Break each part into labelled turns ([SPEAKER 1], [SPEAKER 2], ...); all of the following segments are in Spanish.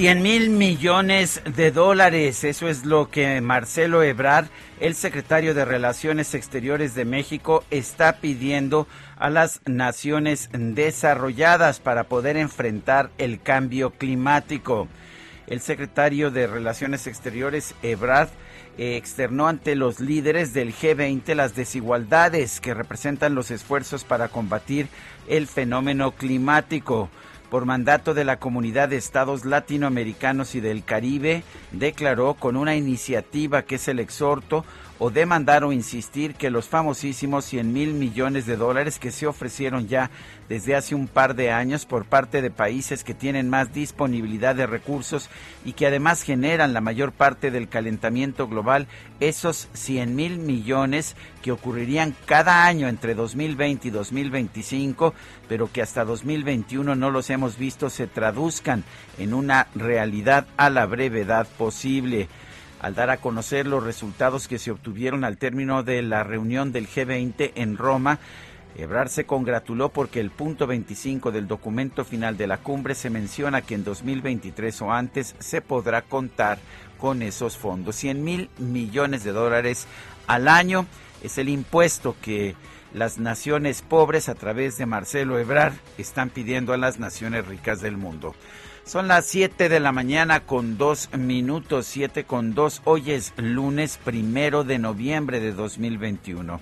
[SPEAKER 1] Cien mil millones de dólares, eso es lo que Marcelo Ebrard, el secretario de Relaciones Exteriores de México, está pidiendo a las naciones desarrolladas para poder enfrentar el cambio climático. El secretario de Relaciones Exteriores, Ebrard, eh, externó ante los líderes del G20 las desigualdades que representan los esfuerzos para combatir el fenómeno climático por mandato de la Comunidad de Estados Latinoamericanos y del Caribe, declaró con una iniciativa que es el exhorto o demandar o insistir que los famosísimos 100 mil millones de dólares que se ofrecieron ya desde hace un par de años por parte de países que tienen más disponibilidad de recursos y que además generan la mayor parte del calentamiento global, esos 100 mil millones que ocurrirían cada año entre 2020 y 2025, pero que hasta 2021 no los hemos visto se traduzcan en una realidad a la brevedad posible al dar a conocer los resultados que se obtuvieron al término de la reunión del G20 en Roma. Ebrard se congratuló porque el punto 25 del documento final de la cumbre se menciona que en 2023 o antes se podrá contar con esos fondos. 100 mil millones de dólares al año es el impuesto que las naciones pobres a través de Marcelo Ebrard están pidiendo a las naciones ricas del mundo. Son las 7 de la mañana con dos minutos, 7 con dos. Hoy es lunes primero de noviembre de 2021.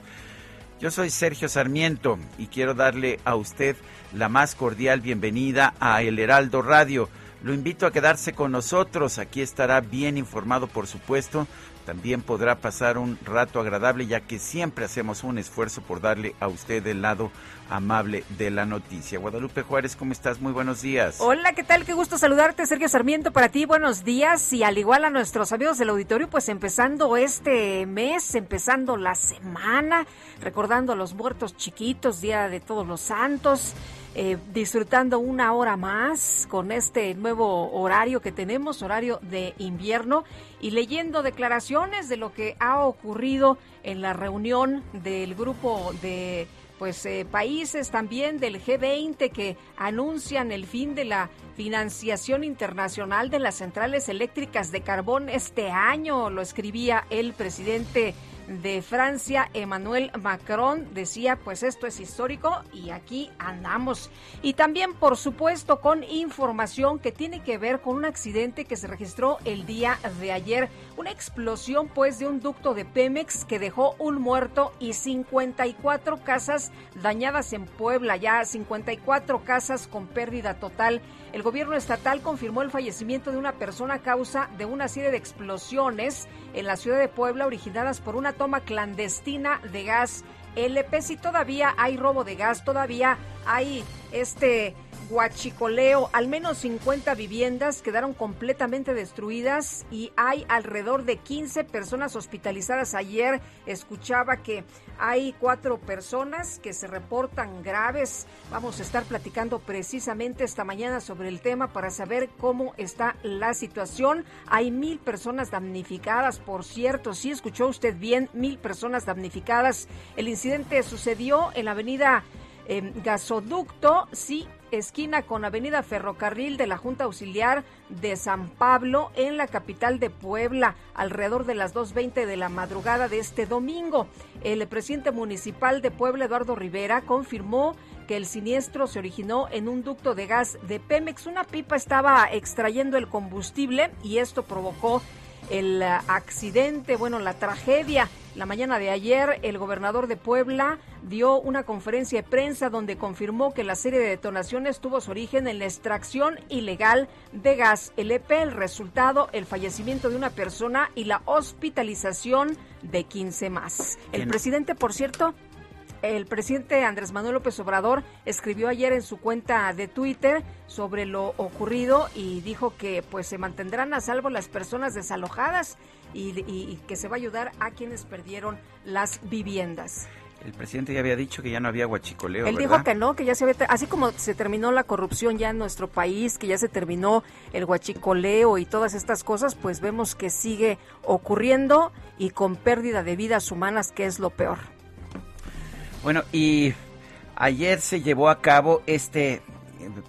[SPEAKER 1] Yo soy Sergio Sarmiento y quiero darle a usted la más cordial bienvenida a El Heraldo Radio. Lo invito a quedarse con nosotros. Aquí estará bien informado, por supuesto, también podrá pasar un rato agradable ya que siempre hacemos un esfuerzo por darle a usted el lado amable de la noticia. Guadalupe Juárez, ¿cómo estás? Muy buenos días.
[SPEAKER 2] Hola, ¿qué tal? Qué gusto saludarte, Sergio Sarmiento, para ti. Buenos días y al igual a nuestros amigos del auditorio, pues empezando este mes, empezando la semana, recordando a los muertos chiquitos, Día de Todos los Santos. Eh, disfrutando una hora más con este nuevo horario que tenemos, horario de invierno, y leyendo declaraciones de lo que ha ocurrido en la reunión del grupo de pues eh, países también del G20 que anuncian el fin de la financiación internacional de las centrales eléctricas de carbón este año, lo escribía el presidente de Francia, Emmanuel Macron, decía, pues esto es histórico y aquí andamos. Y también, por supuesto, con información que tiene que ver con un accidente que se registró el día de ayer, una explosión pues de un ducto de Pemex que dejó un muerto y 54 casas dañadas en Puebla, ya 54 casas con pérdida total. El gobierno estatal confirmó el fallecimiento de una persona a causa de una serie de explosiones en la ciudad de Puebla originadas por una toma clandestina de gas LP. Si todavía hay robo de gas, todavía hay este Huachicoleo, al menos 50 viviendas quedaron completamente destruidas y hay alrededor de 15 personas hospitalizadas. Ayer escuchaba que hay cuatro personas que se reportan graves. Vamos a estar platicando precisamente esta mañana sobre el tema para saber cómo está la situación. Hay mil personas damnificadas, por cierto, si escuchó usted bien, mil personas damnificadas. El incidente sucedió en la avenida eh, Gasoducto, sí, esquina con Avenida Ferrocarril de la Junta Auxiliar de San Pablo en la capital de Puebla, alrededor de las 2.20 de la madrugada de este domingo. El presidente municipal de Puebla, Eduardo Rivera, confirmó que el siniestro se originó en un ducto de gas de Pemex. Una pipa estaba extrayendo el combustible y esto provocó el accidente, bueno, la tragedia. La mañana de ayer, el gobernador de Puebla dio una conferencia de prensa donde confirmó que la serie de detonaciones tuvo su origen en la extracción ilegal de gas LP. El resultado, el fallecimiento de una persona y la hospitalización de 15 más. El presidente, por cierto, el presidente Andrés Manuel López Obrador escribió ayer en su cuenta de Twitter sobre lo ocurrido y dijo que pues se mantendrán a salvo las personas desalojadas y, que se va a ayudar a quienes perdieron las viviendas.
[SPEAKER 1] El presidente ya había dicho que ya no había huachicoleo.
[SPEAKER 2] Él dijo que no, que ya se había, así como se terminó la corrupción ya en nuestro país, que ya se terminó el huachicoleo y todas estas cosas, pues vemos que sigue ocurriendo y con pérdida de vidas humanas, que es lo peor.
[SPEAKER 1] Bueno, y ayer se llevó a cabo este,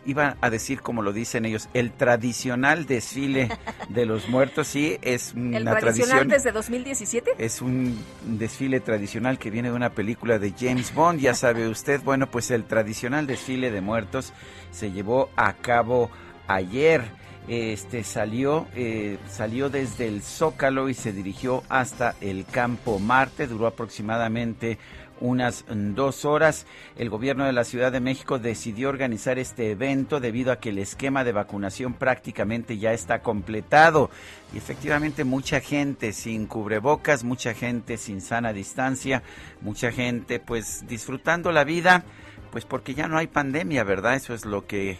[SPEAKER 1] iba a decir como lo dicen ellos, el tradicional desfile de los muertos, sí, es una ¿El tradicional
[SPEAKER 2] desde 2017?
[SPEAKER 1] Es un desfile tradicional que viene de una película de James Bond, ya sabe usted, bueno, pues el tradicional desfile de muertos se llevó a cabo ayer este salió eh, salió desde el Zócalo y se dirigió hasta el Campo Marte duró aproximadamente unas dos horas. El gobierno de la Ciudad de México decidió organizar este evento debido a que el esquema de vacunación prácticamente ya está completado. Y efectivamente mucha gente sin cubrebocas, mucha gente sin sana distancia, mucha gente pues disfrutando la vida, pues porque ya no hay pandemia, ¿verdad? Eso es lo que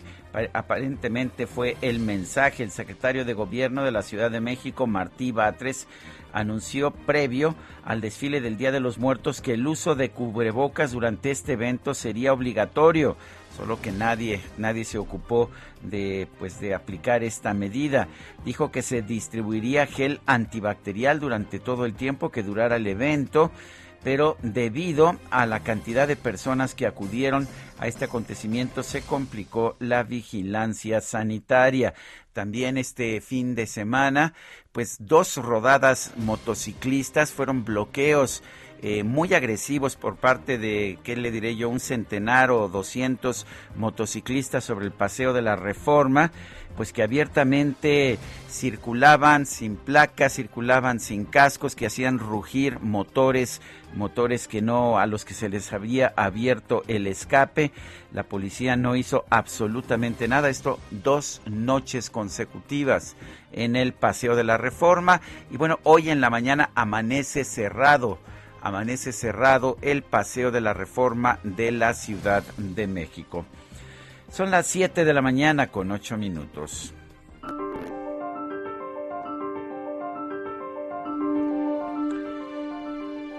[SPEAKER 1] aparentemente fue el mensaje. El secretario de Gobierno de la Ciudad de México, Martí Batres, anunció previo al desfile del Día de los Muertos que el uso de cubrebocas durante este evento sería obligatorio, solo que nadie nadie se ocupó de pues de aplicar esta medida. Dijo que se distribuiría gel antibacterial durante todo el tiempo que durara el evento pero debido a la cantidad de personas que acudieron a este acontecimiento se complicó la vigilancia sanitaria. También este fin de semana, pues dos rodadas motociclistas fueron bloqueos eh, muy agresivos por parte de, ¿qué le diré yo?, un centenar o doscientos motociclistas sobre el paseo de la Reforma pues que abiertamente circulaban sin placas, circulaban sin cascos, que hacían rugir motores, motores que no a los que se les había abierto el escape. La policía no hizo absolutamente nada. Esto dos noches consecutivas en el Paseo de la Reforma y bueno, hoy en la mañana amanece cerrado amanece cerrado el Paseo de la Reforma de la Ciudad de México. Son las 7 de la mañana con 8 minutos.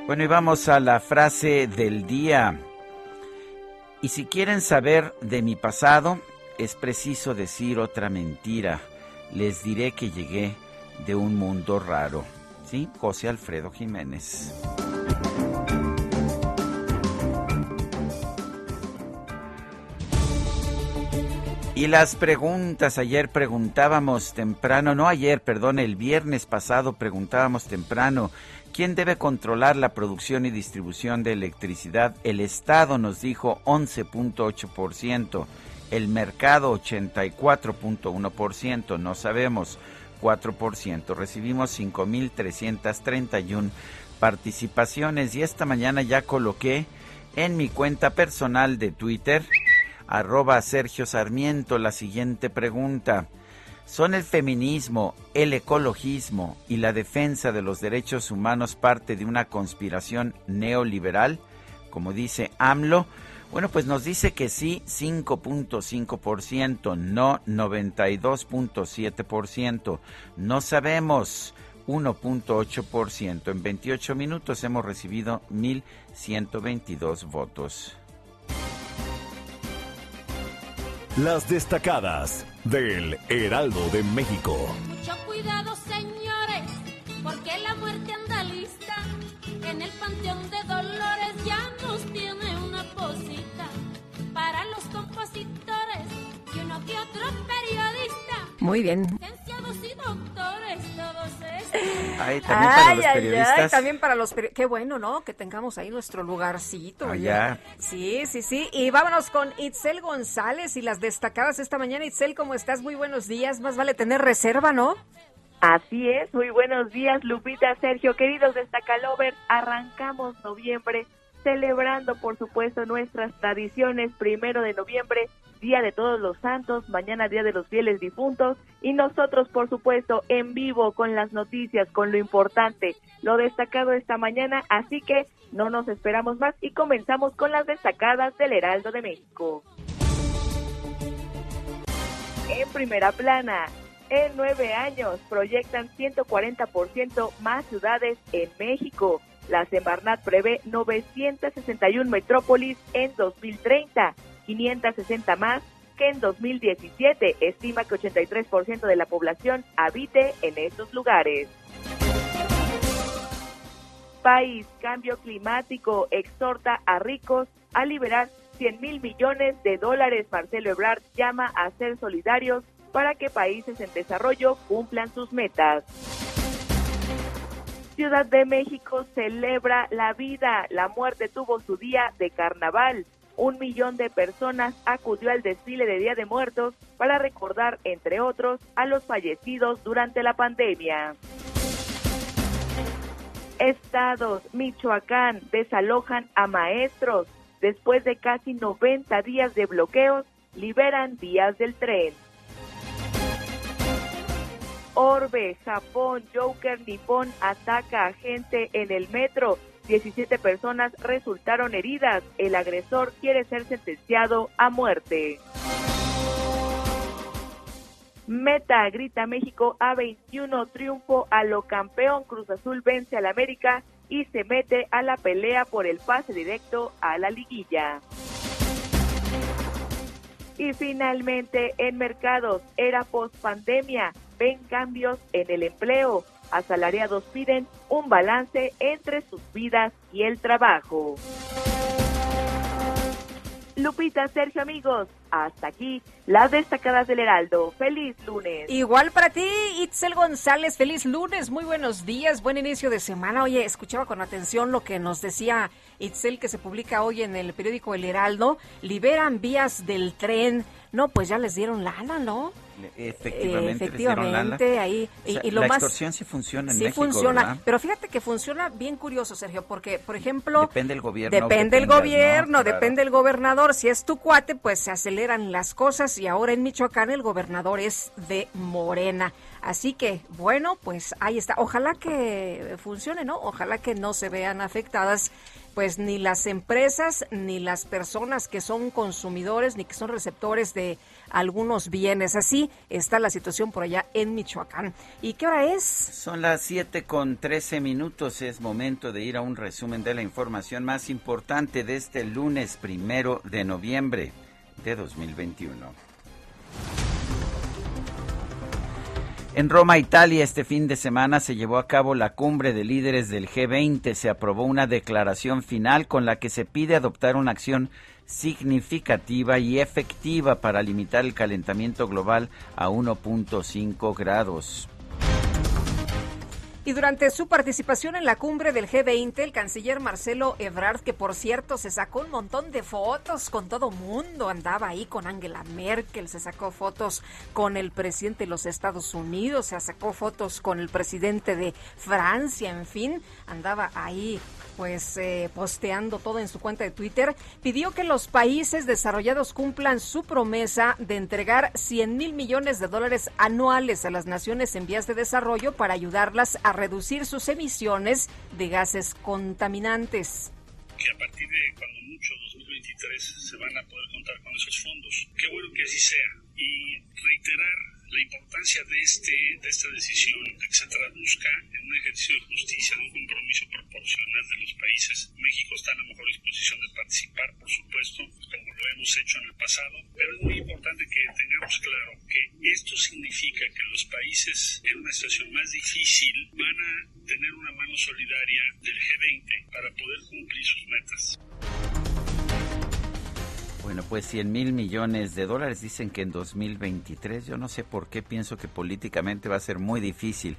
[SPEAKER 1] Bueno, y vamos a la frase del día. Y si quieren saber de mi pasado, es preciso decir otra mentira. Les diré que llegué de un mundo raro. ¿Sí? José Alfredo Jiménez. Y las preguntas, ayer preguntábamos temprano, no ayer, perdón, el viernes pasado preguntábamos temprano, ¿quién debe controlar la producción y distribución de electricidad? El Estado nos dijo 11.8%, el mercado 84.1%, no sabemos 4%. Recibimos 5.331 participaciones y esta mañana ya coloqué en mi cuenta personal de Twitter arroba Sergio Sarmiento la siguiente pregunta. ¿Son el feminismo, el ecologismo y la defensa de los derechos humanos parte de una conspiración neoliberal, como dice AMLO, Bueno, pues nos dice que sí, 5.5%, no 92.7%, no sabemos 1.8%. En 28 minutos hemos recibido 1.122 votos.
[SPEAKER 3] Las destacadas del Heraldo de México.
[SPEAKER 4] Mucho cuidado,
[SPEAKER 2] Muy bien.
[SPEAKER 4] Licenciados y doctores, todos estos.
[SPEAKER 1] Ay, también para los
[SPEAKER 2] ay,
[SPEAKER 1] periodistas.
[SPEAKER 2] ay, también para los peri- Qué bueno, ¿no? Que tengamos ahí nuestro lugarcito.
[SPEAKER 1] Allá.
[SPEAKER 2] Sí, sí, sí. Y vámonos con Itzel González y las destacadas esta mañana. Itzel, ¿cómo estás? Muy buenos días. Más vale tener reserva, ¿no?
[SPEAKER 5] Así es, muy buenos días Lupita, Sergio, queridos destacalovers, arrancamos noviembre celebrando por supuesto nuestras tradiciones, primero de noviembre, Día de Todos los Santos, mañana Día de los Fieles Difuntos y nosotros por supuesto en vivo con las noticias, con lo importante, lo destacado esta mañana, así que no nos esperamos más y comenzamos con las destacadas del Heraldo de México. En primera plana, en nueve años proyectan 140% más ciudades en México. La Semarnat prevé 961 metrópolis en 2030, 560 más que en 2017. Estima que 83% de la población habite en estos lugares. País, cambio climático, exhorta a ricos a liberar 100 mil millones de dólares. Marcelo Ebrard llama a ser solidarios para que países en desarrollo cumplan sus metas. Ciudad de México celebra la vida. La muerte tuvo su día de carnaval. Un millón de personas acudió al desfile de Día de Muertos para recordar, entre otros, a los fallecidos durante la pandemia. Estados, Michoacán, desalojan a maestros. Después de casi 90 días de bloqueos, liberan vías del tren. Orbe, Japón, Joker Nippon ataca a gente en el metro. 17 personas resultaron heridas. El agresor quiere ser sentenciado a muerte. Meta grita México a 21 triunfo a lo campeón. Cruz Azul vence al América y se mete a la pelea por el pase directo a la liguilla. Y finalmente, en mercados, era post pandemia, ven cambios en el empleo. Asalariados piden un balance entre sus vidas y el trabajo. Lupita, Sergio, amigos, hasta aquí las destacadas del Heraldo. Feliz lunes.
[SPEAKER 2] Igual para ti, Itzel González, feliz lunes, muy buenos días, buen inicio de semana. Oye, escuchaba con atención lo que nos decía Itzel que se publica hoy en el periódico El Heraldo. Liberan vías del tren. No, pues ya les dieron lana, ¿no?
[SPEAKER 1] Efectivamente,
[SPEAKER 2] efectivamente, ahí.
[SPEAKER 1] O sea,
[SPEAKER 2] y, lo
[SPEAKER 1] la
[SPEAKER 2] más,
[SPEAKER 1] extorsión sí funciona en
[SPEAKER 2] sí
[SPEAKER 1] México,
[SPEAKER 2] funciona,
[SPEAKER 1] ¿verdad?
[SPEAKER 2] pero fíjate que funciona bien curioso, Sergio, porque, por ejemplo,
[SPEAKER 1] Depende del gobierno.
[SPEAKER 2] Depende
[SPEAKER 1] ¿no?
[SPEAKER 2] gobierno,
[SPEAKER 1] Claro.
[SPEAKER 2] depende del gobernador. Si es tu cuate, pues se aceleran las cosas y ahora en Michoacán el gobernador es de Morena. Así que, bueno, pues ahí está. Ojalá que funcione, ¿no? Ojalá que no se vean afectadas pues ni las empresas ni las personas que son consumidores ni que son receptores de algunos bienes. Así está la situación por allá en Michoacán. ¿Y qué hora es?
[SPEAKER 1] Son las 7 con 13 minutos. Es momento de ir a un resumen de la información más importante de este lunes primero de noviembre de 2021. En Roma, Italia, este fin de semana se llevó a cabo la cumbre de líderes del G20. Se aprobó una declaración final con la que se pide adoptar una acción significativa y efectiva para limitar el calentamiento global a 1.5 grados.
[SPEAKER 2] Y durante su participación en la cumbre del G20, el canciller Marcelo Ebrard, que por cierto se sacó un montón de fotos con todo mundo, andaba ahí con Angela Merkel, se sacó fotos con el presidente de los Estados Unidos, se sacó fotos con el presidente de Francia, en fin, andaba ahí pues eh, posteando todo en su cuenta de Twitter, pidió que los países desarrollados cumplan su promesa de entregar 100 mil millones de dólares anuales a las naciones en vías de desarrollo para ayudarlas a reducir sus emisiones de gases contaminantes.
[SPEAKER 6] que a partir de cuando mucho 2025 2023 se van a poder contar con esos fondos. Qué bueno que así sea. Y reiterar la importancia de, este, de esta decisión de que se traduzca en un ejercicio de justicia, de un compromiso proporcional de los países. México está en la mejor disposición de participar, por supuesto, como lo hemos hecho en el pasado, pero es muy importante que tengamos claro que esto significa que los países en una situación más difícil van a tener una mano solidaria del G20 para poder cumplir sus metas.
[SPEAKER 1] Bueno, pues 100 mil millones de dólares dicen que en 2023, yo no sé por qué pienso que políticamente va a ser muy difícil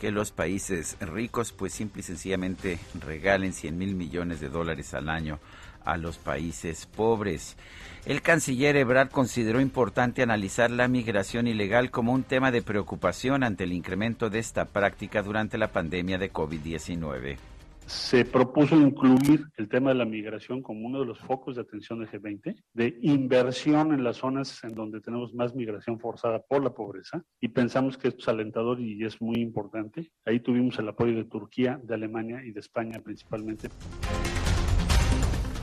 [SPEAKER 1] que los países ricos pues simple y sencillamente regalen 100 mil millones de dólares al año a los países pobres. El canciller Ebrard consideró importante analizar la migración ilegal como un tema de preocupación ante el incremento de esta práctica durante la pandemia de COVID-19
[SPEAKER 7] se propuso incluir el tema de la migración como uno de los focos de atención del G20, de inversión en las zonas en donde tenemos más migración forzada por la pobreza, y pensamos que esto es alentador y es muy importante. Ahí tuvimos el apoyo de Turquía, de Alemania y de España principalmente.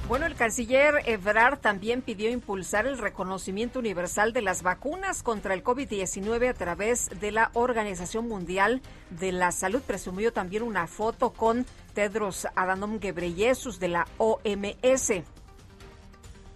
[SPEAKER 2] Bueno, el canciller Ebrard también pidió impulsar el reconocimiento universal de las vacunas contra el COVID-19 a través de la Organización Mundial de la Salud. Presumió también una foto con Tedros Adhanom Ghebreyesus de la OMS.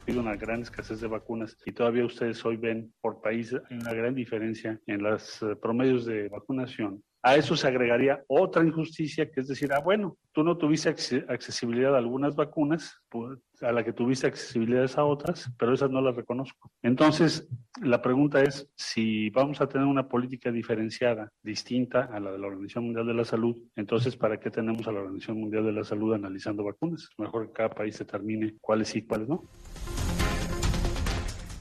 [SPEAKER 7] Una gran escasez de vacunas y todavía ustedes hoy ven por país hay una gran diferencia en los eh, promedios de vacunación a eso se agregaría otra injusticia, que es decir, ah, bueno, tú no tuviste accesibilidad a algunas vacunas, pues, a la que tuviste accesibilidad a otras, pero esas no las reconozco. Entonces, la pregunta es si vamos a tener una política diferenciada, distinta a la de la Organización Mundial de la Salud, entonces, ¿para qué tenemos a la Organización Mundial de la Salud analizando vacunas? Mejor que cada país determine cuáles sí y cuáles no.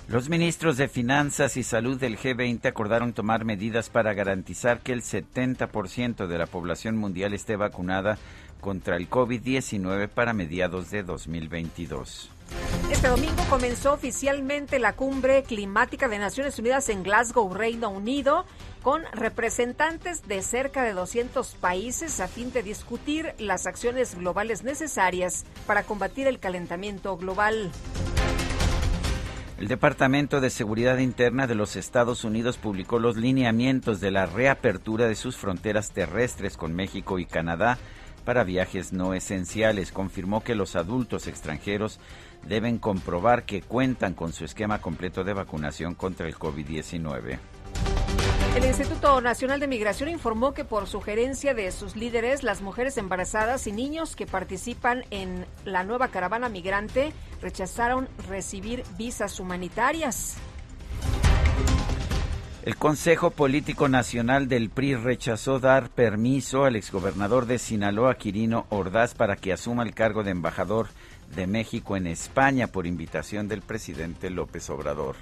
[SPEAKER 1] Los ministros de Finanzas y Salud del G20 acordaron tomar medidas para garantizar que el 70% de la población mundial esté vacunada contra el COVID-19 para mediados de 2022.
[SPEAKER 2] Este domingo comenzó oficialmente la cumbre climática de Naciones Unidas en Glasgow, Reino Unido, con representantes de cerca de 200 países a fin de discutir las acciones globales necesarias para combatir el calentamiento global.
[SPEAKER 1] El Departamento de Seguridad Interna de los Estados Unidos publicó los lineamientos de la reapertura de sus fronteras terrestres con México y Canadá para viajes no esenciales. Confirmó que los adultos extranjeros deben comprobar que cuentan con su esquema completo de vacunación contra el COVID-19.
[SPEAKER 2] El Instituto Nacional de Migración informó que por sugerencia de sus líderes, las mujeres embarazadas y niños que participan en la nueva caravana migrante rechazaron recibir visas humanitarias.
[SPEAKER 1] El Consejo Político Nacional del PRI rechazó dar permiso al exgobernador de Sinaloa, Quirino Ordaz, para que asuma el cargo de embajador de México en España por invitación del presidente López Obrador.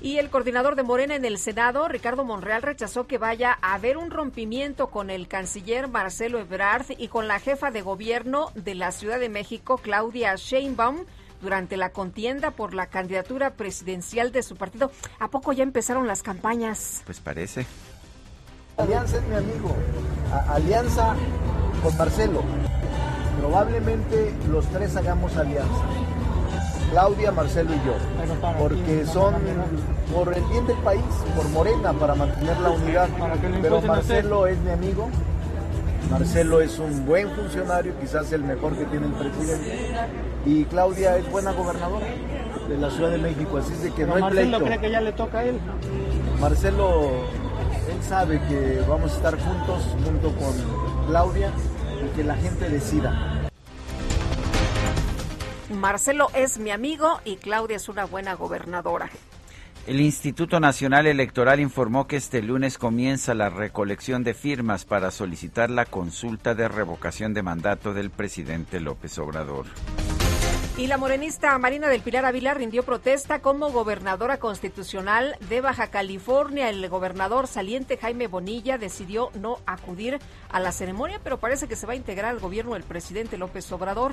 [SPEAKER 2] Y el coordinador de Morena en el Senado, Ricardo Monreal, rechazó que vaya a haber un rompimiento con el canciller Marcelo Ebrard y con la jefa de gobierno de la Ciudad de México, Claudia Sheinbaum, durante la contienda por la candidatura presidencial de su partido. ¿A poco ya empezaron las campañas?
[SPEAKER 1] Pues parece.
[SPEAKER 8] Alianza es mi amigo. alianza con Marcelo. Probablemente los tres hagamos alianza. Claudia, Marcelo y yo, porque son por el bien del país, por Morena, para mantener la unidad. Pero Marcelo es mi amigo, Marcelo es un buen funcionario, quizás el mejor que tiene el presidente, y Claudia es buena gobernadora de la Ciudad de México, así es de que no hay
[SPEAKER 9] Marcelo cree que ya le toca a él.
[SPEAKER 8] Marcelo, él sabe que vamos a estar juntos, junto con Claudia, y que la gente decida.
[SPEAKER 2] Marcelo es mi amigo y Claudia es una buena gobernadora.
[SPEAKER 1] El Instituto Nacional Electoral informó que este lunes comienza la recolección de firmas para solicitar la consulta de revocación de mandato del presidente López Obrador.
[SPEAKER 2] Y la morenista Marina del Pilar Ávila rindió protesta como gobernadora constitucional de Baja California. El gobernador saliente Jaime Bonilla decidió no acudir a la ceremonia, pero parece que se va a integrar al gobierno del presidente López Obrador.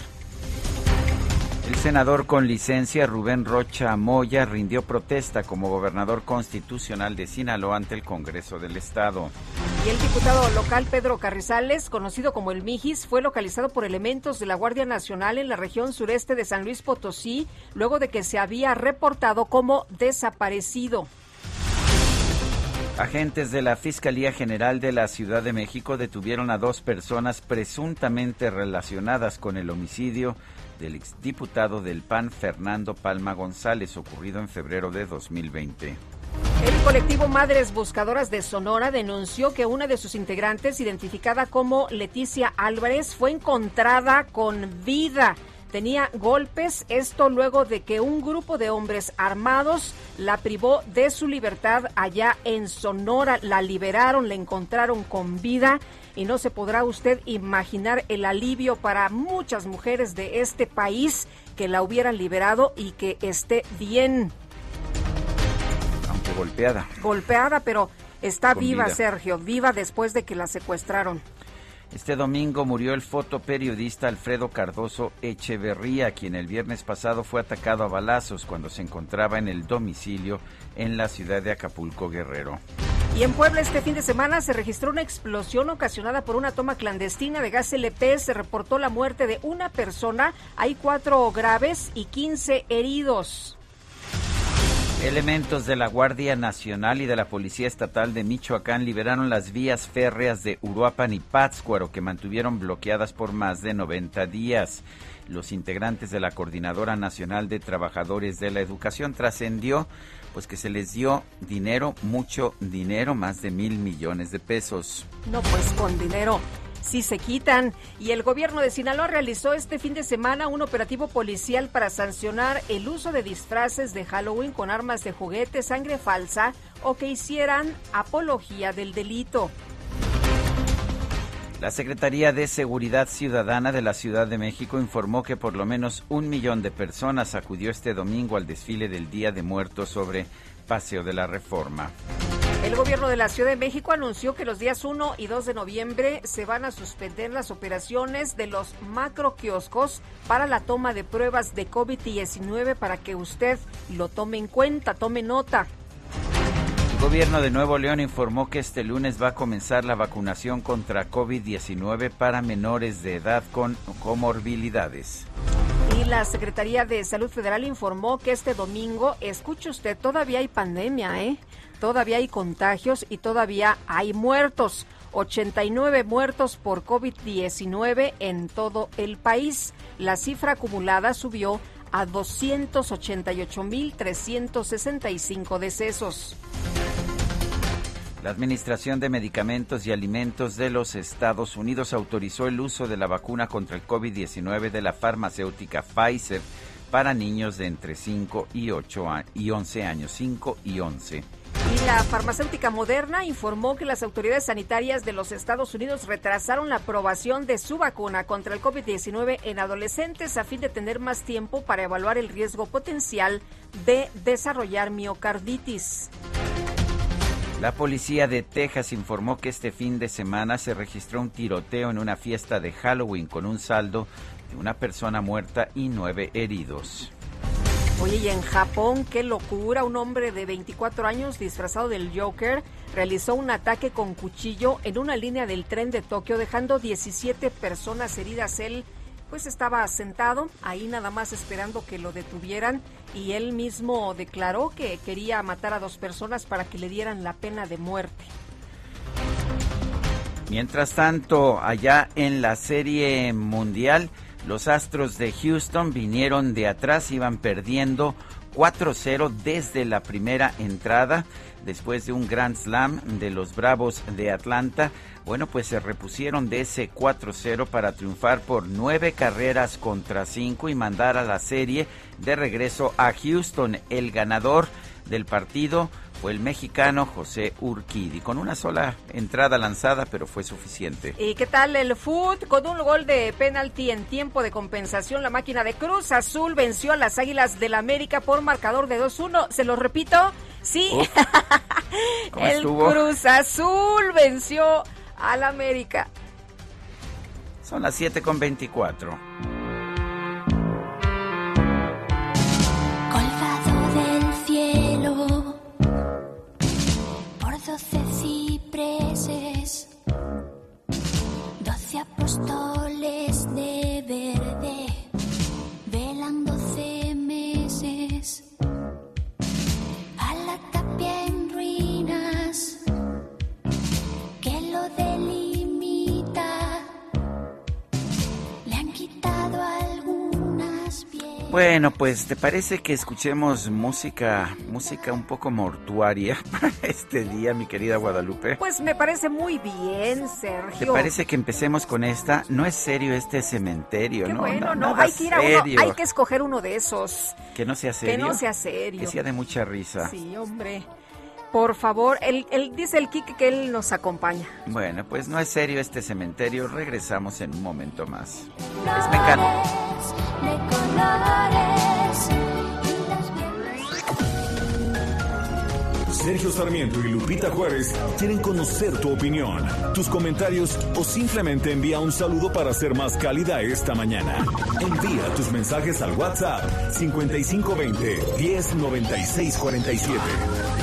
[SPEAKER 1] El senador con licencia Rubén Rocha Moya rindió protesta como gobernador constitucional de Sinaloa ante el Congreso del Estado.
[SPEAKER 2] Y el diputado local Pedro Carrizales, conocido como el Mijis, fue localizado por elementos de la Guardia Nacional en la región sureste de San Luis Potosí, luego de que se había reportado como desaparecido.
[SPEAKER 1] Agentes de la Fiscalía General de la Ciudad de México detuvieron a dos personas presuntamente relacionadas con el homicidio del exdiputado del PAN Fernando Palma González ocurrido en febrero de 2020.
[SPEAKER 2] El colectivo Madres Buscadoras de Sonora denunció que una de sus integrantes, identificada como Leticia Álvarez, fue encontrada con vida. Tenía golpes, esto luego de que un grupo de hombres armados la privó de su libertad allá en Sonora. La liberaron, la encontraron con vida y no se podrá usted imaginar el alivio para muchas mujeres de este país que la hubieran liberado y que esté bien
[SPEAKER 1] golpeada.
[SPEAKER 2] Golpeada, pero está viva, Sergio, viva después de que la secuestraron.
[SPEAKER 1] Este domingo murió el fotoperiodista Alfredo Cardoso Echeverría, quien el viernes pasado fue atacado a balazos cuando se encontraba en el domicilio en la ciudad de Acapulco, Guerrero.
[SPEAKER 2] Y en Puebla este fin de semana se registró una explosión ocasionada por una toma clandestina de gas LP. Se reportó la muerte de una persona, hay cuatro graves y 15 heridos.
[SPEAKER 1] Elementos de la Guardia Nacional y de la Policía Estatal de Michoacán liberaron las vías férreas de Uruapan y Pátzcuaro que mantuvieron bloqueadas por más de 90 días. Los integrantes de la Coordinadora Nacional de Trabajadores de la Educación trascendió pues que se les dio dinero, mucho dinero, más de mil millones de pesos.
[SPEAKER 2] No, pues con dinero si se quitan. Y el gobierno de Sinaloa realizó este fin de semana un operativo policial para sancionar el uso de disfraces de Halloween con armas de juguete, sangre falsa o que hicieran apología del delito.
[SPEAKER 1] La Secretaría de Seguridad Ciudadana de la Ciudad de México informó que por lo menos un millón de personas acudió este domingo al desfile del Día de Muertos sobre Paseo de la Reforma.
[SPEAKER 2] El gobierno de la Ciudad de México anunció que los días 1 y 2 de noviembre se van a suspender las operaciones de los macro kioscos para la toma de pruebas de COVID-19 para que usted lo tome en cuenta, tome nota.
[SPEAKER 1] Gobierno de Nuevo León informó que este lunes va a comenzar la vacunación contra COVID-19 para menores de edad con comorbilidades.
[SPEAKER 2] Y la Secretaría de Salud Federal informó que este domingo, escuche usted, todavía hay pandemia, ¿eh? Todavía hay contagios y todavía hay muertos. 89 muertos por COVID-19 en todo el país. La cifra acumulada subió a 288.365 decesos.
[SPEAKER 1] La Administración de Medicamentos y Alimentos de los Estados Unidos autorizó el uso de la vacuna contra el COVID-19 de la farmacéutica Pfizer para niños de entre 5 y 8 y 11 años, 5 y 11.
[SPEAKER 2] Y la farmacéutica Moderna informó que las autoridades sanitarias de los Estados Unidos retrasaron la aprobación de su vacuna contra el COVID-19 en adolescentes a fin de tener más tiempo para evaluar el riesgo potencial de desarrollar miocarditis.
[SPEAKER 1] La policía de Texas informó que este fin de semana se registró un tiroteo en una fiesta de Halloween con un saldo de una persona muerta y nueve heridos.
[SPEAKER 2] Oye, y en Japón, qué locura, un hombre de 24 años disfrazado del Joker realizó un ataque con cuchillo en una línea del tren de Tokio, dejando 17 personas heridas. Él pues estaba sentado ahí nada más esperando que lo detuvieran y él mismo declaró que quería matar a dos personas para que le dieran la pena de muerte.
[SPEAKER 1] Mientras tanto, allá en la Serie Mundial, los Astros de Houston vinieron de atrás, iban perdiendo 4-0 desde la primera entrada, después de un Grand Slam de los Bravos de Atlanta. Bueno, pues se repusieron de ese 4-0 para triunfar por nueve carreras contra cinco y mandar a la serie de regreso a Houston. El ganador del partido fue el mexicano José Urquidi, con una sola entrada lanzada, pero fue suficiente.
[SPEAKER 2] ¿Y qué tal el foot? Con un gol de penalti en tiempo de compensación, la máquina de Cruz Azul venció a las Águilas del América por marcador de 2-1. ¿Se lo repito? Sí. el Cruz Azul venció al América.
[SPEAKER 1] Son las 7 con 24.
[SPEAKER 9] Colgado del cielo, por doce cipreses, doce apóstoles.
[SPEAKER 1] Bueno, pues te parece que escuchemos música, música un poco mortuaria para este día, mi querida Guadalupe.
[SPEAKER 2] Pues me parece muy bien, Sergio.
[SPEAKER 1] ¿Te parece que empecemos con esta? No es serio este cementerio,
[SPEAKER 2] Qué
[SPEAKER 1] ¿no?
[SPEAKER 2] Bueno,
[SPEAKER 1] no,
[SPEAKER 2] no, hay que ir a uno, hay que escoger uno de esos.
[SPEAKER 1] Que no sea serio.
[SPEAKER 2] Que no sea serio.
[SPEAKER 1] Que sea de mucha risa.
[SPEAKER 2] Sí, hombre. Por favor, él, él dice el Kike que él nos acompaña.
[SPEAKER 1] Bueno, pues no es serio este cementerio. Regresamos en un momento más. Es mecánico.
[SPEAKER 3] Sergio Sarmiento y Lupita Juárez quieren conocer tu opinión, tus comentarios o simplemente envía un saludo para ser más cálida esta mañana. Envía tus mensajes al WhatsApp 5520 109647.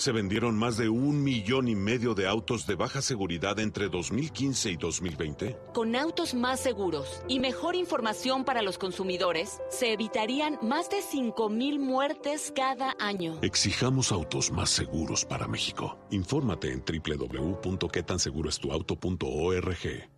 [SPEAKER 9] se vendieron más de un millón y medio de autos de baja seguridad entre 2015 y 2020.
[SPEAKER 10] Con autos más seguros y mejor información para los consumidores, se evitarían más de 5.000 muertes cada año.
[SPEAKER 9] Exijamos autos más seguros para México. Infórmate en www.quetanseguroestuauto.org.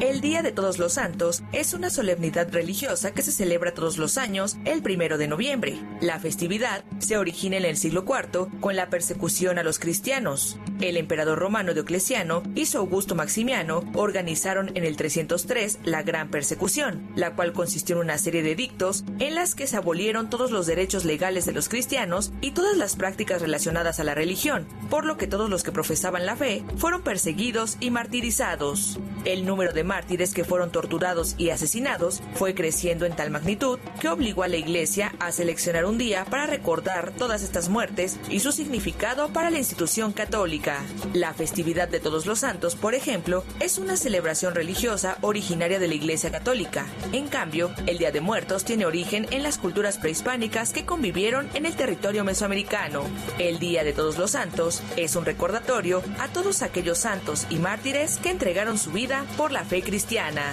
[SPEAKER 11] El Día de Todos los Santos es una solemnidad religiosa que se celebra todos los años el primero de noviembre. La festividad se origina en el siglo IV con la persecución a los cristianos. El emperador romano Diocleciano y su Augusto Maximiano organizaron en el 303 la Gran Persecución, la cual consistió en una serie de edictos en las que se abolieron todos los derechos legales de los cristianos y todas las prácticas relacionadas a la religión, por lo que todos los que profesaban la fe fueron perseguidos y martirizados. El número de mártires que fueron torturados y asesinados fue creciendo en tal magnitud que obligó a la Iglesia a seleccionar un día para recordar todas estas muertes y su significado para la institución católica. La festividad de Todos los Santos, por ejemplo, es una celebración religiosa originaria de la Iglesia católica. En cambio, el Día de Muertos tiene origen en las culturas prehispánicas que convivieron en el territorio mesoamericano. El Día de Todos los Santos es un recordatorio a todos aquellos santos y mártires que entregaron su vida por la fe cristiana.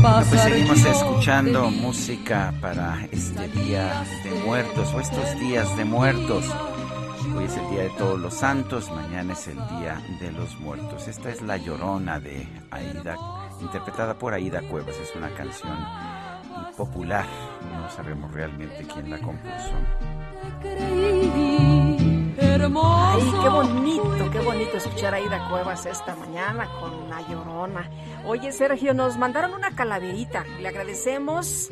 [SPEAKER 1] Pues seguimos escuchando música para este día de muertos o estos días de muertos. Hoy es el día de todos los santos, mañana es el día de los muertos. Esta es La Llorona de Aida, interpretada por Aida Cuevas. Es una canción popular, no sabemos realmente quién la compuso.
[SPEAKER 2] Ay, qué bonito, qué bonito escuchar a Aida Cuevas esta mañana con La Llorona. Oye, Sergio, nos mandaron una calaverita. Le agradecemos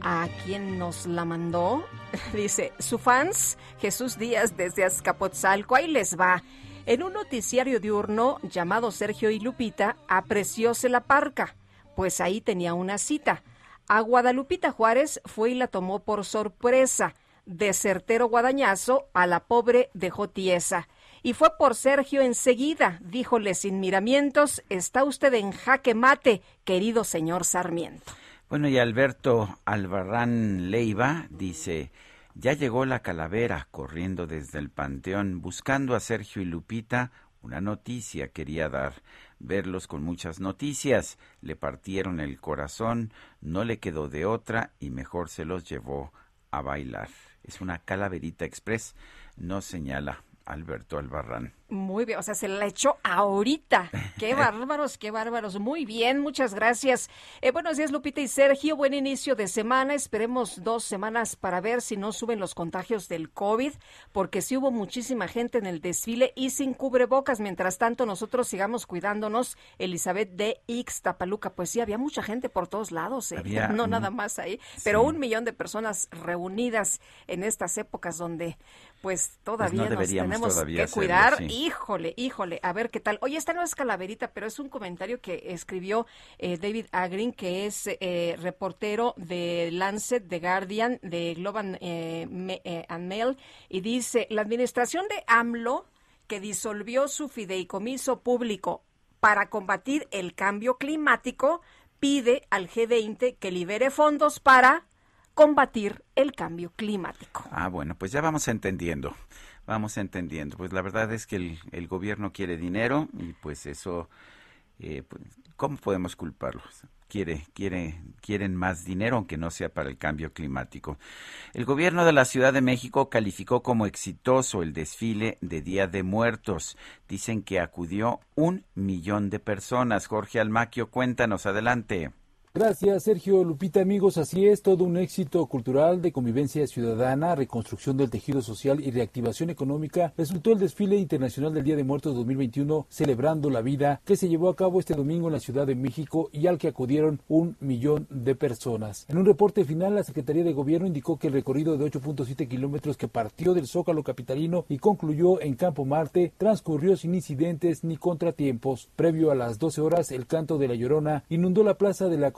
[SPEAKER 2] a quien nos la mandó. Dice, su fans, Jesús Díaz desde Azcapotzalco, ahí les va. En un noticiario diurno llamado Sergio y Lupita, aprecióse la parca, pues ahí tenía una cita. A Guadalupita Juárez fue y la tomó por sorpresa. De certero guadañazo a la pobre dejó tiesa. Y fue por Sergio enseguida, díjole sin miramientos, está usted en jaque mate, querido señor Sarmiento.
[SPEAKER 1] Bueno, y Alberto Albarrán Leiva dice, ya llegó la calavera corriendo desde el panteón, buscando a Sergio y Lupita, una noticia quería dar. verlos con muchas noticias. Le partieron el corazón, no le quedó de otra y mejor se los llevó a bailar. Es una calaverita express, no señala Alberto Albarrán.
[SPEAKER 2] Muy bien, o sea, se la echó ahorita. Qué bárbaros, qué bárbaros. Muy bien, muchas gracias. Eh, buenos días, Lupita y Sergio. Buen inicio de semana. Esperemos dos semanas para ver si no suben los contagios del COVID, porque sí hubo muchísima gente en el desfile y sin cubrebocas. Mientras tanto, nosotros sigamos cuidándonos. Elizabeth de Ixtapaluca, pues sí, había mucha gente por todos lados, ¿eh? no nada más ahí, pero un millón de personas reunidas en estas épocas donde pues todavía nos tenemos que cuidar. Híjole, híjole, a ver qué tal. Oye, esta no es calaverita, pero es un comentario que escribió eh, David Agrin, que es eh, reportero de Lancet, de Guardian, de Global eh, and Mail, y dice, la administración de AMLO, que disolvió su fideicomiso público para combatir el cambio climático, pide al G20 que libere fondos para combatir el cambio climático.
[SPEAKER 1] Ah, bueno, pues ya vamos entendiendo, vamos entendiendo. Pues la verdad es que el, gobierno quiere dinero y pues eso, eh, pues, ¿cómo podemos culparlo? Quiere, quiere, quieren más dinero, aunque no sea para el cambio climático. El gobierno de la Ciudad de México calificó como exitoso el desfile de Día de Muertos. Dicen que acudió un millón de personas. Jorge Almaquio, cuéntanos, adelante.
[SPEAKER 12] Gracias, Sergio Lupita, amigos. Así es, todo un éxito cultural de convivencia ciudadana, reconstrucción del tejido social y reactivación económica resultó el desfile internacional del Día de Muertos 2021, celebrando la vida, que se llevó a cabo este domingo en la Ciudad de México y al que acudieron un millón de personas. En un reporte final, la Secretaría de Gobierno indicó que el recorrido de 8.7 kilómetros que partió del Zócalo Capitalino y concluyó en Campo Marte transcurrió sin incidentes ni contratiempos. Previo a las 12 horas, el canto de la Llorona inundó la plaza de la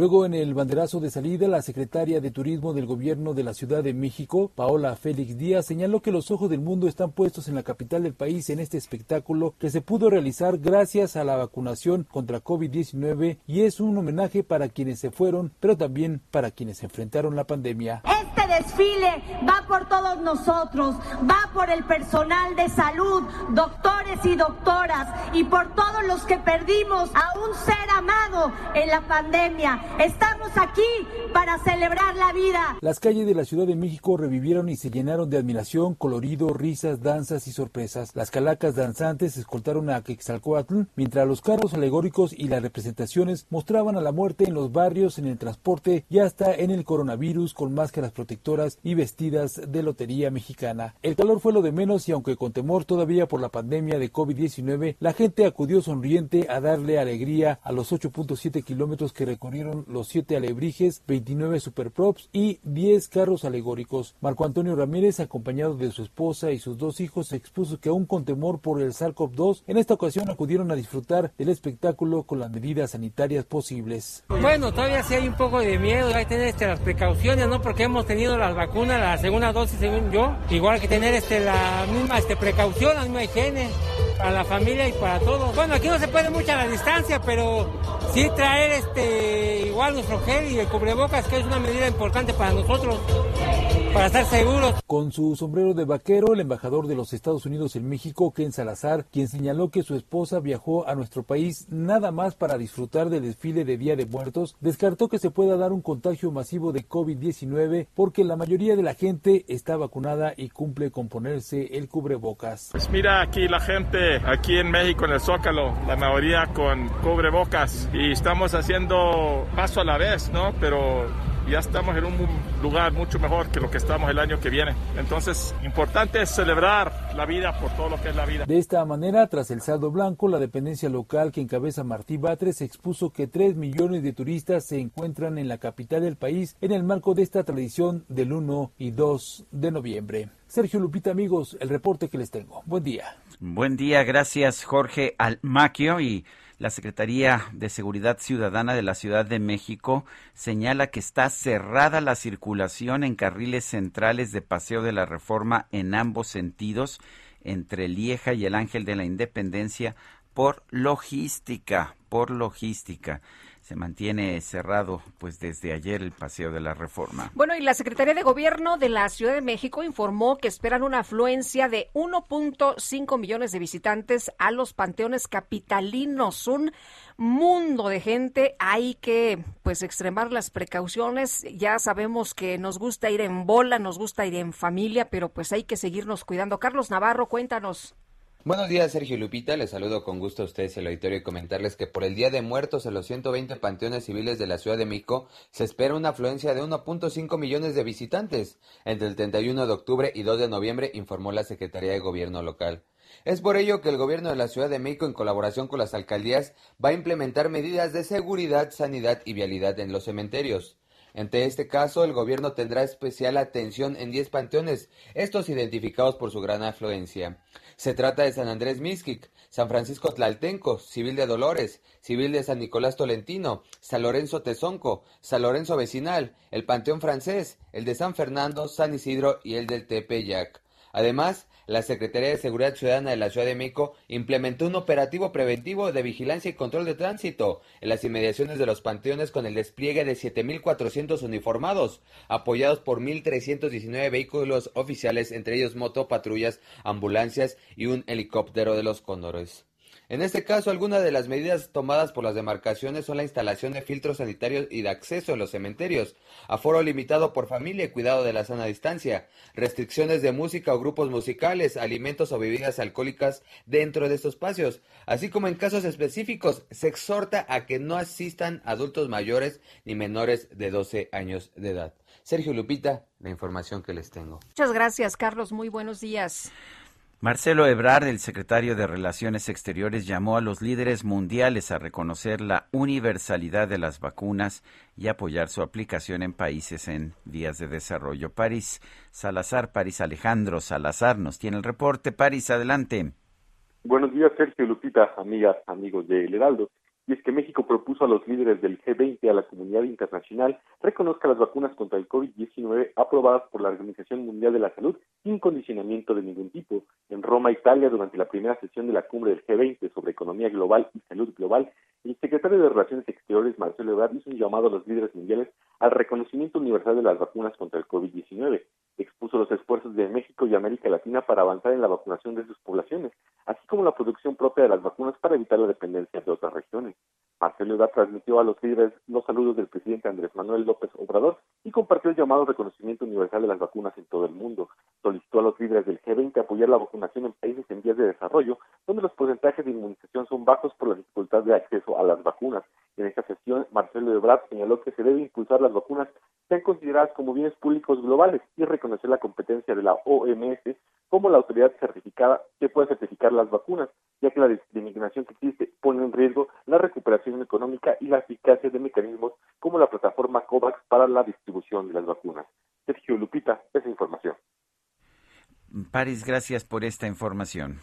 [SPEAKER 12] Luego, en el banderazo de salida, la secretaria de Turismo del Gobierno de la Ciudad de México, Paola Félix Díaz, señaló que los ojos del mundo están puestos en la capital del país en este espectáculo que se pudo realizar gracias a la vacunación contra COVID-19 y es un homenaje para quienes se fueron, pero también para quienes enfrentaron la pandemia.
[SPEAKER 13] Este desfile va por todos nosotros, va por el personal de salud, doctores y doctoras, y por todos los que perdimos a un ser amado en la pandemia. Estamos aquí para celebrar la vida.
[SPEAKER 12] Las calles de la Ciudad de México revivieron y se llenaron de admiración, colorido, risas, danzas y sorpresas. Las calacas danzantes escoltaron a Quexalcoatl, mientras los carros alegóricos y las representaciones mostraban a la muerte en los barrios, en el transporte y hasta en el coronavirus con máscaras protectoras y vestidas de lotería mexicana. El calor fue lo de menos y aunque con temor todavía por la pandemia de COVID-19, la gente acudió sonriente a darle alegría a los 8.7 kilómetros que recorrieron los siete alebrijes, 29 superprops y 10 carros alegóricos. Marco Antonio Ramírez, acompañado de su esposa y sus dos hijos, expuso que aún con temor por el SARS-CoV-2, en esta ocasión acudieron a disfrutar del espectáculo con las medidas sanitarias posibles.
[SPEAKER 14] Bueno, todavía sí hay un poco de miedo, hay que tener este, las precauciones, ¿no? Porque hemos tenido las vacunas, la segunda dosis según yo, igual que tener este, la misma este, precaución, la misma higiene para la familia y para todos. Bueno, aquí no se puede mucha la distancia, pero sí traer este igual nuestro gel y el cubrebocas, que es una medida importante para nosotros, para estar seguros.
[SPEAKER 12] Con su sombrero de vaquero, el embajador de los Estados Unidos en México, Ken Salazar, quien señaló que su esposa viajó a nuestro país nada más para disfrutar del desfile de Día de Muertos, descartó que se pueda dar un contagio masivo de COVID-19 porque la mayoría de la gente está vacunada y cumple con ponerse el cubrebocas.
[SPEAKER 15] Pues mira aquí la gente, aquí en México, en el Zócalo, la mayoría con cubrebocas y estamos haciendo paso a la vez, ¿no? Pero ya estamos en un lugar mucho mejor que lo que estamos el año que viene. Entonces, importante es celebrar la vida por todo lo que es la vida.
[SPEAKER 12] De esta manera, tras el saldo blanco, la dependencia local que encabeza Martí Batres expuso que 3 millones de turistas se encuentran en la capital del país en el marco de esta tradición del 1 y 2 de noviembre. Sergio Lupita, amigos, el reporte que les tengo. Buen día.
[SPEAKER 1] Buen día, gracias Jorge Almaquio y la Secretaría de Seguridad Ciudadana de la Ciudad de México señala que está cerrada la circulación en carriles centrales de Paseo de la Reforma en ambos sentidos entre Lieja y el Ángel de la Independencia por logística, por logística se mantiene cerrado pues desde ayer el paseo de la reforma.
[SPEAKER 2] Bueno, y la Secretaría de Gobierno de la Ciudad de México informó que esperan una afluencia de 1.5 millones de visitantes a los panteones capitalinos, un mundo de gente, hay que pues extremar las precauciones, ya sabemos que nos gusta ir en bola, nos gusta ir en familia, pero pues hay que seguirnos cuidando. Carlos Navarro, cuéntanos.
[SPEAKER 16] Buenos días, Sergio Lupita. Les saludo con gusto a ustedes el auditorio y comentarles que por el Día de Muertos en los 120 panteones civiles de la Ciudad de México se espera una afluencia de 1.5 millones de visitantes entre el 31 de octubre y 2 de noviembre, informó la Secretaría de Gobierno local. Es por ello que el gobierno de la Ciudad de México, en colaboración con las alcaldías, va a implementar medidas de seguridad, sanidad y vialidad en los cementerios. Ante este caso, el gobierno tendrá especial atención en 10 panteones, estos identificados por su gran afluencia. Se trata de San Andrés Mixquic, San Francisco Tlaltenco, Civil de Dolores, Civil de San Nicolás Tolentino, San Lorenzo Tezonco, San Lorenzo Vecinal, el Panteón Francés, el de San Fernando, San Isidro y el del Tepeyac. Además, la Secretaría de Seguridad Ciudadana de la Ciudad de México implementó un operativo preventivo de vigilancia y control de tránsito en las inmediaciones de los panteones con el despliegue de 7.400 uniformados, apoyados por 1.319 vehículos oficiales, entre ellos motopatrullas, ambulancias y un helicóptero de los cóndores. En este caso, algunas de las medidas tomadas por las demarcaciones son la instalación de filtros sanitarios y de acceso a los cementerios, aforo limitado por familia y cuidado de la sana distancia, restricciones de música o grupos musicales, alimentos o bebidas alcohólicas dentro de estos espacios, así como en casos específicos se exhorta a que no asistan adultos mayores ni menores de 12 años de edad. Sergio Lupita, la información que les tengo.
[SPEAKER 2] Muchas gracias, Carlos. Muy buenos días.
[SPEAKER 1] Marcelo Ebrard, el secretario de Relaciones Exteriores, llamó a los líderes mundiales a reconocer la universalidad de las vacunas y apoyar su aplicación en países en vías de desarrollo. París Salazar, París Alejandro Salazar nos tiene el reporte. París, adelante.
[SPEAKER 17] Buenos días, Sergio Lupita, amigas, amigos de El Heraldo y es que México propuso a los líderes del G20 a la comunidad internacional reconozca las vacunas contra el COVID-19 aprobadas por la Organización Mundial de la Salud sin condicionamiento de ningún tipo. En Roma, Italia, durante la primera sesión de la cumbre del G20 sobre economía global y salud global, el secretario de Relaciones Exteriores, Marcelo Ebrard, hizo un llamado a los líderes mundiales al reconocimiento universal de las vacunas contra el COVID-19. Expuso los esfuerzos de México y América Latina para avanzar en la vacunación de sus poblaciones, así como la producción propia de las vacunas para evitar la dependencia de otras regiones. Marcelo Ebrard transmitió a los líderes los saludos del presidente Andrés Manuel López Obrador y compartió el llamado reconocimiento universal de las vacunas en todo el mundo. Solicitó a los líderes del G20 apoyar la vacunación en países en vías de desarrollo, donde los porcentajes de inmunización son bajos por la dificultad de acceso a las vacunas. En esta sesión, Marcelo Ebrard señaló que se debe impulsar las vacunas sean consideradas como bienes públicos globales y reconocer la competencia de la OMS como la autoridad certificada que puede certificar las vacunas, ya que la discriminación que existe pone en riesgo la recuperación económica y la eficacia de mecanismos como la plataforma COVAX para la distribución de las vacunas. Sergio Lupita, esa información.
[SPEAKER 1] París, gracias por esta información.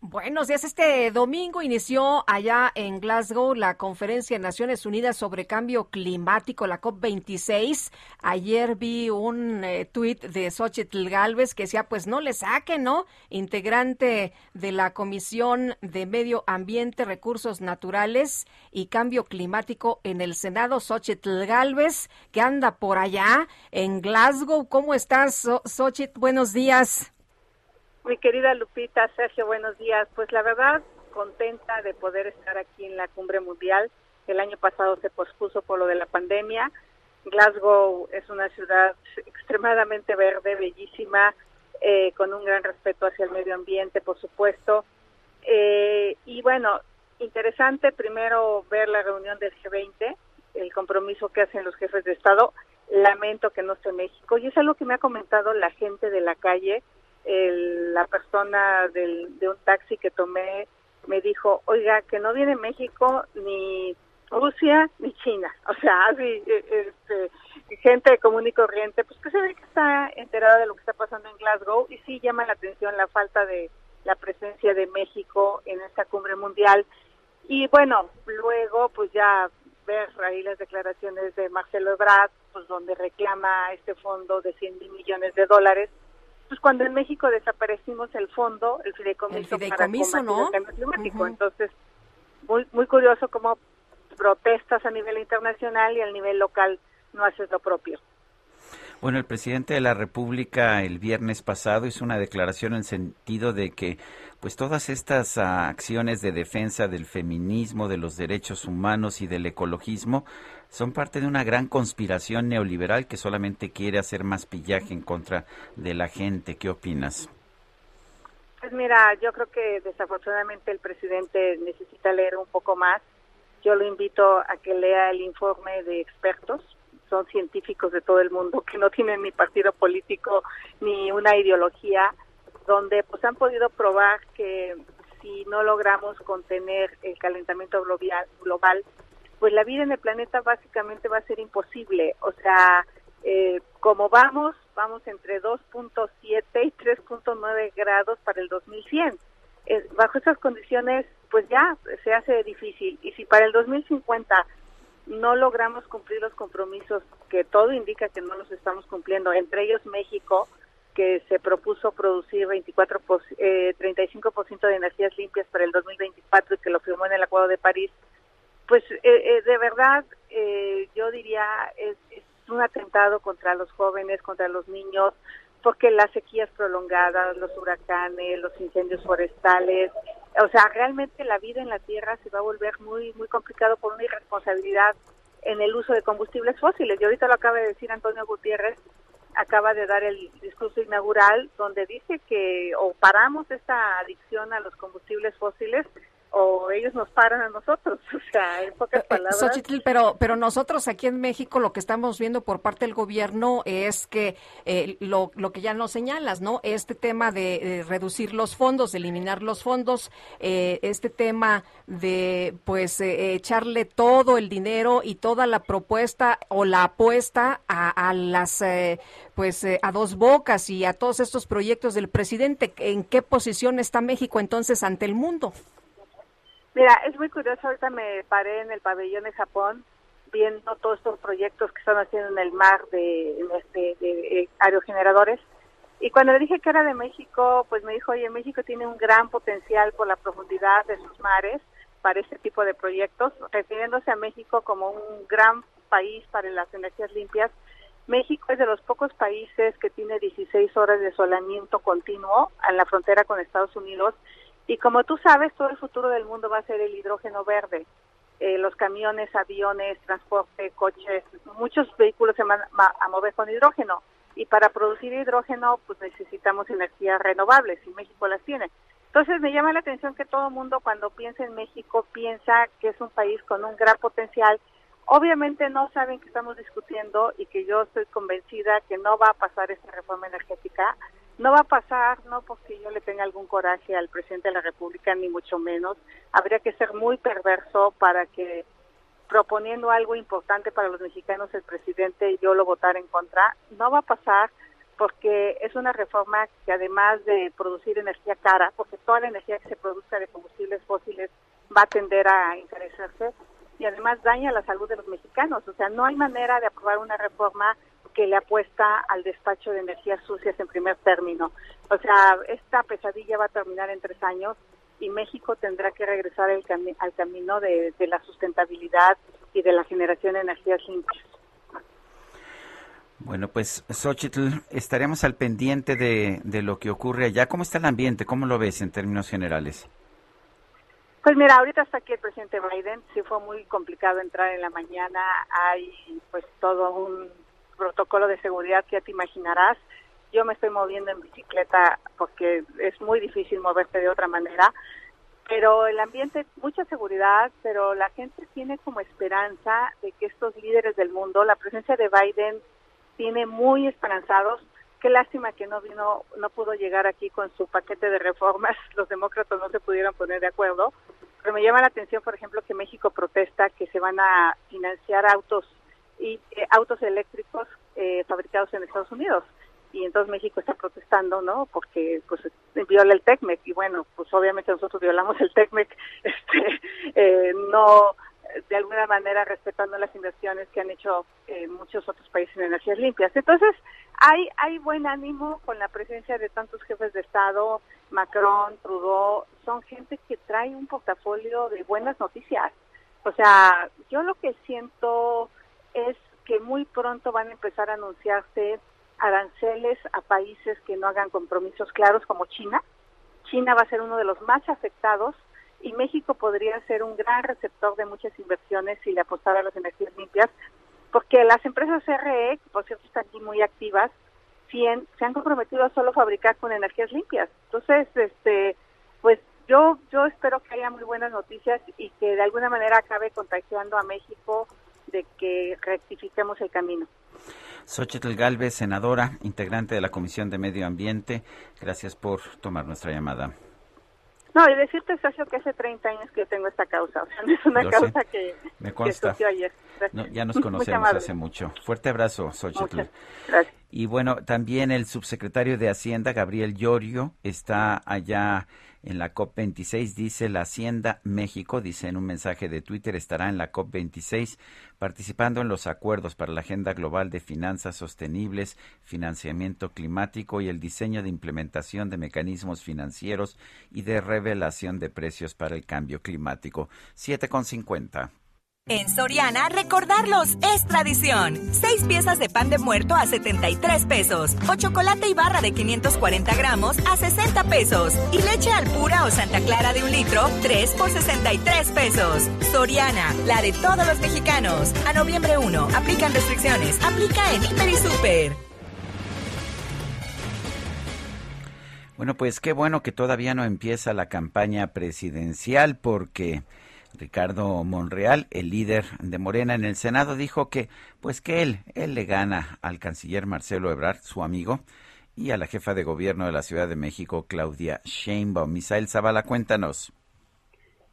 [SPEAKER 17] Buenos días.
[SPEAKER 2] Este domingo inició allá en Glasgow la conferencia de Naciones Unidas sobre cambio climático, la COP26. Ayer vi un eh, tuit de Xochitl Galvez que decía, pues no le saquen, ¿no? Integrante de la Comisión de Medio Ambiente, Recursos Naturales y Cambio Climático en el Senado, Xochitl Galvez, que anda por allá en Glasgow. ¿Cómo estás, Xochitl? Buenos días.
[SPEAKER 18] Mi querida Lupita, Sergio, buenos días. Pues la verdad, contenta de poder estar aquí en la cumbre mundial. El año pasado se pospuso por lo de la pandemia. Glasgow es una ciudad extremadamente verde, bellísima, eh, con un gran respeto hacia el medio ambiente, por supuesto. Eh, y bueno, interesante primero ver la reunión del G20, el compromiso que hacen los jefes de Estado. Lamento que no esté México y es algo que me ha comentado la gente de la calle el, la persona del, de un taxi que tomé me dijo, oiga, que no viene México ni Rusia ni China. O sea, así, e, este, gente común y corriente, pues que se ve que está enterada de lo que está pasando en Glasgow y sí llama la atención la falta de la presencia de México en esta cumbre mundial. Y bueno, luego pues ya ver ahí las declaraciones de Marcelo Ebrard, pues donde reclama este fondo de 100 mil millones de dólares pues cuando en México desaparecimos el fondo, el fideicomiso,
[SPEAKER 2] el fideicomiso ¿no?
[SPEAKER 18] el cambio climático. Entonces, muy, muy curioso cómo protestas a nivel internacional y a nivel local no haces lo propio.
[SPEAKER 1] Bueno, el presidente de la República el viernes pasado hizo una declaración en el sentido de que pues todas estas ah, acciones de defensa del feminismo, de los derechos humanos y del ecologismo son parte de una gran conspiración neoliberal que solamente quiere hacer más pillaje en contra de la gente. ¿Qué opinas?
[SPEAKER 18] Pues mira, yo creo que desafortunadamente el presidente necesita leer un poco más. Yo lo invito a que lea el informe de expertos son científicos de todo el mundo que no tienen ni partido político ni una ideología, donde pues han podido probar que si no logramos contener el calentamiento global, global pues la vida en el planeta básicamente va a ser imposible. O sea, eh, como vamos, vamos entre 2.7 y 3.9 grados para el 2100. bajo esas condiciones, pues ya se hace difícil. Y si para el 2050 no logramos cumplir los compromisos que todo indica que no los estamos cumpliendo, entre ellos México, que se propuso producir 24 eh, 35% de energías limpias para el 2024 y que lo firmó en el Acuerdo de París, pues eh, eh, de verdad eh, yo diría es, es un atentado contra los jóvenes, contra los niños, porque las sequías prolongadas, los huracanes, los incendios forestales, o sea, realmente la vida en la Tierra se va a volver muy muy complicado por una irresponsabilidad en el uso de combustibles fósiles. Y ahorita lo acaba de decir Antonio Gutiérrez, acaba de dar el discurso inaugural donde dice que o paramos esta adicción a los combustibles fósiles o ellos nos paran a nosotros, o sea, en pocas eh, palabras.
[SPEAKER 2] pero, pero nosotros aquí en México lo que estamos viendo por parte del gobierno es que eh, lo, lo que ya nos señalas, ¿no? Este tema de, reducir los fondos, de eliminar los fondos, eh, este tema de, pues, echarle todo el dinero y toda la propuesta o la apuesta a, a las, pues, a dos bocas y a todos estos proyectos del presidente. ¿En qué posición está México entonces ante el mundo?
[SPEAKER 18] Mira, es muy curioso, ahorita me paré en el pabellón de Japón viendo todos estos proyectos que están haciendo en el mar de, este, de aerogeneradores. Y cuando le dije que era de México, pues me dijo, oye, México tiene un gran potencial por la profundidad de sus mares para este tipo de proyectos, refiriéndose a México como un gran país para las energías limpias. México es de los pocos países que tiene 16 horas de solamiento continuo en la frontera con Estados Unidos y como tú sabes, todo el futuro del mundo va a ser el hidrógeno verde. Eh, los camiones, aviones, transporte, coches, muchos vehículos se van a mover con hidrógeno. Y para producir hidrógeno, pues necesitamos energías renovables y México las tiene. Entonces me llama la atención que todo el mundo cuando piensa en México piensa que es un país con un gran potencial. Obviamente no saben que estamos discutiendo y que yo estoy convencida que no va a pasar esta reforma energética no va a pasar, no porque yo le tenga algún coraje al presidente de la República, ni mucho menos. Habría que ser muy perverso para que proponiendo algo importante para los mexicanos el presidente y yo lo votara en contra. No va a pasar porque es una reforma que además de producir energía cara, porque toda la energía que se produzca de combustibles fósiles va a tender a encarecerse y además daña la salud de los mexicanos. O sea, no hay manera de aprobar una reforma que le apuesta al despacho de energías sucias en primer término. O sea, esta pesadilla va a terminar en tres años y México tendrá que regresar al camino de, la sustentabilidad y de la generación de energías limpias.
[SPEAKER 1] Bueno, pues Xochitl, estaremos al pendiente de, de lo que ocurre allá. ¿Cómo está el ambiente? ¿Cómo lo ves en términos generales?
[SPEAKER 18] Pues mira, ahorita está aquí el presidente Biden. Sí fue muy complicado entrar en la mañana. Hay pues todo un protocolo de seguridad que ya te imaginarás. Yo me estoy moviendo en bicicleta porque es muy difícil moverte de otra manera, pero el ambiente, mucha seguridad, pero la gente tiene como esperanza de que estos líderes del mundo, la presencia de Biden tiene muy esperanzados. Qué lástima que no vino, no pudo llegar aquí con su paquete de reformas. Los demócratas no se pudieron poner de acuerdo. Pero me llama la atención, por ejemplo, que México protesta que se van a financiar autos y eh, autos eléctricos eh, fabricados en Estados Unidos y entonces México está protestando, ¿no? Porque pues viola el TECMEC y bueno, pues obviamente nosotros violamos el TECMEC, este, eh, no de alguna manera respetando las inversiones que han hecho eh, muchos otros países en energías limpias. Entonces hay hay buen ánimo con la presencia de tantos jefes de Estado Macron, Trudeau, son gente que trae un portafolio de buenas noticias. O sea, yo lo que siento es que muy pronto van a empezar a anunciarse aranceles a países que no hagan compromisos claros como China. China va a ser uno de los más afectados y México podría ser un gran receptor de muchas inversiones si le apostara a las energías limpias, porque las empresas CRE, que por cierto están aquí muy activas, se han comprometido a solo fabricar con energías limpias. Entonces, este, pues yo yo espero que haya muy buenas noticias y que de alguna manera acabe contagiando a México de que rectifiquemos el camino.
[SPEAKER 1] Xochitl Galvez, senadora, integrante de la Comisión de Medio Ambiente, gracias por tomar nuestra llamada.
[SPEAKER 18] No, y decirte, Sergio, que hace 30 años que tengo esta causa. O sea, no es una causa que,
[SPEAKER 1] Me consta.
[SPEAKER 18] ayer.
[SPEAKER 1] ya nos conocemos hace mucho. Fuerte abrazo, Xochitl.
[SPEAKER 18] Gracias.
[SPEAKER 1] Y bueno, también el subsecretario de Hacienda, Gabriel Llorio, está allá en la COP26, dice la Hacienda México, dice en un mensaje de Twitter, estará en la COP26 participando en los acuerdos para la Agenda Global de Finanzas Sostenibles, financiamiento climático y el diseño de implementación de mecanismos financieros y de revelación de precios para el cambio climático. 7,50.
[SPEAKER 19] En Soriana, recordarlos es tradición. Seis piezas de pan de muerto a 73 pesos. O chocolate y barra de 540 gramos a 60 pesos. Y leche al pura o Santa Clara de un litro, 3 por 63 pesos. Soriana, la de todos los mexicanos. A noviembre 1, aplican restricciones. Aplica en Hiper y Super.
[SPEAKER 1] Bueno, pues qué bueno que todavía no empieza la campaña presidencial porque Ricardo Monreal, el líder de Morena en el Senado, dijo que pues que él, él le gana al canciller Marcelo Ebrard, su amigo, y a la jefa de gobierno de la Ciudad de México, Claudia Sheinbaum. Misael Zavala, cuéntanos.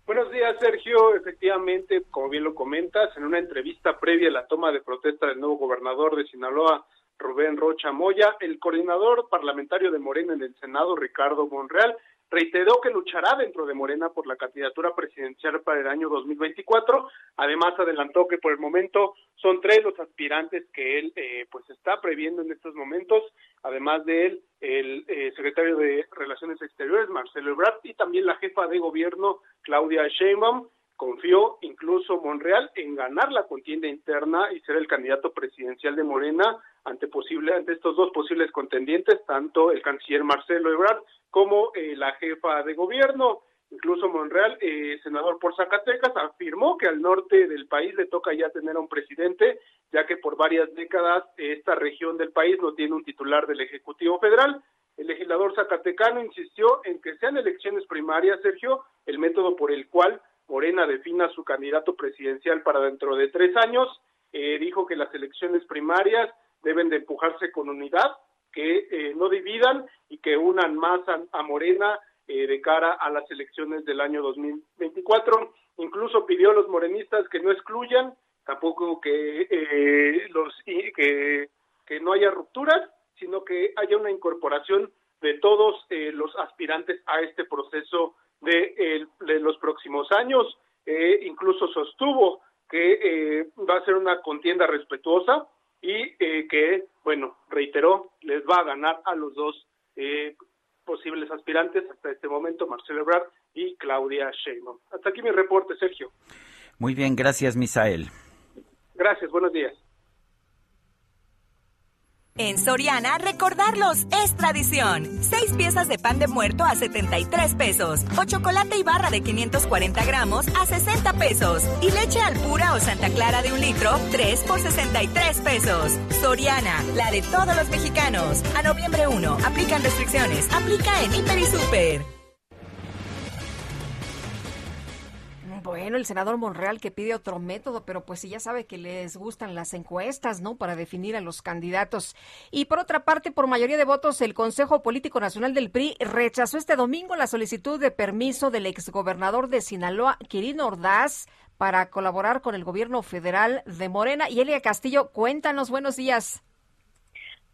[SPEAKER 20] Buenos días, Sergio. Efectivamente, como bien lo comentas, en una entrevista previa a la toma de protesta del nuevo gobernador de Sinaloa, Rubén Rocha Moya, el coordinador parlamentario de Morena en el Senado, Ricardo Monreal, reiteró que luchará dentro de Morena por la candidatura presidencial para el año 2024. Además, adelantó que por el momento son tres los aspirantes que él eh, pues está previendo en estos momentos. Además de él, el eh, secretario de Relaciones Exteriores, Marcelo Ebrard, y también la jefa de gobierno, Claudia Sheinbaum. Confió incluso Monreal en ganar la contienda interna y ser el candidato presidencial de Morena ante posible ante estos dos posibles contendientes, tanto el canciller Marcelo Ebrard como eh, la jefa de gobierno. Incluso Monreal, eh, senador por Zacatecas, afirmó que al norte del país le toca ya tener a un presidente, ya que por varias décadas esta región del país no tiene un titular del Ejecutivo Federal. El legislador zacatecano insistió en que sean elecciones primarias, Sergio, el método por el cual Morena defina su candidato presidencial para dentro de tres años. Eh, dijo que las elecciones primarias deben de empujarse con unidad, que eh, no dividan y que unan más a, Morena eh, de cara a las elecciones del año 2024. Incluso pidió a los morenistas que no excluyan, tampoco que eh, los que, que no haya rupturas, sino que haya una incorporación de todos los aspirantes a este proceso de, de los próximos años. incluso sostuvo que va a ser una contienda respetuosa, y eh, que, bueno, reiteró, les va a ganar a los dos eh, posibles aspirantes hasta este momento, Marcelo Ebrard y Claudia Sheinbaum. Hasta aquí mi reporte, Sergio.
[SPEAKER 1] Muy bien, gracias, Misael.
[SPEAKER 20] Gracias, buenos días.
[SPEAKER 19] En Soriana, recordarlos es tradición. Seis piezas de pan de muerto a 73 pesos. O chocolate y barra de 540 gramos a 60 pesos. Y leche al pura o Santa Clara de un litro, 3 por 63 pesos. Soriana, la de todos los mexicanos. A noviembre 1, aplican restricciones. Aplica en Hiper y Super.
[SPEAKER 2] Bueno, el senador Monreal que pide otro método, pero pues sí ya sabe que les gustan las encuestas, ¿no? Para definir a los candidatos. Y por otra parte, por mayoría de votos, el Consejo Político Nacional del PRI rechazó este domingo la solicitud de permiso del exgobernador de Sinaloa, Quirino Ordaz, para colaborar con el gobierno federal de Morena. Y Elia Castillo, cuéntanos, buenos días.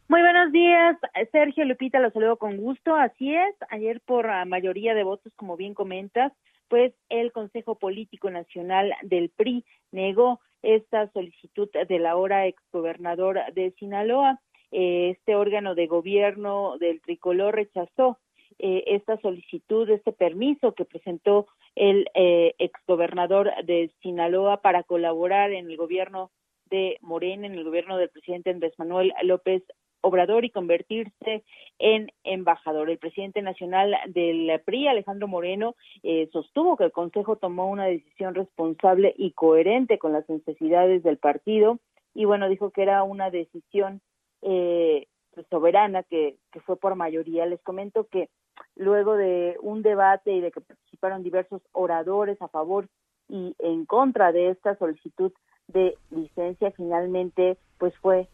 [SPEAKER 21] Muy buenos días, Sergio Lupita, lo saludo con gusto. Así es, ayer por mayoría de votos, como bien comentas, pues el Consejo Político Nacional del PRI negó esta solicitud del ahora exgobernador de Sinaloa. Este órgano de gobierno del tricolor rechazó eh, esta solicitud, este permiso que presentó el eh, exgobernador de Sinaloa para colaborar en el gobierno de Morena, en el gobierno del presidente Andrés Manuel López Obrador y convertirse en embajador. El presidente nacional del PRI, Alejandro Moreno, eh, sostuvo que el Consejo tomó una decisión responsable y coherente con las necesidades del partido y bueno, dijo que era una decisión eh, pues, soberana que, que fue por mayoría. Les comento que luego de un debate y de que participaron diversos oradores a favor y en contra de esta solicitud de licencia, finalmente pues fue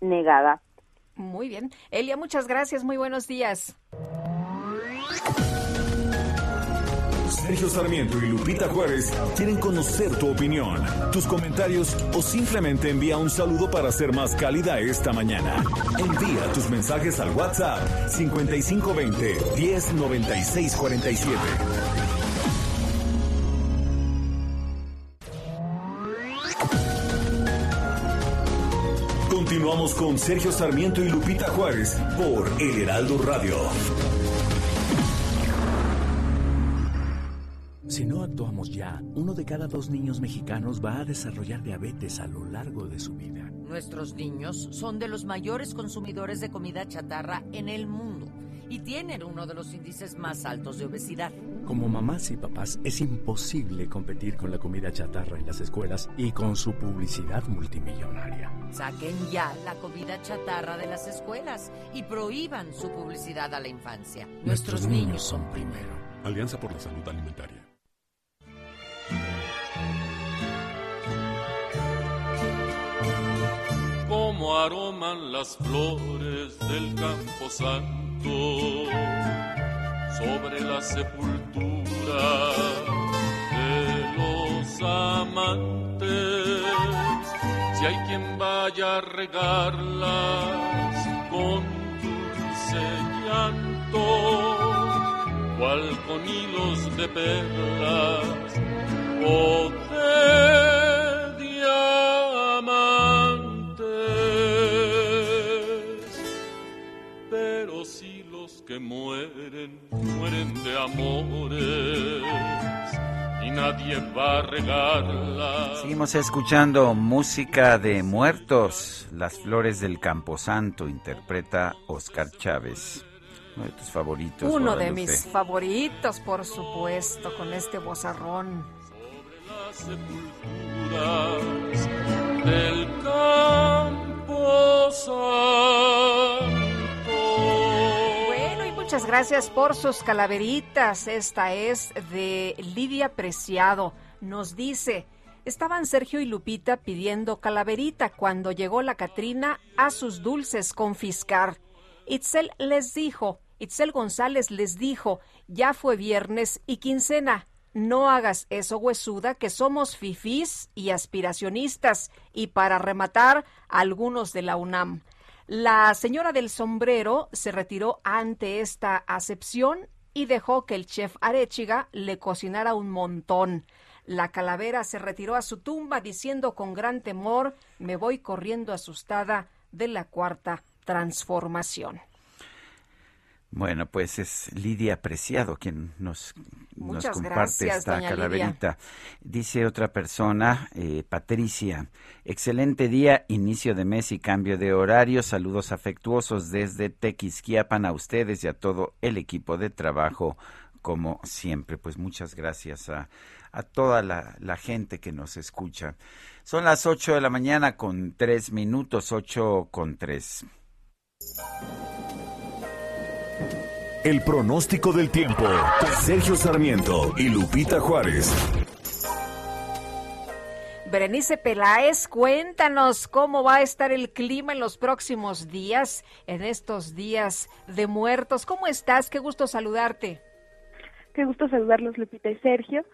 [SPEAKER 21] negada.
[SPEAKER 2] Muy bien. Elia, muchas gracias. Muy buenos días.
[SPEAKER 3] Sergio Sarmiento y Lupita Juárez quieren conocer tu opinión, tus comentarios o simplemente envía un saludo para ser más cálida esta mañana. Envía tus mensajes al WhatsApp 5520 109647. Continuamos con Sergio Sarmiento y Lupita Juárez por El Heraldo Radio.
[SPEAKER 22] Si no actuamos ya, uno de cada dos niños mexicanos va a desarrollar diabetes a lo largo de su vida.
[SPEAKER 23] Nuestros niños son de los mayores consumidores de comida chatarra en el mundo y tienen uno de los índices más altos de obesidad.
[SPEAKER 22] Como mamás y papás es imposible competir con la comida chatarra en las escuelas y con su publicidad multimillonaria.
[SPEAKER 23] Saquen ya la comida chatarra de las escuelas y prohíban su publicidad a la infancia.
[SPEAKER 22] Nuestros, niños son primero.
[SPEAKER 9] Alianza por la Salud Alimentaria.
[SPEAKER 24] Como aroman las flores del campo santo sobre la sepultura de los amantes. Si hay quien vaya a regarlas con dulce llanto, cual con hilos de perlas o de diamantes. Que mueren, mueren de amores y nadie va a regarlas.
[SPEAKER 1] Seguimos escuchando música de muertos. Las flores del Camposanto interpreta Oscar Chávez. Uno de tus favoritos.
[SPEAKER 2] Uno de
[SPEAKER 1] Guadalupe.
[SPEAKER 2] mis favoritos, por supuesto, con este bozarrón.
[SPEAKER 24] sepulturas del campo
[SPEAKER 2] gracias por sus calaveritas. Esta es de Lidia Preciado. Nos dice, estaban Sergio y Lupita pidiendo calaverita cuando llegó la Catrina a sus dulces confiscar. Itzel les dijo, Itzel González les dijo, ya fue viernes y quincena. No hagas eso, huesuda, que somos fifís y aspiracionistas. Y para rematar, algunos de la UNAM. La señora del sombrero se retiró ante esta acepción y dejó que el chef Arechiga le cocinara un montón. La calavera se retiró a su tumba diciendo con gran temor, me voy corriendo asustada de la cuarta transformación.
[SPEAKER 1] Bueno, pues es Lidia Preciado quien nos, nos comparte
[SPEAKER 2] gracias,
[SPEAKER 1] esta calaverita. Dice otra persona, eh, Patricia, excelente día, inicio de mes y cambio de horario. Saludos afectuosos desde Tequisquiapan a ustedes y a todo el equipo de trabajo, como siempre. Pues muchas gracias a, a toda la, la gente que nos escucha. Son las 8 de la mañana con tres minutos, 8 con tres.
[SPEAKER 3] El pronóstico del tiempo. Sergio Sarmiento y Lupita Juárez.
[SPEAKER 2] Berenice Peláez, cuéntanos cómo va a estar el clima en los próximos días, en estos días de muertos. ¿Cómo estás? Qué gusto saludarte.
[SPEAKER 21] Qué gusto saludarlos, Lupita y Sergio,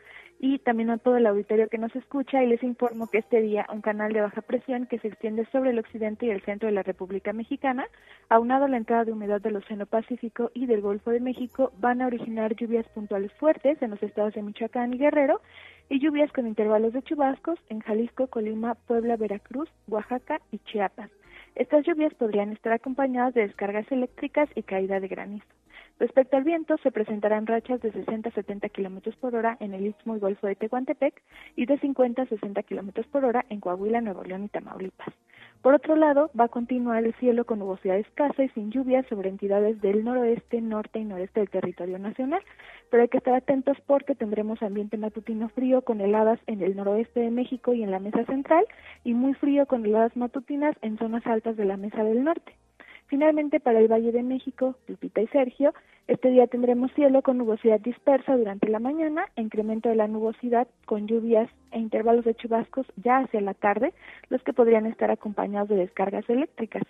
[SPEAKER 21] y también a todo el auditorio que nos escucha. Y les informo que este día un canal de baja presión que se extiende sobre el occidente y el centro de la República Mexicana, aunado a la entrada de humedad del Océano Pacífico y del Golfo de México, van a originar lluvias puntuales fuertes en los estados de Michoacán y Guerrero y lluvias con intervalos de chubascos en Jalisco, Colima, Puebla, Veracruz, Oaxaca y Chiapas. Estas lluvias podrían estar acompañadas de descargas eléctricas y caída de granizo. Respecto al viento, se presentarán rachas de 60 a 70 kilómetros por hora en el Istmo y Golfo de Tehuantepec y de 50 a 60 kilómetros por hora en Coahuila, Nuevo León y Tamaulipas. Por otro lado, va a continuar el cielo con nubosidad escasa y sin lluvias sobre entidades del noroeste, norte y noreste del territorio nacional, pero hay que estar atentos porque tendremos ambiente matutino frío con heladas en el noroeste de México y en la mesa central y muy frío con heladas matutinas en zonas altas de la mesa del norte. Finalmente, para el Valle de México, Lupita y Sergio, este día tendremos cielo con nubosidad dispersa durante la mañana, incremento de la nubosidad con lluvias e intervalos de chubascos ya hacia la tarde, los que podrían estar acompañados de descargas eléctricas.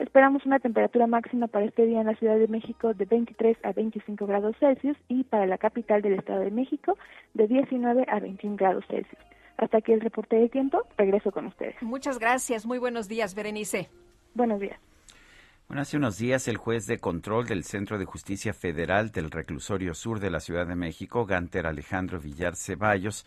[SPEAKER 21] Esperamos una temperatura máxima para este día en la Ciudad de México de 23 a 25 grados Celsius y para la capital del Estado de México de 19 a 21 grados Celsius. Hasta aquí el reporte de tiempo. Regreso con ustedes.
[SPEAKER 2] Muchas gracias. Muy buenos días, Berenice.
[SPEAKER 21] Buenos días.
[SPEAKER 1] Bueno, hace unos días el juez de control del Centro de Justicia Federal del Reclusorio Sur de la Ciudad de México, Ganter Alejandro Villar Ceballos,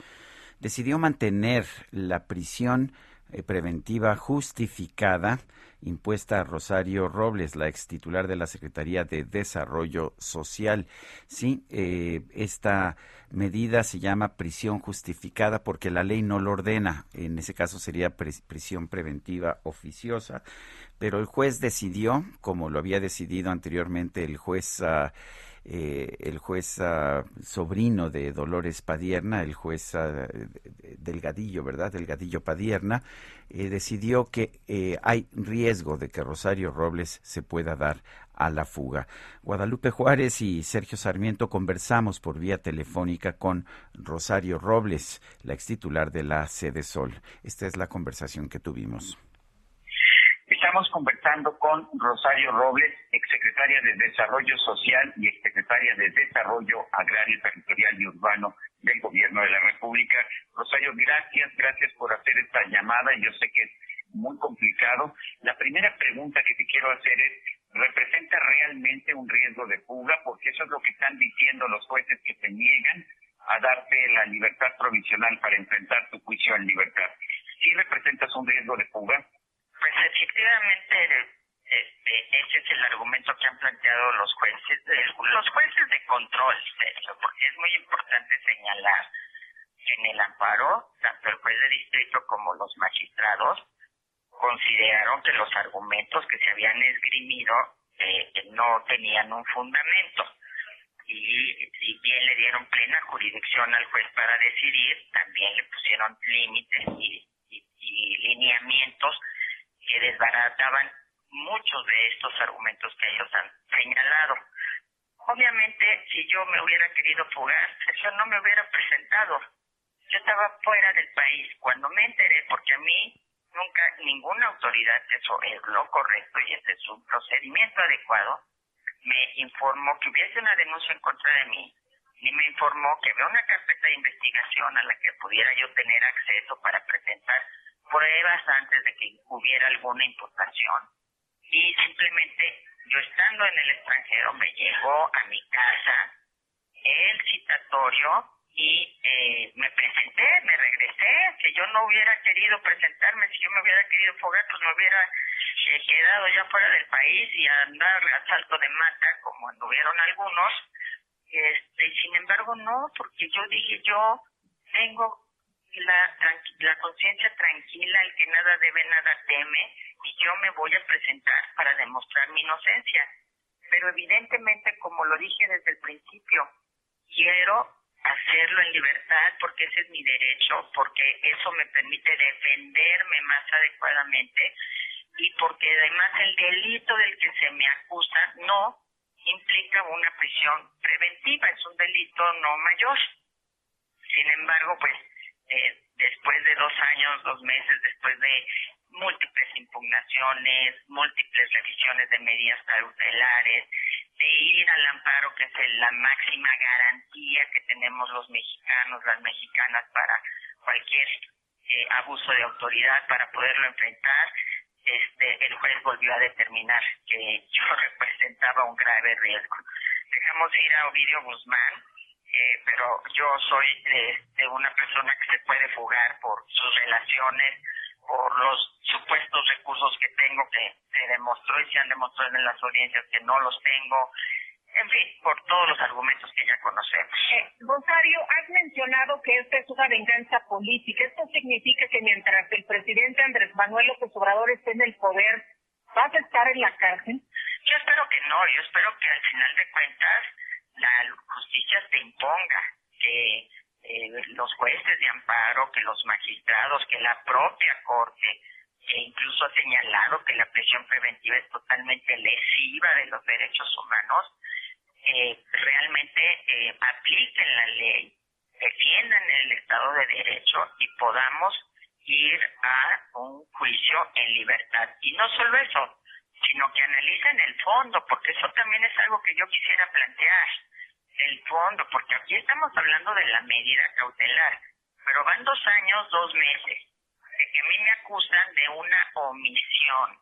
[SPEAKER 1] decidió mantener la prisión eh, preventiva justificada impuesta a Rosario Robles, la ex titular de la Secretaría de Desarrollo Social. Sí, eh, esta medida se llama prisión justificada porque la ley no lo ordena. En ese caso sería prisión preventiva oficiosa. Pero el juez decidió, como lo había decidido anteriormente el juez. Ah, eh, el juez ah, sobrino de Dolores Padierna, el juez ah, Delgadillo, ¿verdad? Delgadillo Padierna, eh, decidió que eh, hay riesgo de que Rosario Robles se pueda dar a la fuga. Guadalupe Juárez y Sergio Sarmiento conversamos por vía telefónica con Rosario Robles, la ex titular de la Sede Sol. Esta es la conversación que tuvimos.
[SPEAKER 25] Estamos conversando con Rosario Robles, exsecretaria de Desarrollo Social y exsecretaria de Desarrollo Agrario, Territorial y Urbano del Gobierno de la República. Rosario, gracias, gracias por hacer esta llamada. Yo sé que es muy complicado. La primera pregunta que te quiero hacer es, ¿representa realmente un riesgo de fuga? Porque eso es lo que están diciendo los jueces que se niegan a darte la libertad provisional para enfrentar tu juicio en libertad. ¿Sí representas un riesgo de fuga?
[SPEAKER 26] Pues efectivamente, este, ese es el argumento que han planteado los jueces, los jueces de control, porque es muy importante señalar que en el amparo, tanto el juez de distrito como los magistrados consideraron que los argumentos que se habían esgrimido eh, no tenían un fundamento. Y si bien le dieron plena jurisdicción al juez para decidir, también le pusieron límites y lineamientos que desbarataban muchos de estos argumentos que ellos han señalado. Obviamente, si yo me hubiera querido fugar, eso no me hubiera presentado. Yo estaba fuera del país. Cuando me enteré, porque a mí nunca ninguna autoridad, eso es lo correcto y este es un procedimiento adecuado, me informó que hubiese una denuncia en contra de mí y me informó que había una carpeta de investigación a la que pudiera yo tener acceso para presentar pruebas antes de que hubiera alguna imputación. Y simplemente yo estando en el extranjero me llegó a mi casa el citatorio y eh, me presenté, me regresé, que yo no hubiera querido presentarme, si yo me hubiera querido fogar, pues me hubiera eh, quedado ya fuera del país y andar a salto de mata, como anduvieron algunos, este, sin embargo no, porque yo dije, yo tengo la, la conciencia tranquila, el que nada debe, nada teme, y yo me voy a presentar para demostrar mi inocencia. Pero evidentemente, como lo dije desde el principio, quiero hacerlo en libertad porque ese es mi derecho, porque eso me permite defenderme más adecuadamente y porque además el delito del que se me acusa no implica una prisión preventiva, es un delito no mayor. Sin embargo, pues eh, después de dos años, dos meses, después de múltiples impugnaciones, múltiples revisiones de medidas cautelares, de ir al amparo, que es la máxima garantía que tenemos los mexicanos, las mexicanas para cualquier eh, abuso de autoridad para poderlo enfrentar, este, el juez volvió a determinar que yo representaba un grave riesgo. Dejamos ir a Ovidio Guzmán, eh, pero yo soy de, una persona que se puede fugar por sus relaciones, por los supuestos recursos que tengo que se demostró y se han demostrado en las audiencias que no los tengo. En fin, por todos los argumentos que ya conocemos.
[SPEAKER 27] Eh, Rosario, has mencionado que esta es una venganza política. ¿Esto significa que mientras el presidente Andrés Manuel López Obrador esté en el poder, vas a estar en la cárcel?
[SPEAKER 26] Yo espero que no, yo espero que al final de cuentas la justicia se imponga, que eh, los jueces de amparo, que los magistrados, que la propia Corte, que incluso ha señalado que la prisión preventiva es totalmente lesiva de los derechos humanos, eh, realmente eh, apliquen la ley, defiendan el Estado de Derecho y podamos ir a un juicio en libertad. Y no solo eso, sino que analicen el fondo, porque eso también es algo que yo quisiera plantear el fondo, porque aquí estamos hablando de la medida cautelar, pero van dos años, dos meses, de que a mí me acusan de una omisión.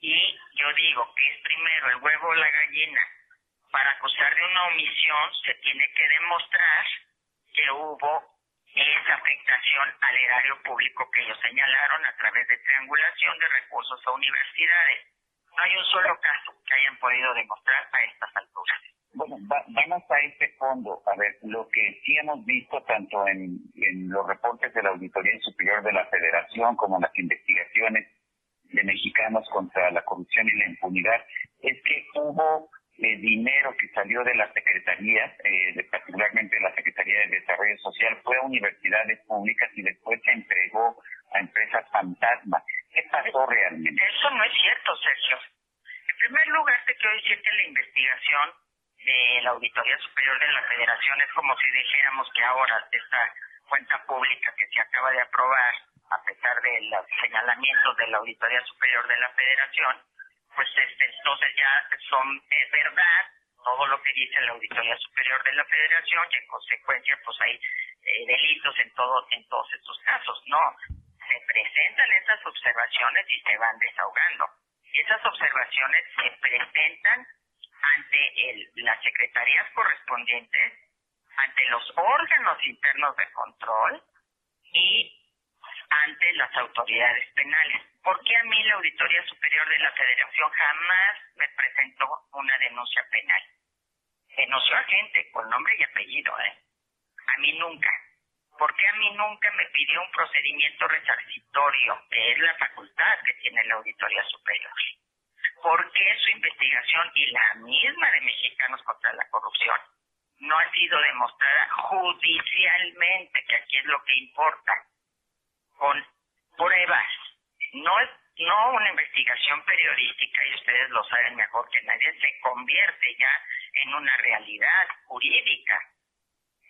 [SPEAKER 26] Y yo digo que es primero el huevo o la gallina. Para acusar de una omisión se tiene que demostrar que hubo esa afectación al erario público que ellos señalaron a través de triangulación de recursos a universidades. No hay un solo caso que hayan podido demostrar a estas alturas.
[SPEAKER 25] Bueno, vamos a este fondo. A ver, lo que sí hemos visto tanto en, en los reportes de la Auditoría Superior de la Federación como en las investigaciones de mexicanos contra la corrupción y la impunidad es que hubo eh, dinero que salió de las secretarías, eh, particularmente de la Secretaría de Desarrollo Social, fue a universidades públicas y después se entregó a empresas fantasma. ¿Qué pasó realmente?
[SPEAKER 26] Eso no es cierto, Sergio. En primer lugar, te quiero decir que la investigación de la Auditoría Superior de la Federación es como si dijéramos que ahora esta cuenta pública que se acaba de aprobar, a pesar de los señalamientos de la Auditoría Superior de la Federación, pues este, entonces ya son verdad todo lo que dice la Auditoría Superior de la Federación y en consecuencia pues hay eh, delitos en todo en todos estos casos. No, se presentan estas observaciones y se van desahogando. Esas observaciones se presentan ante el, las secretarías correspondientes, ante los órganos internos de control y ante las autoridades penales. ¿Por qué a mí la Auditoría Superior de la Federación jamás me presentó una denuncia penal? Denunció a gente con nombre y apellido, ¿eh? A mí nunca. ¿Por qué a mí nunca me pidió un procedimiento resarcitorio, que es la facultad que tiene la Auditoría Superior? ¿Por qué su investigación y la misma de Mexicanos contra la Corrupción no ha sido demostrada judicialmente, que aquí es lo que importa, con pruebas? No es no una investigación periodística, y ustedes lo saben mejor que nadie, se convierte ya en una realidad jurídica,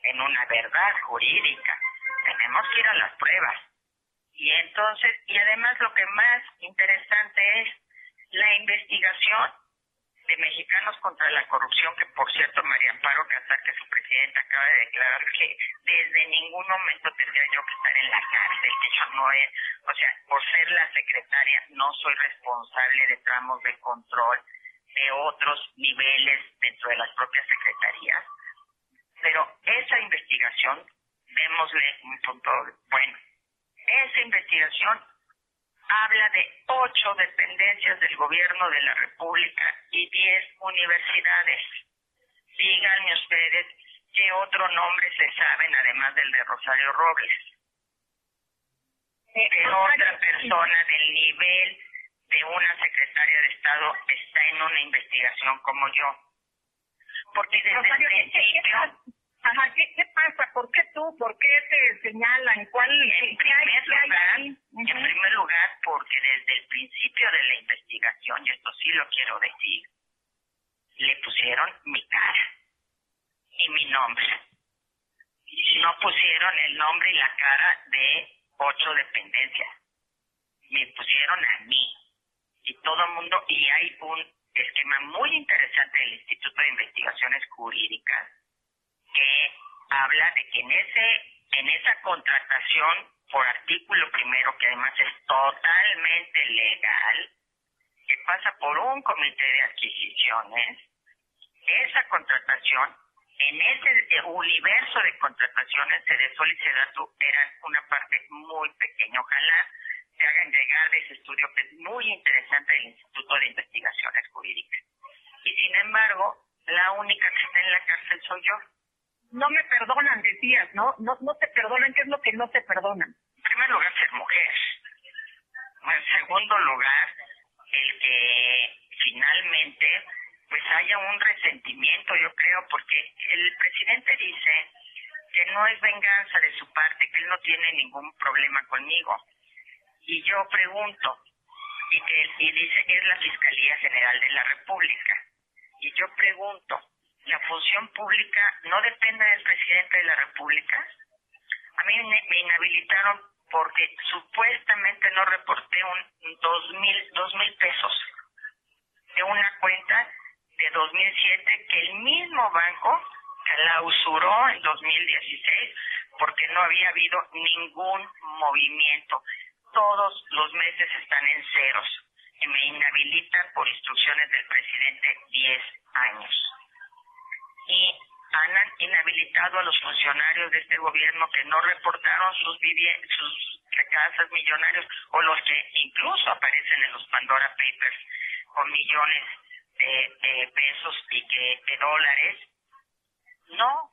[SPEAKER 26] en una verdad jurídica. Tenemos que ir a las pruebas. Y entonces, y además lo que más interesante es la investigación de Mexicanos contra la Corrupción, que por cierto María Amparo Casar, que su presidenta acaba de declarar que desde ningún momento tendría yo que estar en la cárcel, que yo no es, o sea, por ser la secretaria no soy responsable de tramos de control de otros niveles dentro de las propias secretarías, pero esa investigación, démosle un punto, bueno, esa investigación habla de ocho dependencias del gobierno de la República y diez universidades. Díganme ustedes qué otro nombre se saben además del de Rosario Robles. ¿Qué otra persona del nivel de una secretaria de Estado está en una investigación como yo? Porque desde el principio...
[SPEAKER 27] Ajá, ¿qué, ¿qué, pasa? ¿Por qué tú? ¿Por qué te señalan? ¿Cuál,
[SPEAKER 26] en primer lugar, en primer lugar, porque desde el principio de la investigación, y esto sí lo quiero decir, le pusieron mi cara y mi nombre. No pusieron el nombre y la cara de ocho dependencias. Me pusieron a mí. Y todo el mundo, y hay un esquema muy interesante del Instituto de Investigaciones Jurídicas que habla de que en ese en esa contratación por artículo primero que además es totalmente legal que pasa por un comité de adquisiciones esa contratación en ese universo de contrataciones se de Sol y Sedatu eran una parte muy pequeña ojalá se hagan llegar ese estudio que es muy interesante del Instituto de Investigaciones Jurídicas y sin embargo, la única que está en la cárcel soy yo.
[SPEAKER 27] No me perdonan, decías, ¿no? No, no te perdonan, ¿qué es lo que no te perdonan?
[SPEAKER 26] En primer lugar, ser mujer. En segundo lugar, el que finalmente pues haya un resentimiento, yo creo, porque el presidente dice que no es venganza de su parte, que él no tiene ningún problema conmigo. Y yo pregunto, y, que, y dice que es la Fiscalía General de la República. Y yo pregunto, ¿la función pública no depende del presidente de la República? A mí me inhabilitaron porque supuestamente no reporté un dos mil, dos mil pesos de una cuenta de 2007 que el mismo banco clausuró en 2016 porque no había habido ningún movimiento. Todos los meses están en ceros y me inhabilitan por instrucciones del presidente 10 años. Y han inhabilitado a los funcionarios de este gobierno que no reportaron sus sus casas millonarios o los que incluso aparecen en los Pandora Papers con millones de, pesos y de dólares. No,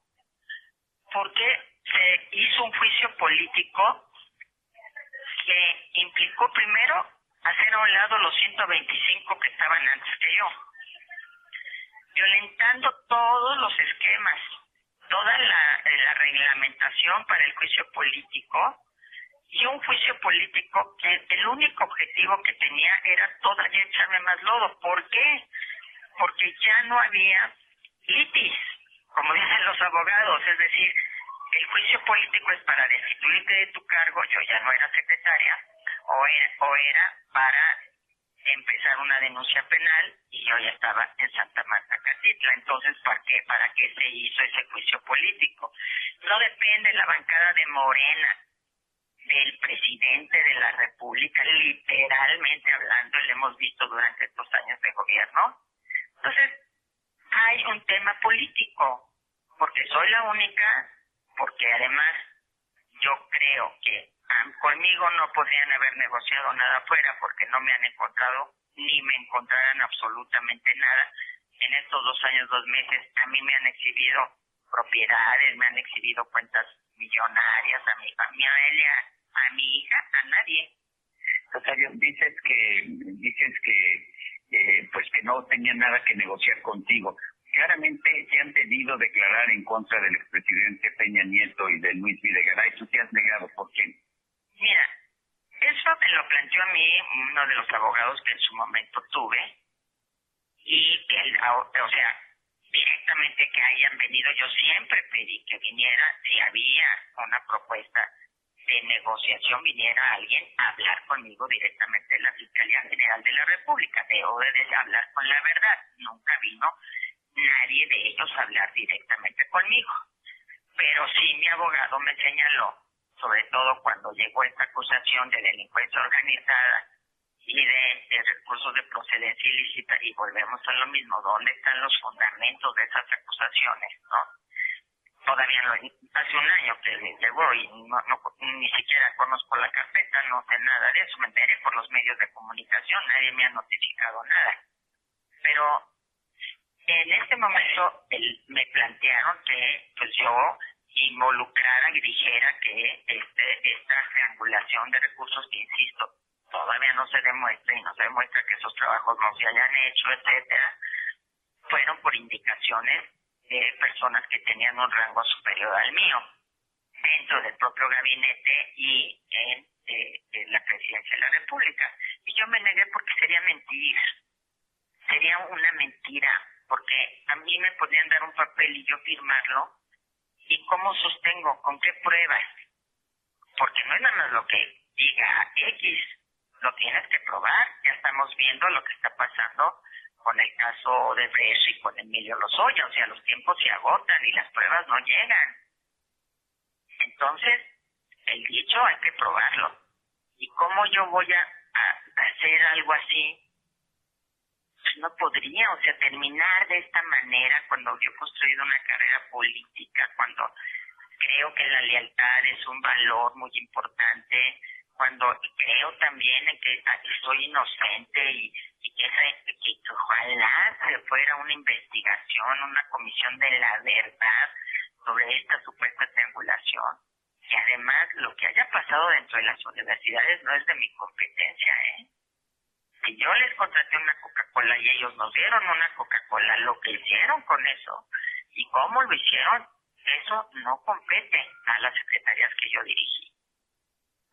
[SPEAKER 26] porque se hizo un juicio político que implicó primero hacer a un lado los 125 que estaban antes que yo, violentando todos los esquemas, toda la, la reglamentación para el juicio político y un juicio político que el único objetivo que tenía era todavía echarme más lodo. ¿Por qué? Porque ya no había litis, como dicen los abogados, es decir, el juicio político es para destituirte de tu cargo, yo ya no era secretaria, o era, o era para empezar una denuncia penal y yo ya estaba en Santa Marta Catitla. Entonces, ¿para qué, ¿para qué se hizo ese juicio político? No depende la bancada de Morena del presidente de la República, literalmente hablando, lo hemos visto durante estos años de gobierno. Entonces, hay un tema político, porque soy la única, porque además yo creo que conmigo no podrían haber negociado nada afuera porque no me han encontrado ni me encontrarán absolutamente nada. En estos dos años, dos meses, a mí me han exhibido propiedades, me han exhibido cuentas millonarias, a mi familia, a mi hija, a nadie.
[SPEAKER 25] Rosario, dices que, dices que, eh, pues que no tenían nada que negociar contigo. Claramente te han pedido declarar en contra del expresidente Peña Nieto y de Luis Videgaray. Tú te has negado. ¿Por qué?
[SPEAKER 26] Mira, eso me lo planteó a mí uno de los abogados que en su momento tuve. Y que, o sea, directamente que hayan venido, yo siempre pedí que viniera si había una propuesta de negociación viniera alguien a hablar conmigo directamente de la Fiscalía General de la República. Debo de hablar con la verdad. Nunca vino nadie de ellos a hablar directamente conmigo. Pero sí mi abogado me señaló, sobre todo cuando llegó esta acusación de delincuencia organizada y de, de recursos de procedencia ilícita, y volvemos a lo mismo, ¿dónde están los fundamentos de esas acusaciones? ¿no? todavía no, hace un año que llegó y no, ni siquiera conozco la carpeta, no sé nada de eso, me enteré por los medios de comunicación, nadie me ha notificado nada. Pero en este momento el, me plantearon que pues yo involucrara y dijera que este, esta triangulación de recursos que insisto todavía no se demuestra y no se demuestra que esos trabajos no se hayan hecho, etcétera, fueron por indicaciones de personas que tenían un rango superior al mío dentro del propio gabinete y en, eh, la presidencia de la República. Y yo me negué porque sería mentir. Sería una mentira, porque a mí me podían dar un papel y yo firmarlo. ¿Y cómo sostengo? ¿Con qué pruebas? Porque no es nada más lo que diga X, lo tienes que probar. Ya estamos viendo lo que está pasando con el caso de Brecht y con Emilio Lozoya, o sea, los tiempos se agotan y las pruebas no llegan. Entonces, el dicho hay que probarlo. ¿Y cómo yo voy a, hacer algo así? No podría, o sea, terminar de esta manera cuando yo he construido una carrera política, cuando creo que la lealtad es un valor muy importante, cuando creo también en que soy inocente y, que, que ojalá se fuera una investigación, una comisión de la verdad sobre esta supuesta triangulación. Y además, lo que haya pasado dentro de las universidades no es de mi competencia, ¿eh? Si yo les contraté una Coca-Cola y ellos nos dieron una Coca-Cola, lo que hicieron con eso y cómo lo hicieron, eso no compete a las secretarías que yo dirigí.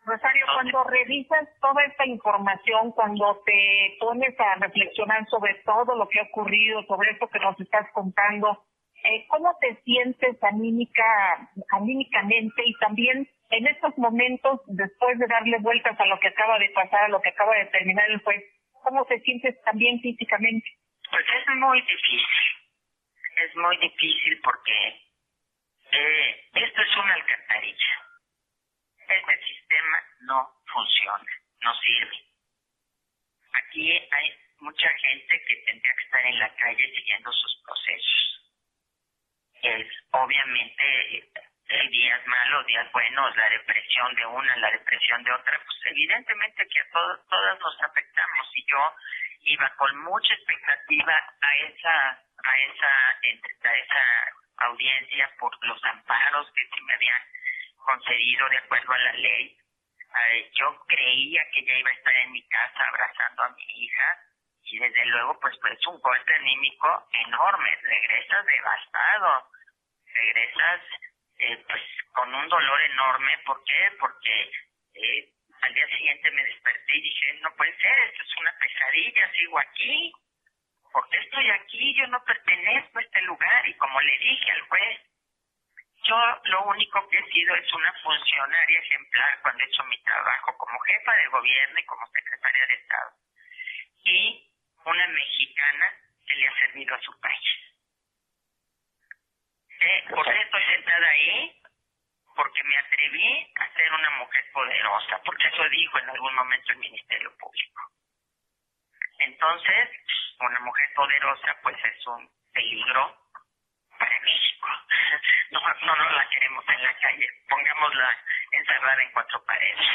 [SPEAKER 27] Rosario, cuando revisas toda esta información, cuando te pones a reflexionar sobre todo lo que ha ocurrido, sobre esto que nos estás contando, eh, ¿cómo te sientes anímica, anímicamente y también en estos momentos, después de darle vueltas a lo que acaba de pasar, a lo que acaba de terminar el juez, cómo te sientes también físicamente?
[SPEAKER 26] Pues es muy difícil, es muy difícil porque eh, esto es una alcantarilla. Este sistema no funciona, no sirve. Aquí hay mucha gente que tendría que estar en la calle siguiendo sus procesos. Es obviamente hay días malos, días buenos, la depresión de una, la depresión de otra, pues evidentemente que a todos, todas nos afectamos y yo iba con mucha expectativa a esa, a esa, a esa audiencia por los amparos que se me habían concedido de acuerdo a la ley. yo creía que ella iba a estar en mi casa abrazando a mi hija y desde luego pues pues un golpe anímico enorme. Regresas devastado, regresas eh, pues con un dolor enorme. ¿Por qué? Porque eh, al día siguiente me desperté y dije, no puede ser, esto es una pesadilla, sigo aquí. ¿Por qué estoy aquí? Yo no pertenezco a este lugar. Y como le dije al juez, yo lo único que he sido es una funcionaria ejemplar cuando he hecho mi trabajo como jefa de gobierno y como secretaria de Estado. Y una mexicana que le ha servido a su país. ¿Por qué estoy sentada ahí? Porque me atreví a ser una mujer poderosa, porque eso dijo en algún momento el Ministerio Público. Entonces, una mujer poderosa pues es un peligro para México. No, no, no la queremos en la calle, pongámosla encerrada en cuatro paredes.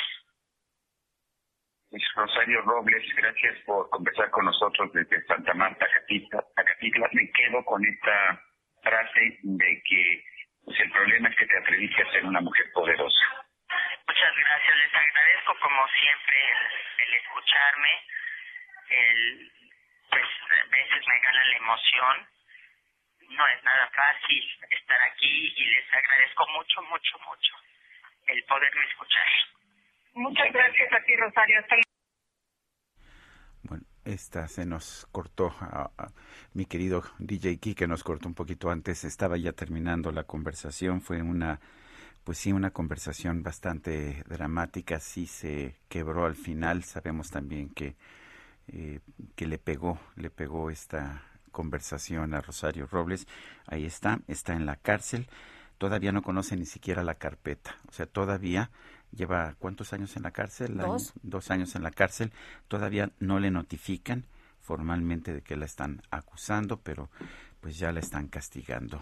[SPEAKER 25] Rosario Robles, gracias por conversar con nosotros desde Santa Marta, Acatitla. Me quedo con esta frase de que pues, el problema es que te atreviste a ser una mujer poderosa.
[SPEAKER 26] Muchas gracias, les agradezco como siempre el, escucharme, el, pues a veces me gana la emoción, no es nada fácil estar aquí y les agradezco mucho, mucho, mucho el poderme escuchar.
[SPEAKER 27] Muchas gracias a ti, Rosario. Hasta
[SPEAKER 1] esta se nos cortó, mi querido DJ que nos cortó un poquito antes, estaba ya terminando la conversación, fue una, pues sí, una conversación bastante dramática, sí se quebró al final, sabemos también que, eh, que le pegó, le pegó esta conversación a Rosario Robles, ahí está, está en la cárcel, todavía no conoce ni siquiera la carpeta, o sea, todavía lleva cuántos años en la cárcel,
[SPEAKER 2] dos,
[SPEAKER 1] dos años en la cárcel, todavía no le notifican formalmente de que la están acusando, pero pues ya la están castigando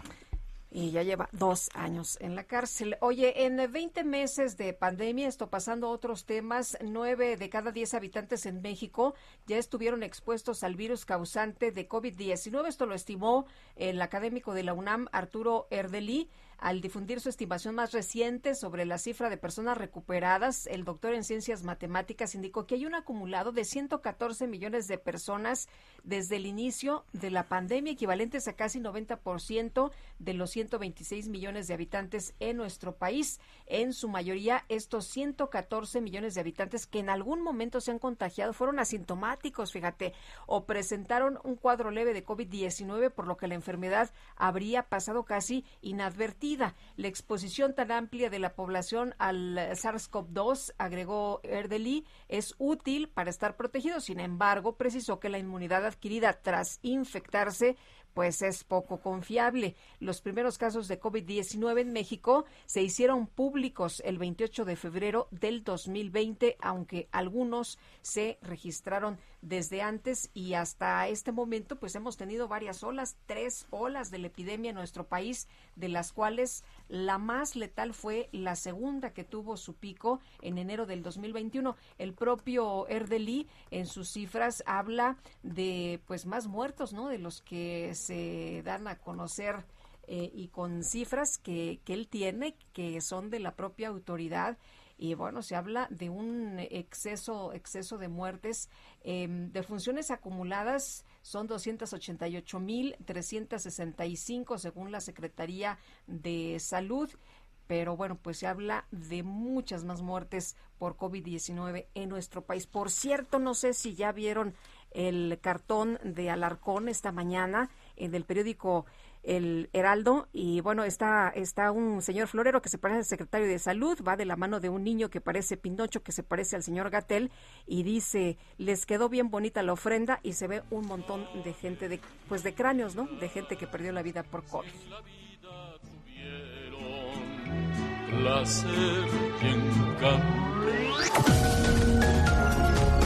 [SPEAKER 2] y ya lleva dos años en la cárcel. Oye, en 20 meses de pandemia, esto pasando a otros temas, nueve de cada diez habitantes en México ya estuvieron expuestos al virus causante de COVID-19. Esto lo estimó el académico de la UNAM, Arturo Erdeli. Al difundir su estimación más reciente sobre la cifra de personas recuperadas, el doctor en ciencias matemáticas indicó que hay un acumulado de 114 millones de personas desde el inicio de la pandemia, equivalentes a casi 90% de los 126 millones de habitantes en nuestro país. En su mayoría, estos 114 millones de habitantes que en algún momento se han contagiado fueron asintomáticos, fíjate, o presentaron un cuadro leve de COVID-19, por lo que la enfermedad habría pasado casi inadvertida la exposición tan amplia de la población al SARS-CoV-2, agregó Erdely, es útil para estar protegido. Sin embargo, precisó que la inmunidad adquirida tras infectarse pues es poco confiable. Los primeros casos de COVID-19 en México se hicieron públicos el 28 de febrero del 2020, aunque algunos se registraron desde antes y hasta este momento, pues hemos tenido varias olas, tres olas de la epidemia en nuestro país, de las cuales la más letal fue la segunda que tuvo su pico en enero del 2021. El propio Erdeli en sus cifras habla de pues más muertos, ¿no? De los que se dan a conocer eh, y con cifras que, que él tiene, que son de la propia autoridad y bueno, se habla de un exceso, exceso de muertes, eh, de funciones acumuladas son 288.365 según la Secretaría de Salud pero bueno, pues se habla de muchas más muertes por COVID-19 en nuestro país. Por cierto, no sé si ya vieron el cartón de Alarcón esta mañana en el periódico El Heraldo y bueno, está está un señor florero que se parece al secretario de Salud, va de la mano de un niño que parece Pinocho, que se parece al señor Gatel y dice, "Les quedó bien bonita la ofrenda" y se ve un montón de gente de pues de cráneos, ¿no? De gente que perdió la vida por COVID.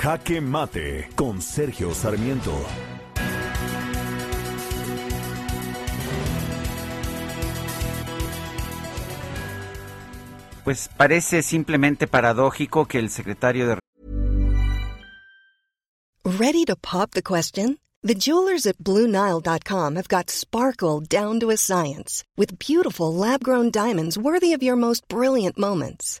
[SPEAKER 3] Jaque Mate con Sergio Sarmiento.
[SPEAKER 1] Pues parece simplemente paradójico que el secretario de
[SPEAKER 28] Ready to pop the question? The jewelers at BlueNile.com have got sparkle down to a science with beautiful lab grown diamonds worthy of your most brilliant moments.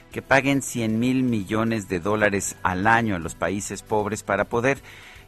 [SPEAKER 1] que paguen 100 mil millones de dólares al año a los países pobres para poder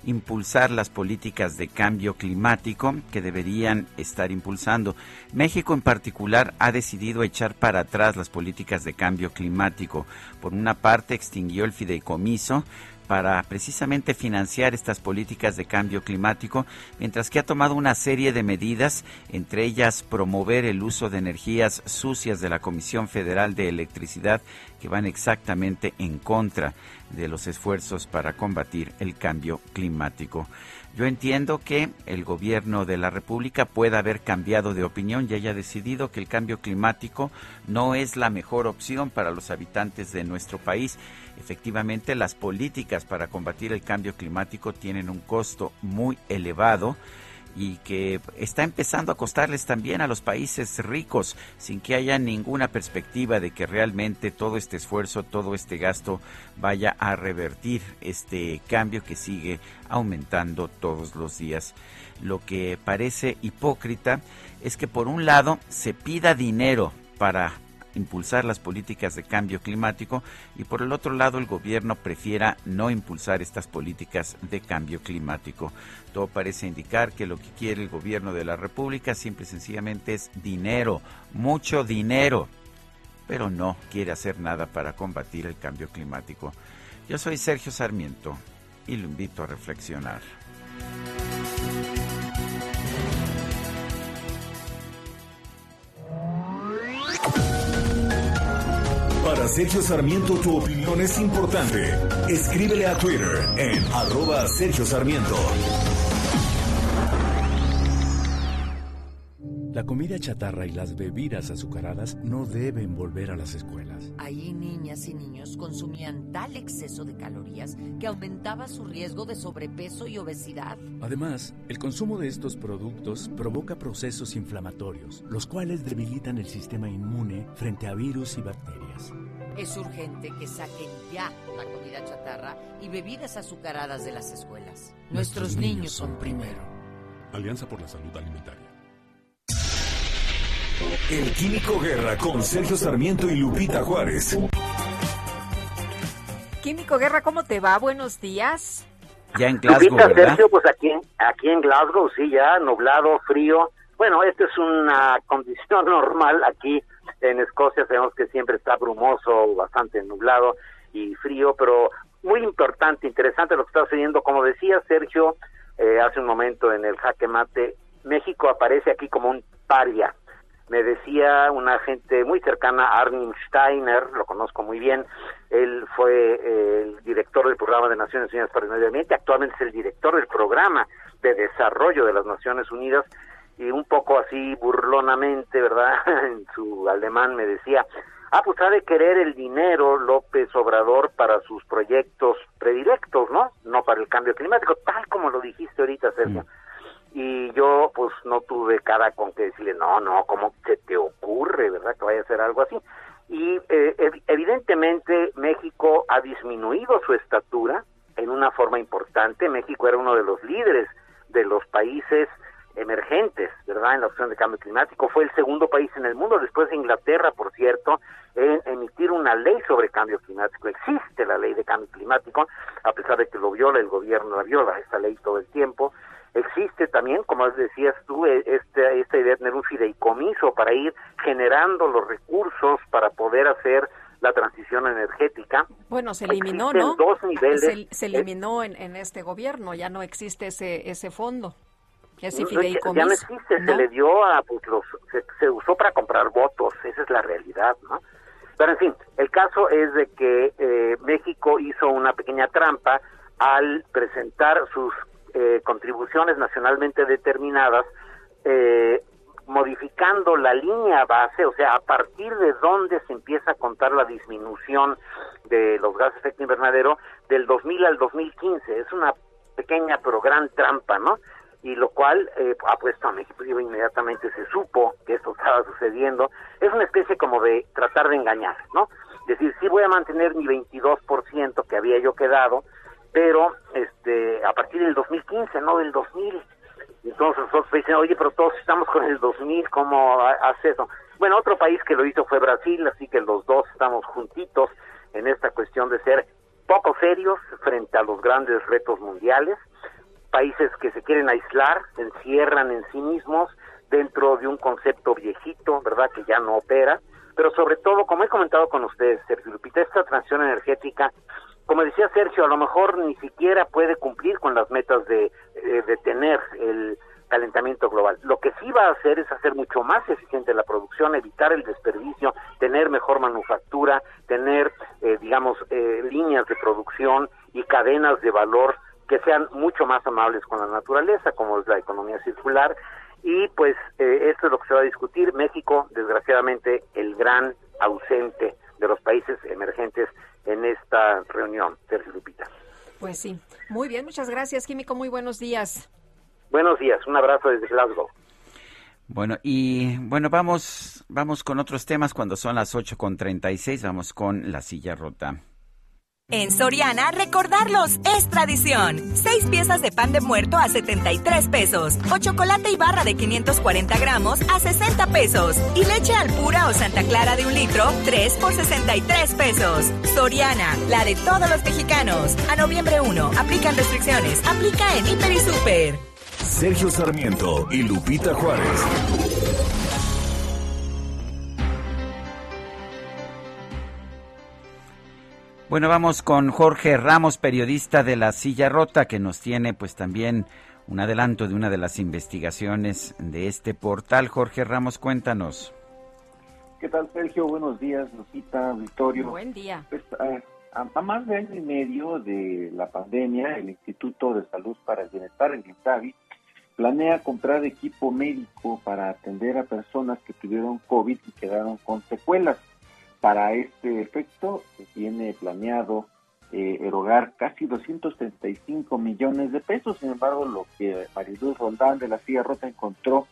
[SPEAKER 1] impulsar las políticas de cambio climático que deberían estar impulsando. México en particular ha decidido echar para atrás las políticas de cambio climático. Por una parte, extinguió el fideicomiso para precisamente financiar estas políticas de cambio climático, mientras que ha tomado una serie de medidas, entre ellas promover el uso de energías sucias de la Comisión Federal de Electricidad, que van exactamente en contra de los esfuerzos para combatir el cambio climático. Yo entiendo que el gobierno de la República pueda haber cambiado de opinión y haya decidido que el cambio climático no es la mejor opción para los habitantes de nuestro país. Efectivamente, las políticas para combatir el cambio climático tienen un costo muy elevado y que está empezando a costarles también a los países ricos sin que haya ninguna perspectiva de que realmente todo este esfuerzo, todo este gasto vaya a revertir este cambio que sigue aumentando todos los días. Lo que parece hipócrita es que por un lado se pida dinero para impulsar las políticas de cambio climático y por el otro lado el gobierno prefiera no impulsar estas políticas de cambio climático. Todo parece indicar que lo que quiere el gobierno de la República simple y sencillamente es dinero, mucho dinero, pero no quiere hacer nada para combatir el cambio climático. Yo soy Sergio Sarmiento y lo invito a reflexionar.
[SPEAKER 3] Para Sergio Sarmiento tu opinión es importante. Escríbele a Twitter en arroba Sergio Sarmiento.
[SPEAKER 22] La comida chatarra y las bebidas azucaradas no deben volver a las escuelas.
[SPEAKER 23] Ahí niñas y niños consumían tal exceso de calorías que aumentaba su riesgo de sobrepeso y obesidad.
[SPEAKER 22] Además, el consumo de estos productos provoca procesos inflamatorios, los cuales debilitan el sistema inmune frente a virus y bacterias.
[SPEAKER 23] Es urgente que saquen ya la comida chatarra y bebidas azucaradas de las escuelas. Nuestros, niños, son primero.
[SPEAKER 9] Alianza por la Salud Alimentaria.
[SPEAKER 3] El Químico Guerra con Sergio Sarmiento y Lupita Juárez.
[SPEAKER 2] Químico Guerra, ¿cómo te va? Buenos días.
[SPEAKER 1] Ya en Glasgow,
[SPEAKER 29] Lupita,
[SPEAKER 1] ¿verdad?
[SPEAKER 29] Sergio, pues aquí, aquí en Glasgow, sí, ya nublado, frío. Bueno, esta es una condición normal aquí en Escocia. Sabemos que siempre está brumoso, bastante nublado y frío, pero muy importante, interesante lo que está sucediendo. Como decía Sergio eh, hace un momento en el jaque mate, México aparece aquí como un paria. Me decía una gente muy cercana, Arnim Steiner, lo conozco muy bien, él fue eh, el director del programa de Naciones Unidas para el Medio Ambiente, actualmente es el director del programa de desarrollo de las Naciones Unidas y un poco así burlonamente, ¿verdad? en su alemán me decía, ah, pues ha de querer el dinero López Obrador para sus proyectos predilectos, ¿no? No para el cambio climático, tal como lo dijiste ahorita, Sergio. Y yo, pues, no tuve cara con que decirle, no, no, ¿cómo se te ocurre, verdad, que vaya a hacer algo así? Y eh, ev- evidentemente México ha disminuido su estatura en una forma importante. México era uno de los líderes de los países emergentes, ¿verdad?, en la opción de cambio climático. Fue el segundo país en el mundo, después de Inglaterra, por cierto, en emitir una ley sobre cambio climático. Existe la ley de cambio climático, a pesar de que lo viola el gobierno, la viola esta ley todo el tiempo. Existe también, como decías tú, e- este, esta idea de tener un fideicomiso para ir generando los recursos para poder hacer la transición energética.
[SPEAKER 2] Bueno, se eliminó,
[SPEAKER 29] Existen
[SPEAKER 2] ¿no?
[SPEAKER 29] dos niveles.
[SPEAKER 2] Se, se eliminó en, en este gobierno, ya no existe ese ese fondo, ese
[SPEAKER 29] ya-
[SPEAKER 2] fideicomiso.
[SPEAKER 29] Ya no existe,
[SPEAKER 2] ¿no?
[SPEAKER 29] se le dio a, pues, los, se, se usó para comprar votos, esa es la realidad, ¿no? Pero en fin, el caso es de que eh, México hizo una pequeña trampa al presentar sus eh, contribuciones nacionalmente determinadas, eh, modificando la línea base, o sea, a partir de dónde se empieza a contar la disminución de los gases de efecto invernadero del 2000 al 2015. Es una pequeña pero gran trampa, ¿no? Y lo cual eh, ha a México, inmediatamente se supo que esto estaba sucediendo. Es una especie como de tratar de engañar, ¿no? Decir, sí voy a mantener mi 22% que había yo quedado, pero este a partir del 2015, no del 2000. Entonces nosotros dicen, oye, pero todos estamos con el 2000, ¿cómo ha- hace eso? Bueno, otro país que lo hizo fue Brasil, así que los dos estamos juntitos en esta cuestión de ser poco serios frente a los grandes retos mundiales. Países que se quieren aislar, se encierran en sí mismos dentro de un concepto viejito, ¿verdad?, que ya no opera. Pero sobre todo, como he comentado con ustedes, Sergio Lupita, esta transición energética como decía Sergio, a lo mejor ni siquiera puede cumplir con las metas de eh, detener el calentamiento global. Lo que sí va a hacer es hacer mucho más eficiente la producción, evitar el desperdicio, tener mejor manufactura, tener, eh, digamos, eh, líneas de producción y cadenas de valor que sean mucho más amables con la naturaleza, como es la economía circular. Y pues eh, esto es lo que se va a discutir. México, desgraciadamente, el gran ausente de los países emergentes en esta reunión, Sergio Lupita.
[SPEAKER 2] Pues sí. Muy bien, muchas gracias, Químico. Muy buenos días.
[SPEAKER 29] Buenos días, un abrazo desde Glasgow.
[SPEAKER 1] Bueno, y bueno, vamos, vamos con otros temas cuando son las 8 con 36, vamos con la silla rota.
[SPEAKER 19] En Soriana, recordarlos es tradición. Seis piezas de pan de muerto a 73 pesos. O chocolate y barra de 540 gramos a 60 pesos. Y leche al pura o Santa Clara de un litro, 3 por 63 pesos. Soriana, la de todos los mexicanos. A noviembre 1, aplican restricciones. Aplica en Hiper y Super.
[SPEAKER 3] Sergio Sarmiento y Lupita Juárez.
[SPEAKER 1] Bueno, vamos con Jorge Ramos, periodista de La Silla Rota, que nos tiene pues también un adelanto de una de las investigaciones de este portal. Jorge Ramos, cuéntanos.
[SPEAKER 30] ¿Qué tal, Sergio? Buenos días, Lupita, Victorio.
[SPEAKER 2] Buen día.
[SPEAKER 30] Pues, a más de año y medio de la pandemia, el Instituto de Salud para el Bienestar, el INSABI, planea comprar equipo médico para atender a personas que tuvieron COVID y quedaron con secuelas. Para este efecto, se tiene planeado eh, erogar casi 235 millones de pesos. Sin embargo, lo que Mariluz Rondán de la Silla Rota encontró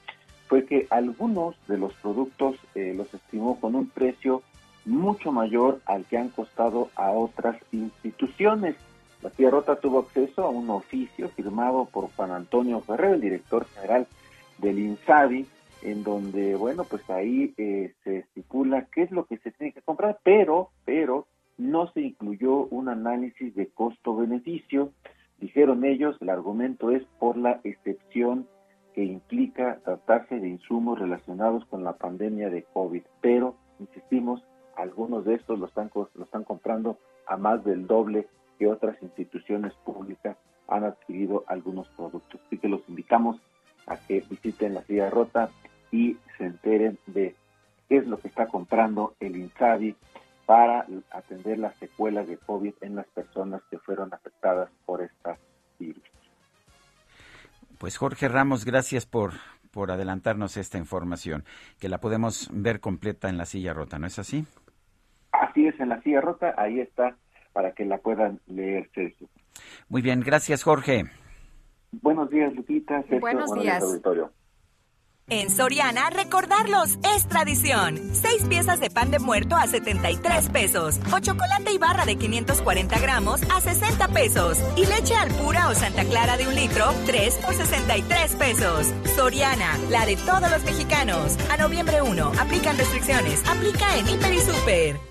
[SPEAKER 30] fue que algunos de los productos eh, los estimó con un precio mucho mayor al que han costado a otras instituciones. La Silla Rota tuvo acceso a un oficio firmado por Juan Antonio Ferrer, el director general del INSABI, en donde, bueno, pues ahí eh, se estipula qué es lo que se tiene que comprar, pero, pero no se incluyó un análisis de costo-beneficio. Dijeron ellos, el argumento es por la excepción que implica tratarse de insumos relacionados con la pandemia de COVID. Pero, insistimos, algunos de estos lo están, lo están comprando a más del doble que otras instituciones públicas han adquirido algunos productos. Así que los invitamos a que visiten la silla rota y se enteren de qué es lo que está comprando el INSABI para atender las secuelas de COVID en las personas que fueron afectadas por esta virus.
[SPEAKER 1] Pues Jorge Ramos, gracias por, por adelantarnos esta información, que la podemos ver completa en la silla rota, ¿no es así?
[SPEAKER 30] Así es, en la silla rota, ahí está para que la puedan leer, Sergio.
[SPEAKER 1] Muy bien, gracias Jorge.
[SPEAKER 30] Buenos días, Lupita.
[SPEAKER 2] Sergio, buenos, días.
[SPEAKER 19] Auditorio. En Soriana, recordarlos es tradición. Seis piezas de pan de muerto a 73 pesos. O chocolate y barra de 540 gramos a 60 pesos. Y leche al pura o Santa Clara de un litro, 3 por 63 pesos. Soriana, la de todos los mexicanos. A noviembre 1, aplican restricciones. Aplica en Hiper y Super.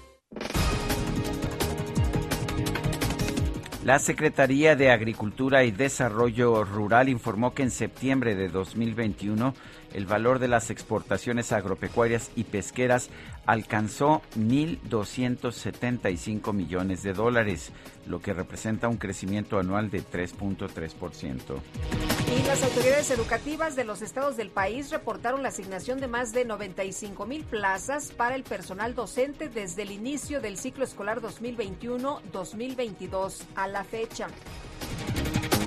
[SPEAKER 1] La Secretaría de Agricultura y Desarrollo Rural informó que en septiembre de 2021 el valor de las exportaciones agropecuarias y pesqueras alcanzó 1.275 millones de dólares, lo que representa un crecimiento anual de 3.3%.
[SPEAKER 2] Y las autoridades educativas de los estados del país reportaron la asignación de más de 95 mil plazas para el personal docente desde el inicio del ciclo escolar 2021-2022 a la fecha.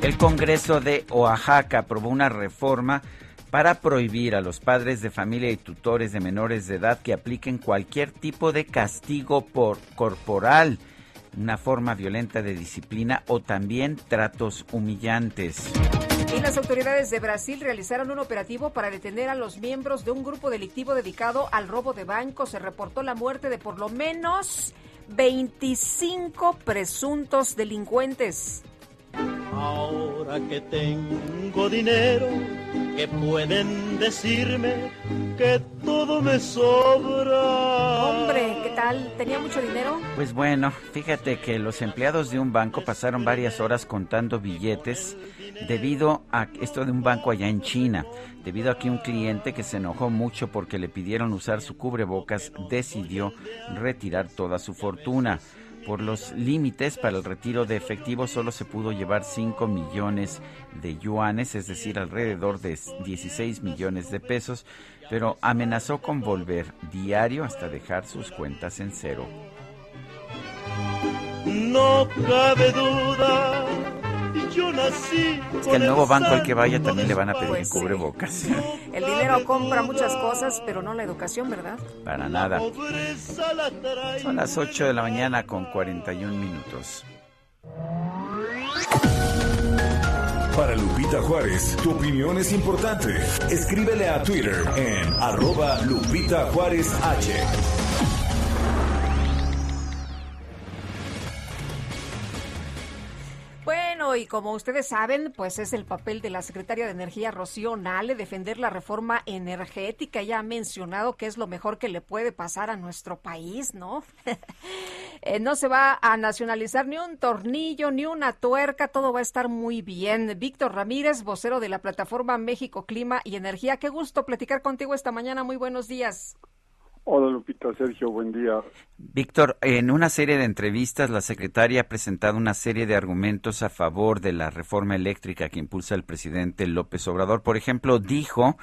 [SPEAKER 1] El Congreso de Oaxaca aprobó una reforma para prohibir a los padres de familia y tutores de menores de edad que apliquen cualquier tipo de castigo por corporal, una forma violenta de disciplina o también tratos humillantes.
[SPEAKER 2] Y las autoridades de Brasil realizaron un operativo para detener a los miembros de un grupo delictivo dedicado al robo de bancos. Se reportó la muerte de por lo menos 25 presuntos delincuentes.
[SPEAKER 24] Ahora que tengo dinero, que pueden decirme que todo me sobra.
[SPEAKER 2] Hombre, ¿qué tal? ¿Tenía mucho dinero?
[SPEAKER 1] Pues bueno, fíjate que los empleados de un banco pasaron varias horas contando billetes debido a esto de un banco allá en China, debido a que un cliente que se enojó mucho porque le pidieron usar su cubrebocas decidió retirar toda su fortuna por los límites para el retiro de efectivo solo se pudo llevar 5 millones de yuanes, es decir, alrededor de 16 millones de pesos, pero amenazó con volver diario hasta dejar sus cuentas en cero.
[SPEAKER 24] No cabe duda
[SPEAKER 1] es que el nuevo banco al que vaya también le van a pedir cubrebocas.
[SPEAKER 2] El dinero compra muchas cosas, pero no la educación, ¿verdad?
[SPEAKER 1] Para nada. Son las 8 de la mañana con 41 minutos.
[SPEAKER 3] Para Lupita Juárez, tu opinión es importante. Escríbele a Twitter en arroba Lupita Juárez H.
[SPEAKER 2] y como ustedes saben, pues es el papel de la secretaria de Energía, Rocío Nale, defender la reforma energética. Ya ha mencionado que es lo mejor que le puede pasar a nuestro país, ¿no? Eh, no se va a nacionalizar ni un tornillo, ni una tuerca, todo va a estar muy bien. Víctor Ramírez, vocero de la plataforma México Clima y Energía. Qué gusto platicar contigo esta mañana. Muy buenos días.
[SPEAKER 31] Hola Lupita, Sergio, buen día.
[SPEAKER 1] Víctor, en una serie de entrevistas la secretaria ha presentado una serie de argumentos a favor de la reforma eléctrica que impulsa el presidente López Obrador. Por ejemplo, dijo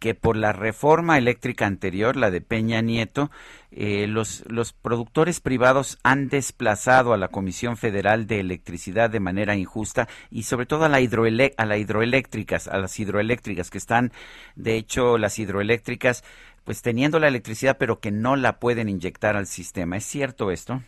[SPEAKER 1] que por la reforma eléctrica anterior, la de Peña Nieto, eh, los, los productores privados han desplazado a la Comisión Federal de Electricidad de manera injusta y sobre todo a, la a las hidroeléctricas, a las hidroeléctricas que están, de hecho, las hidroeléctricas, pues teniendo la electricidad pero que no la pueden inyectar al sistema. ¿Es cierto esto?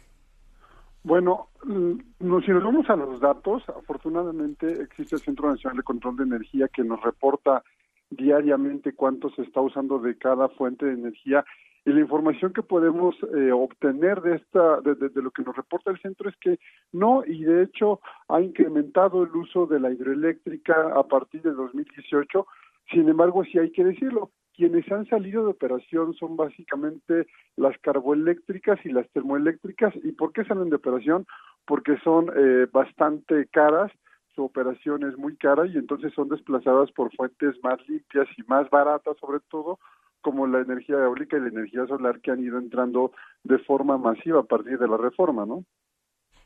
[SPEAKER 31] Bueno, mm, si nos vamos a los datos, afortunadamente existe el Centro Nacional de Control de Energía que nos reporta diariamente cuánto se está usando de cada fuente de energía y la información que podemos eh, obtener de esta de, de, lo que nos reporta el centro es que no y de hecho ha incrementado el uso de la hidroeléctrica a partir de 2018 sin embargo sí hay que decirlo quienes han salido de operación son básicamente las carboeléctricas y las termoeléctricas. ¿Y por qué salen de operación? Porque son eh, bastante caras, su operación es muy cara y entonces son desplazadas por fuentes más limpias y más baratas sobre todo, como la energía eólica y la energía solar que han ido entrando de forma masiva a partir de la reforma, ¿no?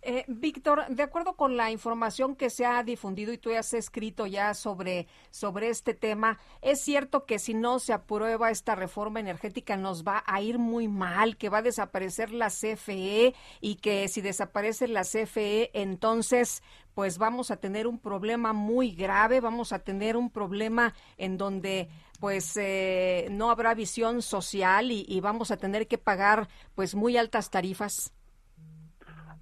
[SPEAKER 2] Eh, Víctor, de acuerdo con la información que se ha difundido y tú has escrito ya sobre, sobre este tema, ¿es cierto que si no se aprueba esta reforma energética nos va a ir muy mal, que va a desaparecer la CFE y que si desaparece la CFE, entonces pues vamos a tener un problema muy grave, vamos a tener un problema en donde pues eh, no habrá visión social y, y vamos a tener que pagar pues muy altas tarifas?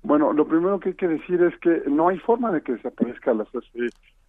[SPEAKER 31] Bueno, lo primero que hay que decir es que no hay forma de que desaparezca la CFE.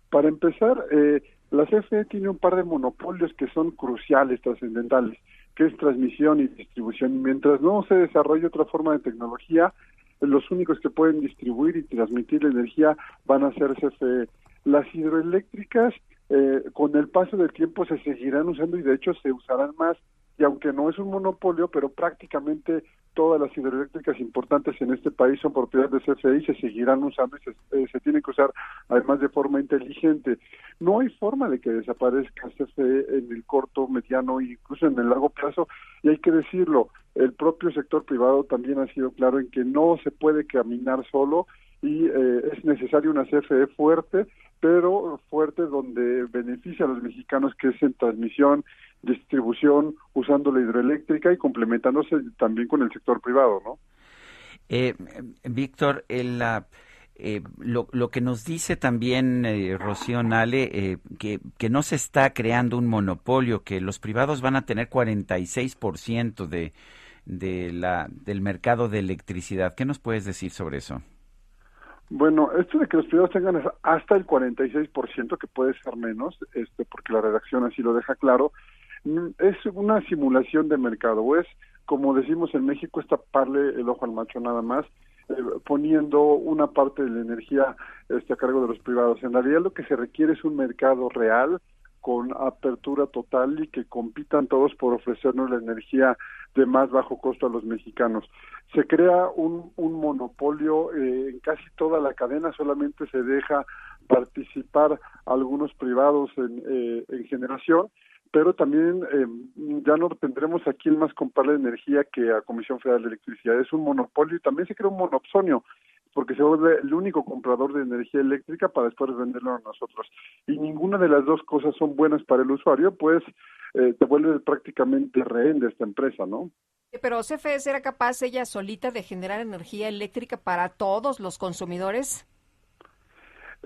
[SPEAKER 31] Para empezar, eh, la CFE tiene un par de monopolios que son cruciales, trascendentales, que es transmisión y distribución. Y mientras no se desarrolle otra forma de tecnología, los únicos que pueden distribuir y transmitir la energía van a ser CFE. Las hidroeléctricas, eh, con el paso del tiempo, se seguirán usando y de hecho se usarán más y aunque no es un monopolio, pero prácticamente todas las hidroeléctricas importantes en este país son propiedad de CFE y se seguirán usando y se, eh, se tienen que usar además de forma inteligente. No hay forma de que desaparezca CFE en el corto, mediano e incluso en el largo plazo y hay que decirlo, el propio sector privado también ha sido claro en que no se puede caminar solo y eh, es necesaria una CFE fuerte, pero fuerte donde beneficia a los mexicanos, que es en transmisión, distribución, usando la hidroeléctrica y complementándose también con el sector privado, ¿no?
[SPEAKER 1] Eh, Víctor, eh, lo, que nos dice también eh, Rocío Nale, eh, que, que no se está creando un monopolio, que los privados van a tener 46% de, de del mercado de electricidad. ¿Qué nos puedes decir sobre eso?
[SPEAKER 31] Bueno, esto de que los privados tengan hasta el 46%, que puede ser menos, este, porque la redacción así lo deja claro, mm, es una simulación de mercado, o es, como decimos en México, es taparle el ojo al macho nada más, eh, poniendo una parte de la energía este, a cargo de los privados. En realidad lo que se requiere es un mercado real, con apertura total y que compitan todos por ofrecernos la energía de más bajo costo a los mexicanos. Se crea un, un monopolio eh, en casi toda la cadena, solamente se deja participar algunos privados en, eh, en generación, pero también eh, ya no tendremos a quién más comprar la energía que a Comisión Federal de Electricidad. Es un monopolio y también se crea un monopsonio porque se vuelve el único comprador de energía eléctrica para después venderlo a nosotros. Y ninguna de las dos cosas son buenas para el usuario, pues eh, te vuelve prácticamente rehén de esta empresa, ¿no?
[SPEAKER 2] Pero CFE será capaz ella solita de generar energía eléctrica para todos los consumidores?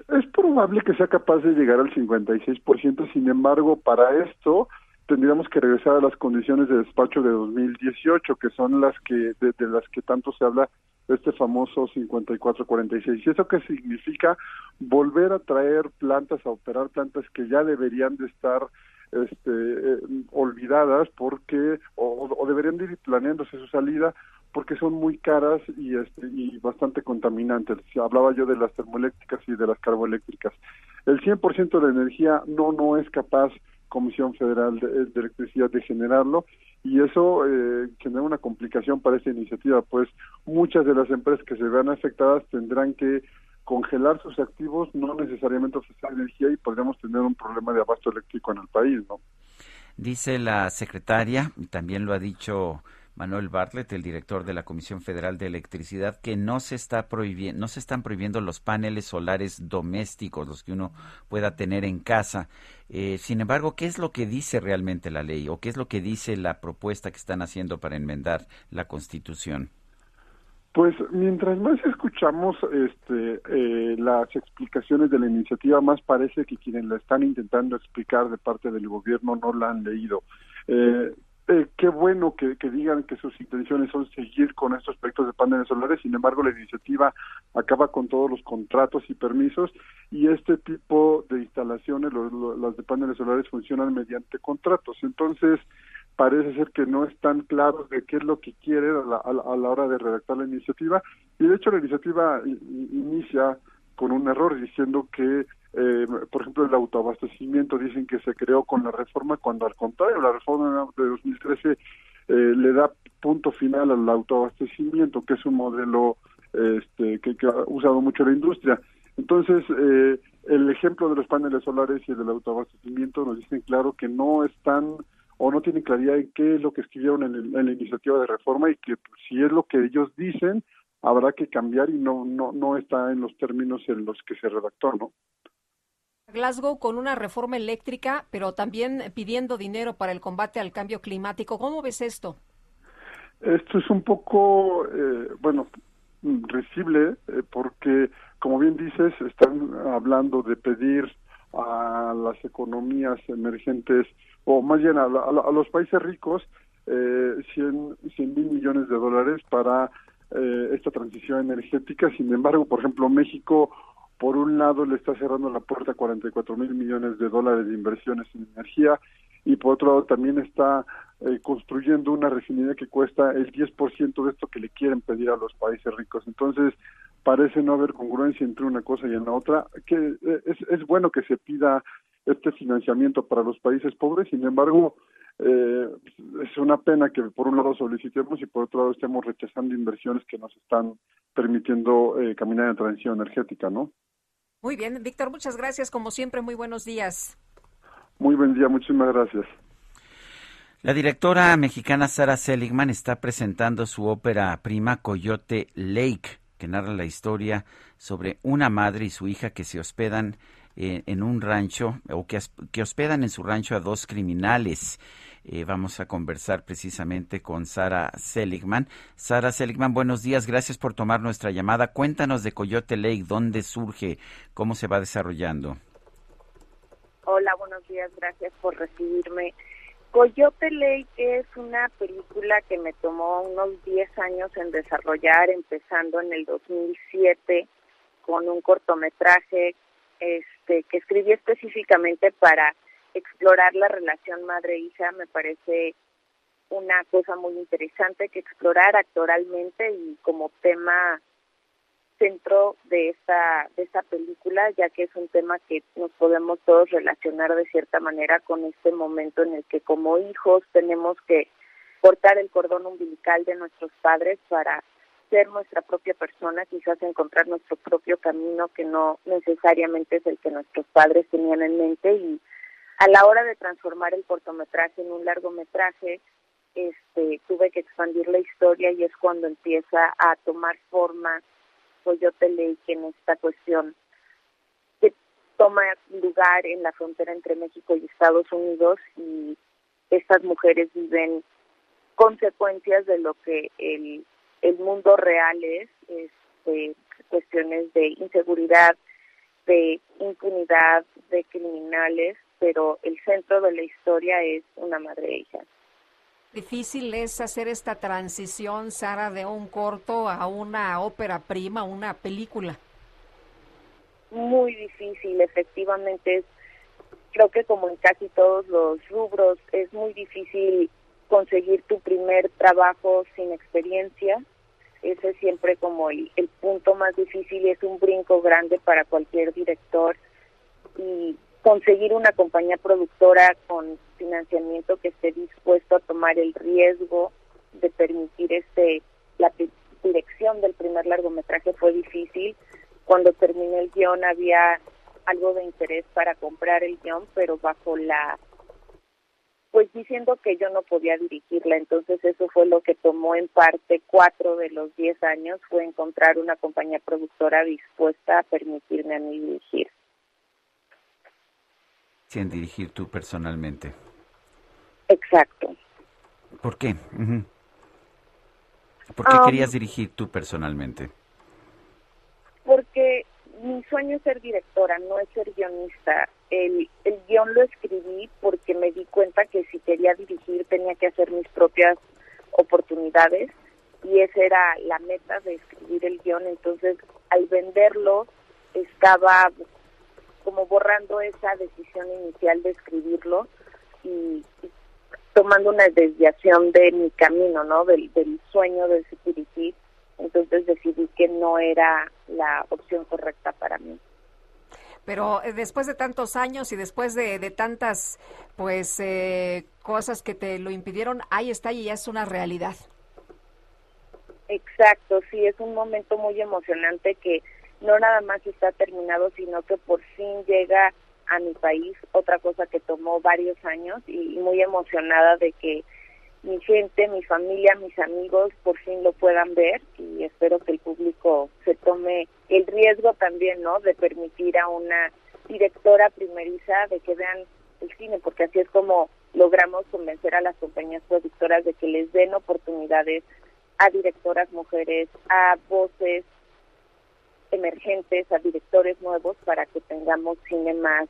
[SPEAKER 31] Es probable que sea capaz de llegar al 56%, sin embargo, para esto tendríamos que regresar a las condiciones de despacho de 2018, que son las que de, de las que tanto se habla este famoso 5446. ¿Y eso qué significa? Volver a traer plantas, a operar plantas que ya deberían de estar este, eh, olvidadas porque, o, o, deberían de ir planeándose su salida porque son muy caras y, este, y bastante contaminantes. Hablaba yo de las termoeléctricas y de las carboeléctricas. El 100% de la energía no, no es capaz Comisión Federal de, de Electricidad de generarlo y eso eh, genera una complicación para esta iniciativa, pues muchas de las empresas que se vean afectadas tendrán que congelar sus activos, no necesariamente ofrecer energía y podríamos tener un problema de abasto eléctrico en el país, ¿no?
[SPEAKER 1] Dice la secretaria, y también lo ha dicho Manuel Bartlett, el director de la Comisión Federal de Electricidad, que no se está prohibiendo, no se están prohibiendo los paneles solares domésticos, los que uno pueda tener en casa. Eh, sin embargo, ¿qué es lo que dice realmente la ley o qué es lo que dice la propuesta que están haciendo para enmendar la Constitución?
[SPEAKER 31] Pues mientras más escuchamos este, eh, las explicaciones de la iniciativa, más parece que quienes la están intentando explicar de parte del gobierno no la han leído. Eh, eh, qué bueno que, digan que sus intenciones son seguir con estos proyectos de paneles solares, sin embargo la iniciativa acaba con todos los contratos y permisos y este tipo de instalaciones, las de paneles solares, funcionan mediante contratos. Entonces, parece ser que no están claros de qué es lo que quieren a la, a la hora de redactar la iniciativa y de hecho la iniciativa inicia con un error diciendo que eh, por ejemplo, el autoabastecimiento dicen que se creó con la reforma, cuando al contrario, la reforma de 2013 eh, le da punto final al autoabastecimiento, que es un modelo este, que, ha usado mucho la industria. Entonces, eh, el ejemplo de los paneles solares y el del autoabastecimiento nos dicen claro que no están o no tienen claridad en qué es lo que escribieron en, en la iniciativa de reforma y que pues, si es lo que ellos dicen, habrá que cambiar y no, no, no está en los términos en los que se redactó, ¿no?
[SPEAKER 2] Glasgow con una reforma eléctrica, pero también pidiendo dinero para el combate al cambio climático. ¿Cómo ves esto?
[SPEAKER 31] Esto es un poco, eh, bueno, risible, eh, porque, como bien dices, están hablando de pedir a las economías emergentes, o más bien a, los países ricos, eh, 100 mil millones de dólares para eh, esta transición energética. Sin embargo, por ejemplo, México por un lado le está cerrando la puerta a 44 mil millones de dólares de inversiones en energía y por otro lado también está eh, construyendo una refinería que cuesta el 10% de esto que le quieren pedir a los países ricos. Entonces, parece no haber congruencia entre una cosa y en la otra, que eh, es, es bueno que se pida este financiamiento para los países pobres, sin embargo, eh, es una pena que por un lado solicitemos y por otro lado estemos rechazando inversiones que nos están permitiendo eh, caminar en transición energética, ¿no?
[SPEAKER 2] Muy bien, Víctor, muchas gracias. Como siempre, muy buenos días.
[SPEAKER 31] Muy buen día, muchísimas gracias.
[SPEAKER 1] La directora mexicana Sara Seligman está presentando su ópera prima Coyote Lake, que narra la historia sobre una madre y su hija que se hospedan eh, en un rancho o que, que hospedan en su rancho a dos criminales. Eh, vamos a conversar precisamente con Sara Seligman. Sara Seligman, buenos días, gracias por tomar nuestra llamada. Cuéntanos de Coyote Lake, dónde surge, cómo se va desarrollando.
[SPEAKER 32] Hola, buenos días, gracias por recibirme. Coyote Lake es una película que me tomó unos 10 años en desarrollar, empezando en el 2007 con un cortometraje este, que escribí específicamente para explorar la relación madre-hija me parece una cosa muy interesante que explorar actoralmente y como tema centro de esta de esta película ya que es un tema que nos podemos todos relacionar de cierta manera con este momento en el que como hijos tenemos que cortar el cordón umbilical de nuestros padres para ser nuestra propia persona, quizás encontrar nuestro propio camino que no necesariamente es el que nuestros padres tenían en mente y a la hora de transformar el cortometraje en un largometraje, este, tuve que expandir la historia y es cuando empieza a tomar forma Coyote Lake en esta cuestión que toma lugar en la frontera entre México y Estados Unidos y estas mujeres viven consecuencias de lo que el, el mundo real es, este, cuestiones de inseguridad, de impunidad, de criminales pero el centro de la historia es una madre hija.
[SPEAKER 2] Difícil es hacer esta transición, Sara, de un corto a una ópera prima, una película.
[SPEAKER 32] Muy difícil, efectivamente. creo que como en casi todos los rubros, es muy difícil conseguir tu primer trabajo sin experiencia. Ese es siempre como el, el punto más difícil y es un brinco grande para cualquier director. Y conseguir una compañía productora con financiamiento que esté dispuesto a tomar el riesgo de permitir este la dirección del primer largometraje fue difícil. Cuando terminé el guion había algo de interés para comprar el guion, pero bajo la pues diciendo que yo no podía dirigirla. Entonces eso fue lo que tomó en parte cuatro de los diez años, fue encontrar una compañía productora dispuesta a permitirme a mí dirigir.
[SPEAKER 1] Sin dirigir tú personalmente.
[SPEAKER 32] Exacto.
[SPEAKER 1] ¿Por qué? ¿Por qué
[SPEAKER 32] Um,
[SPEAKER 1] querías dirigir tú personalmente?
[SPEAKER 32] Porque mi sueño es ser directora, no es ser guionista. El, el guion lo escribí porque me di cuenta que si quería dirigir tenía que hacer mis propias oportunidades y esa era la meta de escribir el guion. Entonces, al venderlo, estaba como borrando esa decisión inicial de escribirlo y, y tomando una desviación de mi camino, ¿no? Del, del sueño de dirigir. Entonces decidí que no era la opción correcta para mí.
[SPEAKER 2] Pero eh, después de tantos años y después de, de tantas, pues, eh, cosas que te lo impidieron, ahí está y ya es una realidad.
[SPEAKER 32] Exacto, sí, es un momento muy emocionante que no nada más está terminado, sino que por fin llega a mi país, otra cosa que tomó varios años y, y muy emocionada de que mi gente, mi familia, mis amigos por fin lo puedan ver y espero que el público se tome el riesgo también, ¿no? De permitir a una directora primeriza de que vean el cine, porque así es como logramos convencer a las compañías productoras de que les den oportunidades a directoras mujeres, a voces emergentes, a directores nuevos para que tengamos cine más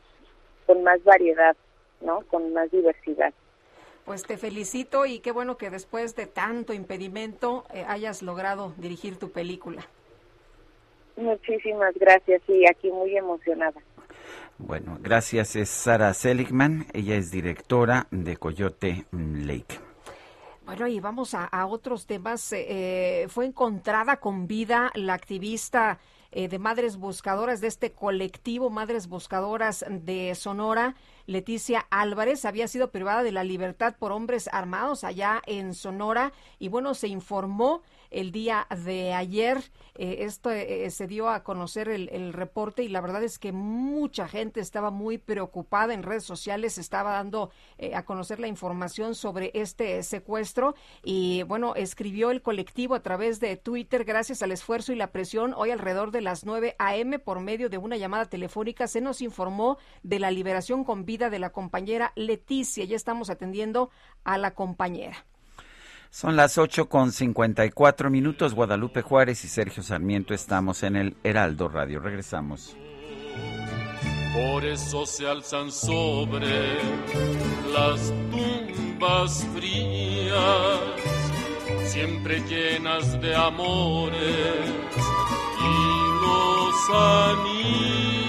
[SPEAKER 32] con más variedad, ¿no? Con más diversidad.
[SPEAKER 2] Pues te felicito y qué bueno que después de tanto impedimento eh, hayas logrado dirigir tu película.
[SPEAKER 32] Muchísimas gracias y aquí muy emocionada.
[SPEAKER 1] Bueno, gracias. Es Sara Seligman. Ella es directora de Coyote Lake.
[SPEAKER 2] Bueno, y vamos a, a otros temas. Eh, fue encontrada con vida la activista eh, de Madres Buscadoras, de este colectivo Madres Buscadoras de Sonora, Leticia Álvarez, había sido privada de la libertad por hombres armados allá en Sonora y bueno, se informó el día de ayer. Eh, esto eh, se dio a conocer el, reporte y la verdad es que mucha gente estaba muy preocupada en redes sociales, estaba dando eh, a conocer la información sobre este secuestro y bueno, escribió el colectivo a través de Twitter gracias al esfuerzo y la presión. Hoy alrededor de las 9 a.m. por medio de una llamada telefónica se nos informó de la liberación con vida de la compañera Leticia. Ya estamos atendiendo a la compañera.
[SPEAKER 1] Son las ocho con cincuenta y cuatro minutos. Guadalupe Juárez y Sergio Sarmiento estamos en el Heraldo Radio. Regresamos.
[SPEAKER 33] Por eso se alzan sobre las tumbas frías, siempre llenas de amores y lozanías.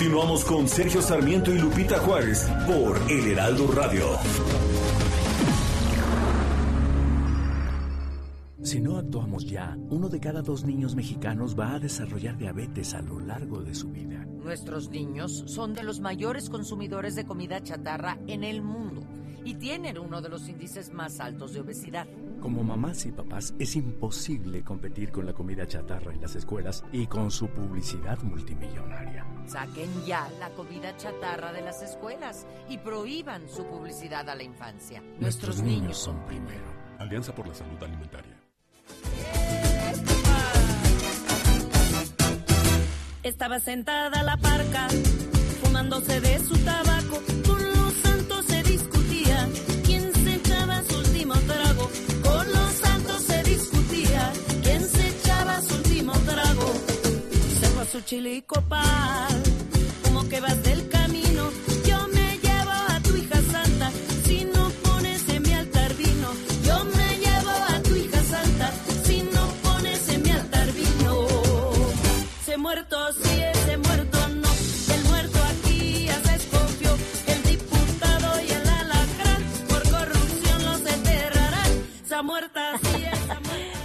[SPEAKER 3] Continuamos con Sergio Sarmiento y Lupita Juárez por El Heraldo Radio.
[SPEAKER 22] Si no actuamos ya, uno de cada dos niños mexicanos va a desarrollar diabetes a lo largo de su vida.
[SPEAKER 23] Nuestros niños son de los mayores consumidores de comida chatarra en el mundo y tienen uno de los índices más altos de obesidad.
[SPEAKER 22] Como mamás y papás es imposible competir con la comida chatarra en las escuelas y con su publicidad multimillonaria.
[SPEAKER 23] Saquen ya la comida chatarra de las escuelas y prohíban su publicidad a la infancia.
[SPEAKER 22] Nuestros, Nuestros niños son primero.
[SPEAKER 9] Alianza por la Salud Alimentaria.
[SPEAKER 34] Estaba sentada la parca, fumándose de su tabaco. Con los quién se echaba su último trago. Con los santos se discutía quién se echaba su último trago. A su chile y copal, como que vas del camino.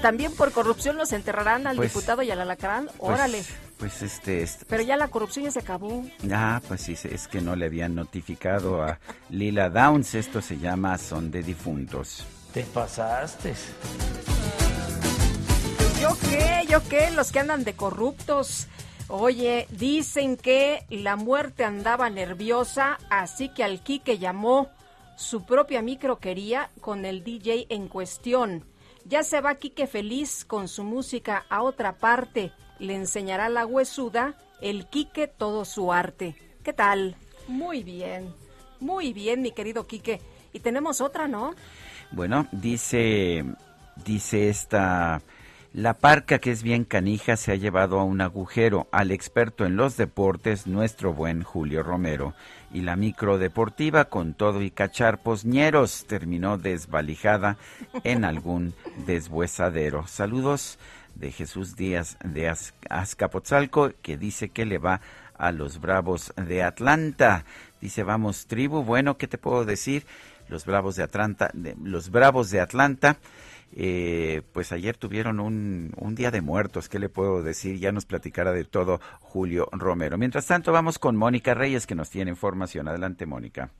[SPEAKER 2] También por corrupción los enterrarán al
[SPEAKER 1] Pues-
[SPEAKER 2] diputado y al alacrán.
[SPEAKER 1] Pues-
[SPEAKER 2] Órale.
[SPEAKER 1] Pues este, este-
[SPEAKER 2] Pero ya la corrupción ya se acabó.
[SPEAKER 1] Ah, pues sí, es que no le habían notificado a Lila Downs. Esto se llama Son de Difuntos.
[SPEAKER 35] Te pasaste.
[SPEAKER 2] ¿Yo qué? ¿Yo qué? Los que andan de corruptos. Oye, dicen que la muerte andaba nerviosa, así que al Quique llamó. Su propia micro quería con el DJ en cuestión. Ya se va Quique feliz con su música a otra parte. Le enseñará la huesuda, el Quique todo su arte. ¿Qué tal? Muy bien. Muy bien, mi querido Quique. Y tenemos otra, ¿no?
[SPEAKER 1] Bueno, dice, dice esta, la parca que es bien canija se ha llevado a un agujero al experto en los deportes, nuestro buen Julio Romero. Y la micro deportiva con todo y cacharpos ñeros terminó desvalijada en algún deshuesadero. Saludos de Jesús Díaz de Az- Azcapotzalco, que dice que le va a los Bravos de Atlanta. Dice, vamos, tribu. Bueno, ¿qué te puedo decir? Los Bravos de Atlanta, de- los Bravos de Atlanta, eh, pues ayer tuvieron un, un día de muertos. ¿Qué le puedo decir? Ya nos platicará de todo Julio Romero. Mientras tanto, vamos con Mónica Reyes, que nos tiene información. Adelante, Mónica.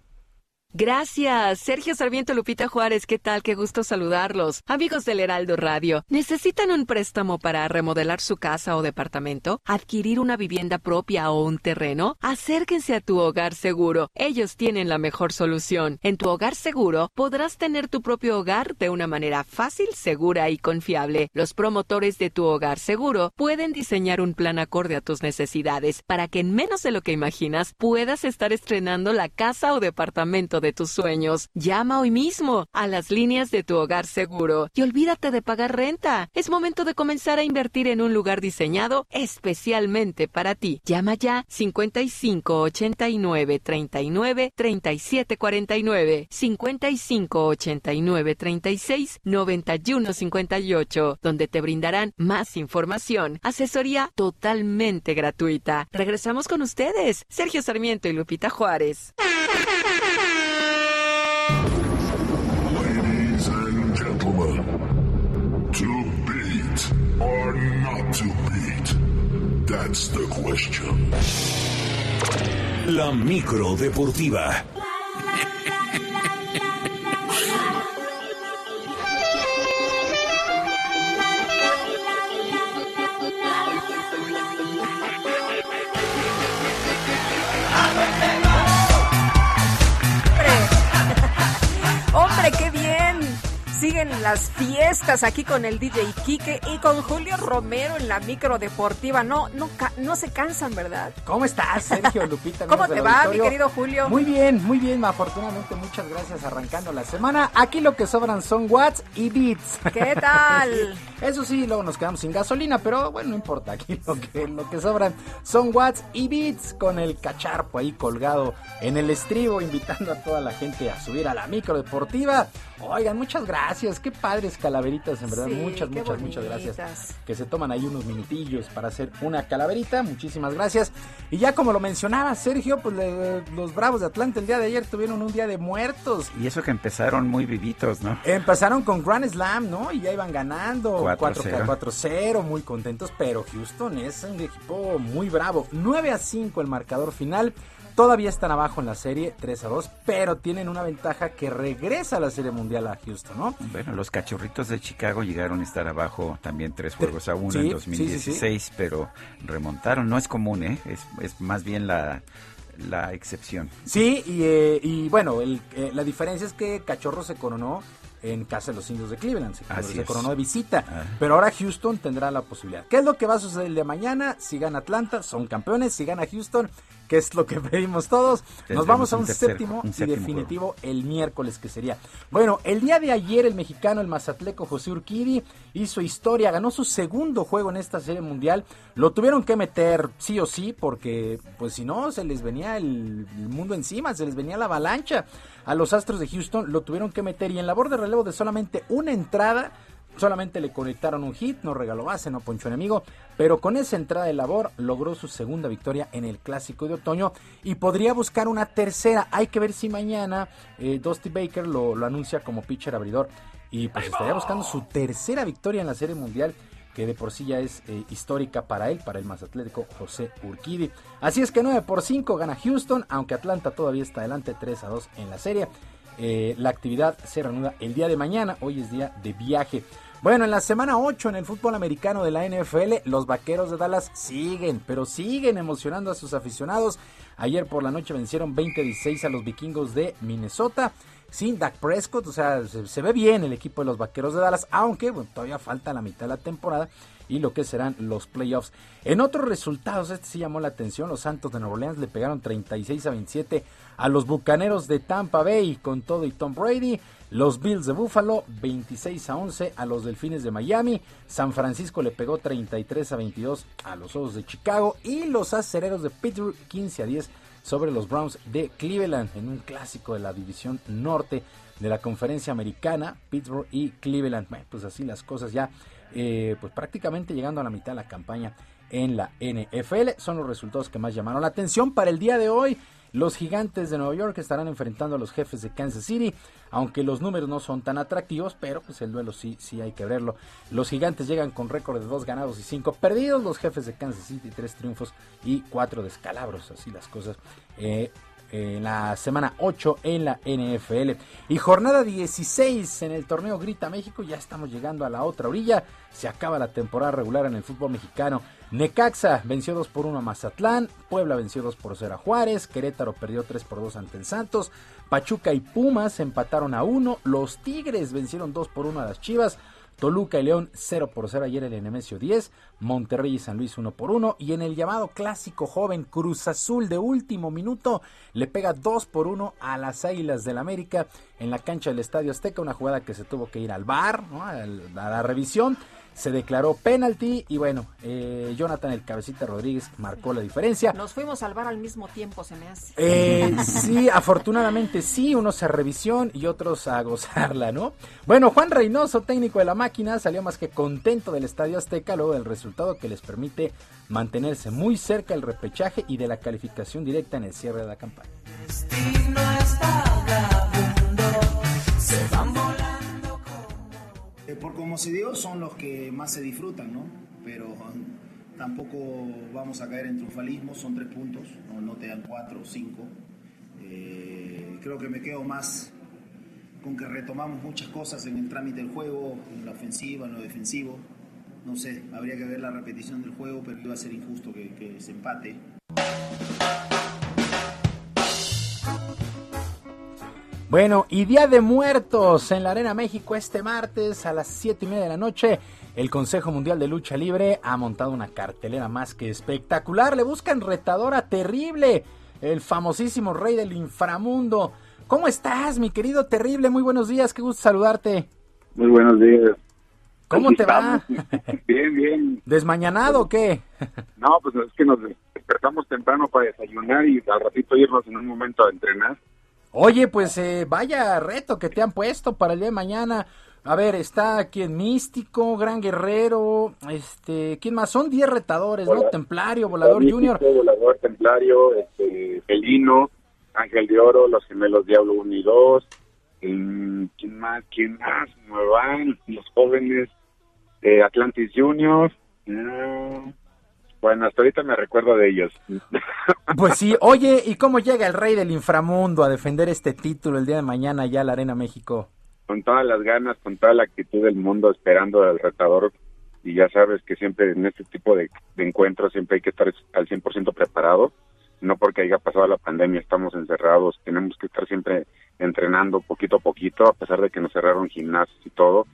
[SPEAKER 36] Gracias, Sergio Sarmiento Lupita Juárez, ¿qué tal? Qué gusto saludarlos. Amigos del Heraldo Radio, ¿necesitan un préstamo para remodelar su casa o departamento? ¿Adquirir una vivienda propia o un terreno? Acérquense a tu hogar seguro. Ellos tienen la mejor solución. En tu hogar seguro podrás tener tu propio hogar de una manera fácil, segura y confiable. Los promotores de tu hogar seguro pueden diseñar un plan acorde a tus necesidades para que en menos de lo que imaginas puedas estar estrenando la casa o departamento de tus sueños. Llama hoy mismo a las líneas de tu hogar seguro y olvídate de pagar renta. Es momento de comenzar a invertir en un lugar diseñado especialmente para ti. Llama ya 55 89 39 37 49 55 89 36 91 58 donde te brindarán más información, asesoría totalmente gratuita. Regresamos con ustedes, Sergio Sarmiento y Lupita Juárez.
[SPEAKER 3] That's the question. La micro deportiva.
[SPEAKER 2] ¡Hombre, qué bien! Siguen las fiestas aquí con el DJ Quique y con Julio Romero en la micro deportiva. No, no, no se cansan, ¿verdad?
[SPEAKER 37] ¿Cómo estás, Sergio Lupita?
[SPEAKER 2] ¿Cómo te va, mi querido Julio?
[SPEAKER 37] Muy bien, muy bien, afortunadamente, muchas gracias arrancando la semana. Aquí lo que sobran son watts y beats.
[SPEAKER 2] ¿Qué tal?
[SPEAKER 37] Eso sí, luego nos quedamos sin gasolina, pero bueno, no importa, aquí lo que, lo que sobran son watts y beats con el cacharpo ahí colgado en el estribo, invitando a toda la gente a subir a la micro deportiva. Oigan, muchas gracias, qué padres calaveritas, en verdad,
[SPEAKER 2] Sí,
[SPEAKER 37] muchas, muchas, muchas gracias que se toman ahí unos minutillos para hacer una calaverita. Muchísimas gracias. Y ya como lo mencionaba Sergio, pues le- los Bravos de Atlanta el día de ayer tuvieron un día de muertos.
[SPEAKER 1] Y eso que empezaron muy vivitos, ¿no?
[SPEAKER 37] Empezaron con Grand Slam, ¿no? Y ya iban ganando
[SPEAKER 1] 4-0.
[SPEAKER 37] 4-0, muy contentos, pero Houston es un equipo muy bravo. 9 a 5 el marcador final. Todavía están abajo en la serie, 3 a 2, pero tienen una ventaja que regresa a la serie mundial a Houston, ¿no?
[SPEAKER 1] Bueno, los cachorritos de Chicago llegaron a estar abajo también tres juegos a uno
[SPEAKER 37] Sí,
[SPEAKER 1] en
[SPEAKER 37] sí,
[SPEAKER 1] 2016, pero remontaron. No es común, ¿eh? Es, es más bien la, la excepción.
[SPEAKER 37] Sí, y, eh, y bueno, el, eh, la diferencia es que Cachorro se coronó en casa de los indios de Cleveland, se,
[SPEAKER 1] Así
[SPEAKER 37] se coronó de visita, pero ahora Houston tendrá la posibilidad. ¿Qué es lo que va a suceder el de mañana? Si gana Atlanta, son campeones, si gana Houston, que es lo que pedimos todos, nos vamos a
[SPEAKER 1] un
[SPEAKER 37] un,
[SPEAKER 1] tercer-
[SPEAKER 37] séptimo
[SPEAKER 1] un
[SPEAKER 37] y
[SPEAKER 1] séptimo
[SPEAKER 37] definitivo el miércoles que sería. Bueno, el día de ayer el mexicano, el mazatleco José Urquidi, hizo historia, ganó su segundo juego en esta serie mundial. Lo tuvieron que meter sí o sí, porque pues si no, se les venía el, el mundo encima, se les venía la avalancha. A los Astros de Houston lo tuvieron que meter y en labor de relevo de solamente una entrada, Solamente le conectaron un hit, no regaló base, no ponchó enemigo, pero con esa entrada de labor logró su segunda victoria en el clásico de otoño y podría buscar una tercera. Hay que ver si mañana eh, Dusty Baker lo, lo anuncia como pitcher abridor y pues estaría buscando su tercera victoria en la Serie Mundial que de por sí ya es eh, histórica para él, para el más atlético José Urquidi. Así es que 9 por 5 gana Houston, aunque Atlanta todavía está adelante 3 a 2 en la serie. Eh, la actividad se reanuda el día de mañana, hoy es día de viaje. Bueno, en la semana 8 en el fútbol americano de la NFL, los Vaqueros de Dallas siguen, pero siguen emocionando a sus aficionados. Ayer por la noche vencieron 20-16 a los vikingos de Minnesota sin Dak Prescott, o sea, se, ve bien el equipo de los Vaqueros de Dallas, aunque todavía falta la mitad de la temporada y lo que serán los playoffs. En otros resultados, este sí llamó la atención, los Santos de Nueva Orleans le pegaron 36 a 27 a los Bucaneros de Tampa Bay con todo y Tom Brady. Los Bills de Buffalo 26 a 11 a los Delfines de Miami. San Francisco le pegó 33 a 22 a los Osos de Chicago y los Acereros de Pittsburgh 15 a 10 sobre los Browns de Cleveland en un clásico de la división norte de la conferencia americana, Pittsburgh y Cleveland. pues así las cosas ya, eh, pues prácticamente llegando a la mitad de la campaña en la NFL. Son los resultados que más llamaron la atención para el día de hoy. Los gigantes de Nueva York estarán enfrentando a los jefes de Kansas City, aunque los números no son tan atractivos, pero pues el duelo sí, sí hay que verlo. Los gigantes llegan con récord de dos ganados y cinco perdidos, los jefes de Kansas City tres triunfos y cuatro descalabros, así las cosas. Eh, en la semana 8 en la NFL. Y jornada 16 en el torneo Grita México. Ya estamos llegando a la otra orilla. Se acaba la temporada regular en el fútbol mexicano. Necaxa venció 2 por 1 a Mazatlán. Puebla venció 2 por 0 a Juárez. Querétaro perdió 3 por 2 ante el Santos. Pachuca y Pumas empataron a 1. Los Tigres vencieron 2 por 1 a las Chivas. Toluca y León 0 por 0 ayer en el Nemesio 10, Monterrey y San Luis 1 por 1 y en el llamado clásico joven Cruz Azul de último minuto le pega 2 por 1 a las Águilas del América en la cancha del Estadio Azteca, una jugada que se tuvo que ir al bar, a la revisión se declaró penalti y bueno, eh, Jonathan el Cabecita Rodríguez marcó la diferencia.
[SPEAKER 2] Nos fuimos a salvar al mismo tiempo, se me hace.
[SPEAKER 37] Eh, sí, afortunadamente sí, unos a revisión y otros a gozarla, ¿no? Bueno, Juan Reynoso, técnico de la máquina, salió más que contento del Estadio Azteca luego del resultado que les permite mantenerse muy cerca del repechaje y de la calificación directa en el cierre de la campaña.
[SPEAKER 35] Por como se dio, son los que más se disfrutan, ¿no? Pero tampoco vamos a caer en triunfalismo, son tres puntos, no, te dan cuatro o cinco. Eh, creo que me quedo más con que retomamos muchas cosas en el trámite del juego, en la ofensiva, en lo defensivo. No sé, habría que ver la repetición del juego, pero iba a ser injusto que, que se empate.
[SPEAKER 37] Bueno, y Día de Muertos en la Arena México este martes a las 7 y media de la noche. El Consejo Mundial de Lucha Libre ha montado una cartelera más que espectacular. Le buscan retadora terrible, el famosísimo rey del inframundo. ¿Cómo estás, mi querido terrible? Muy buenos días, qué gusto saludarte.
[SPEAKER 38] Muy buenos días.
[SPEAKER 37] ¿Cómo te va?
[SPEAKER 38] Bien, bien.
[SPEAKER 37] ¿Desmañanado o qué?
[SPEAKER 38] No, pues es que nos despertamos temprano para desayunar y al ratito irnos en un momento a entrenar.
[SPEAKER 37] Oye, pues eh, vaya reto que te han puesto para el día de mañana. A ver, está aquí en Místico, Gran Guerrero, este, ¿quién más? Son 10 retadores, ¿no? Templario, Volador Junior.
[SPEAKER 38] Volador, Templario, este, Felino, Ángel de Oro, Los Gemelos Diablo 1 y 2. ¿Quién más? ¿Quién más? Nuevan, los jóvenes, eh, Atlantis Junior. Mm, bueno, hasta ahorita me recuerdo de ellos.
[SPEAKER 37] Pues sí, oye, ¿y cómo llega el rey del inframundo a defender este título el día de mañana ya a la Arena México?
[SPEAKER 38] Con todas las ganas, con toda la actitud del mundo, esperando al retador. Y ya sabes que siempre en este tipo de, encuentros siempre hay que estar al 100% preparado. No porque haya pasado la pandemia, estamos encerrados, tenemos que estar siempre entrenando poquito a poquito, a pesar de que nos cerraron gimnasios y todo.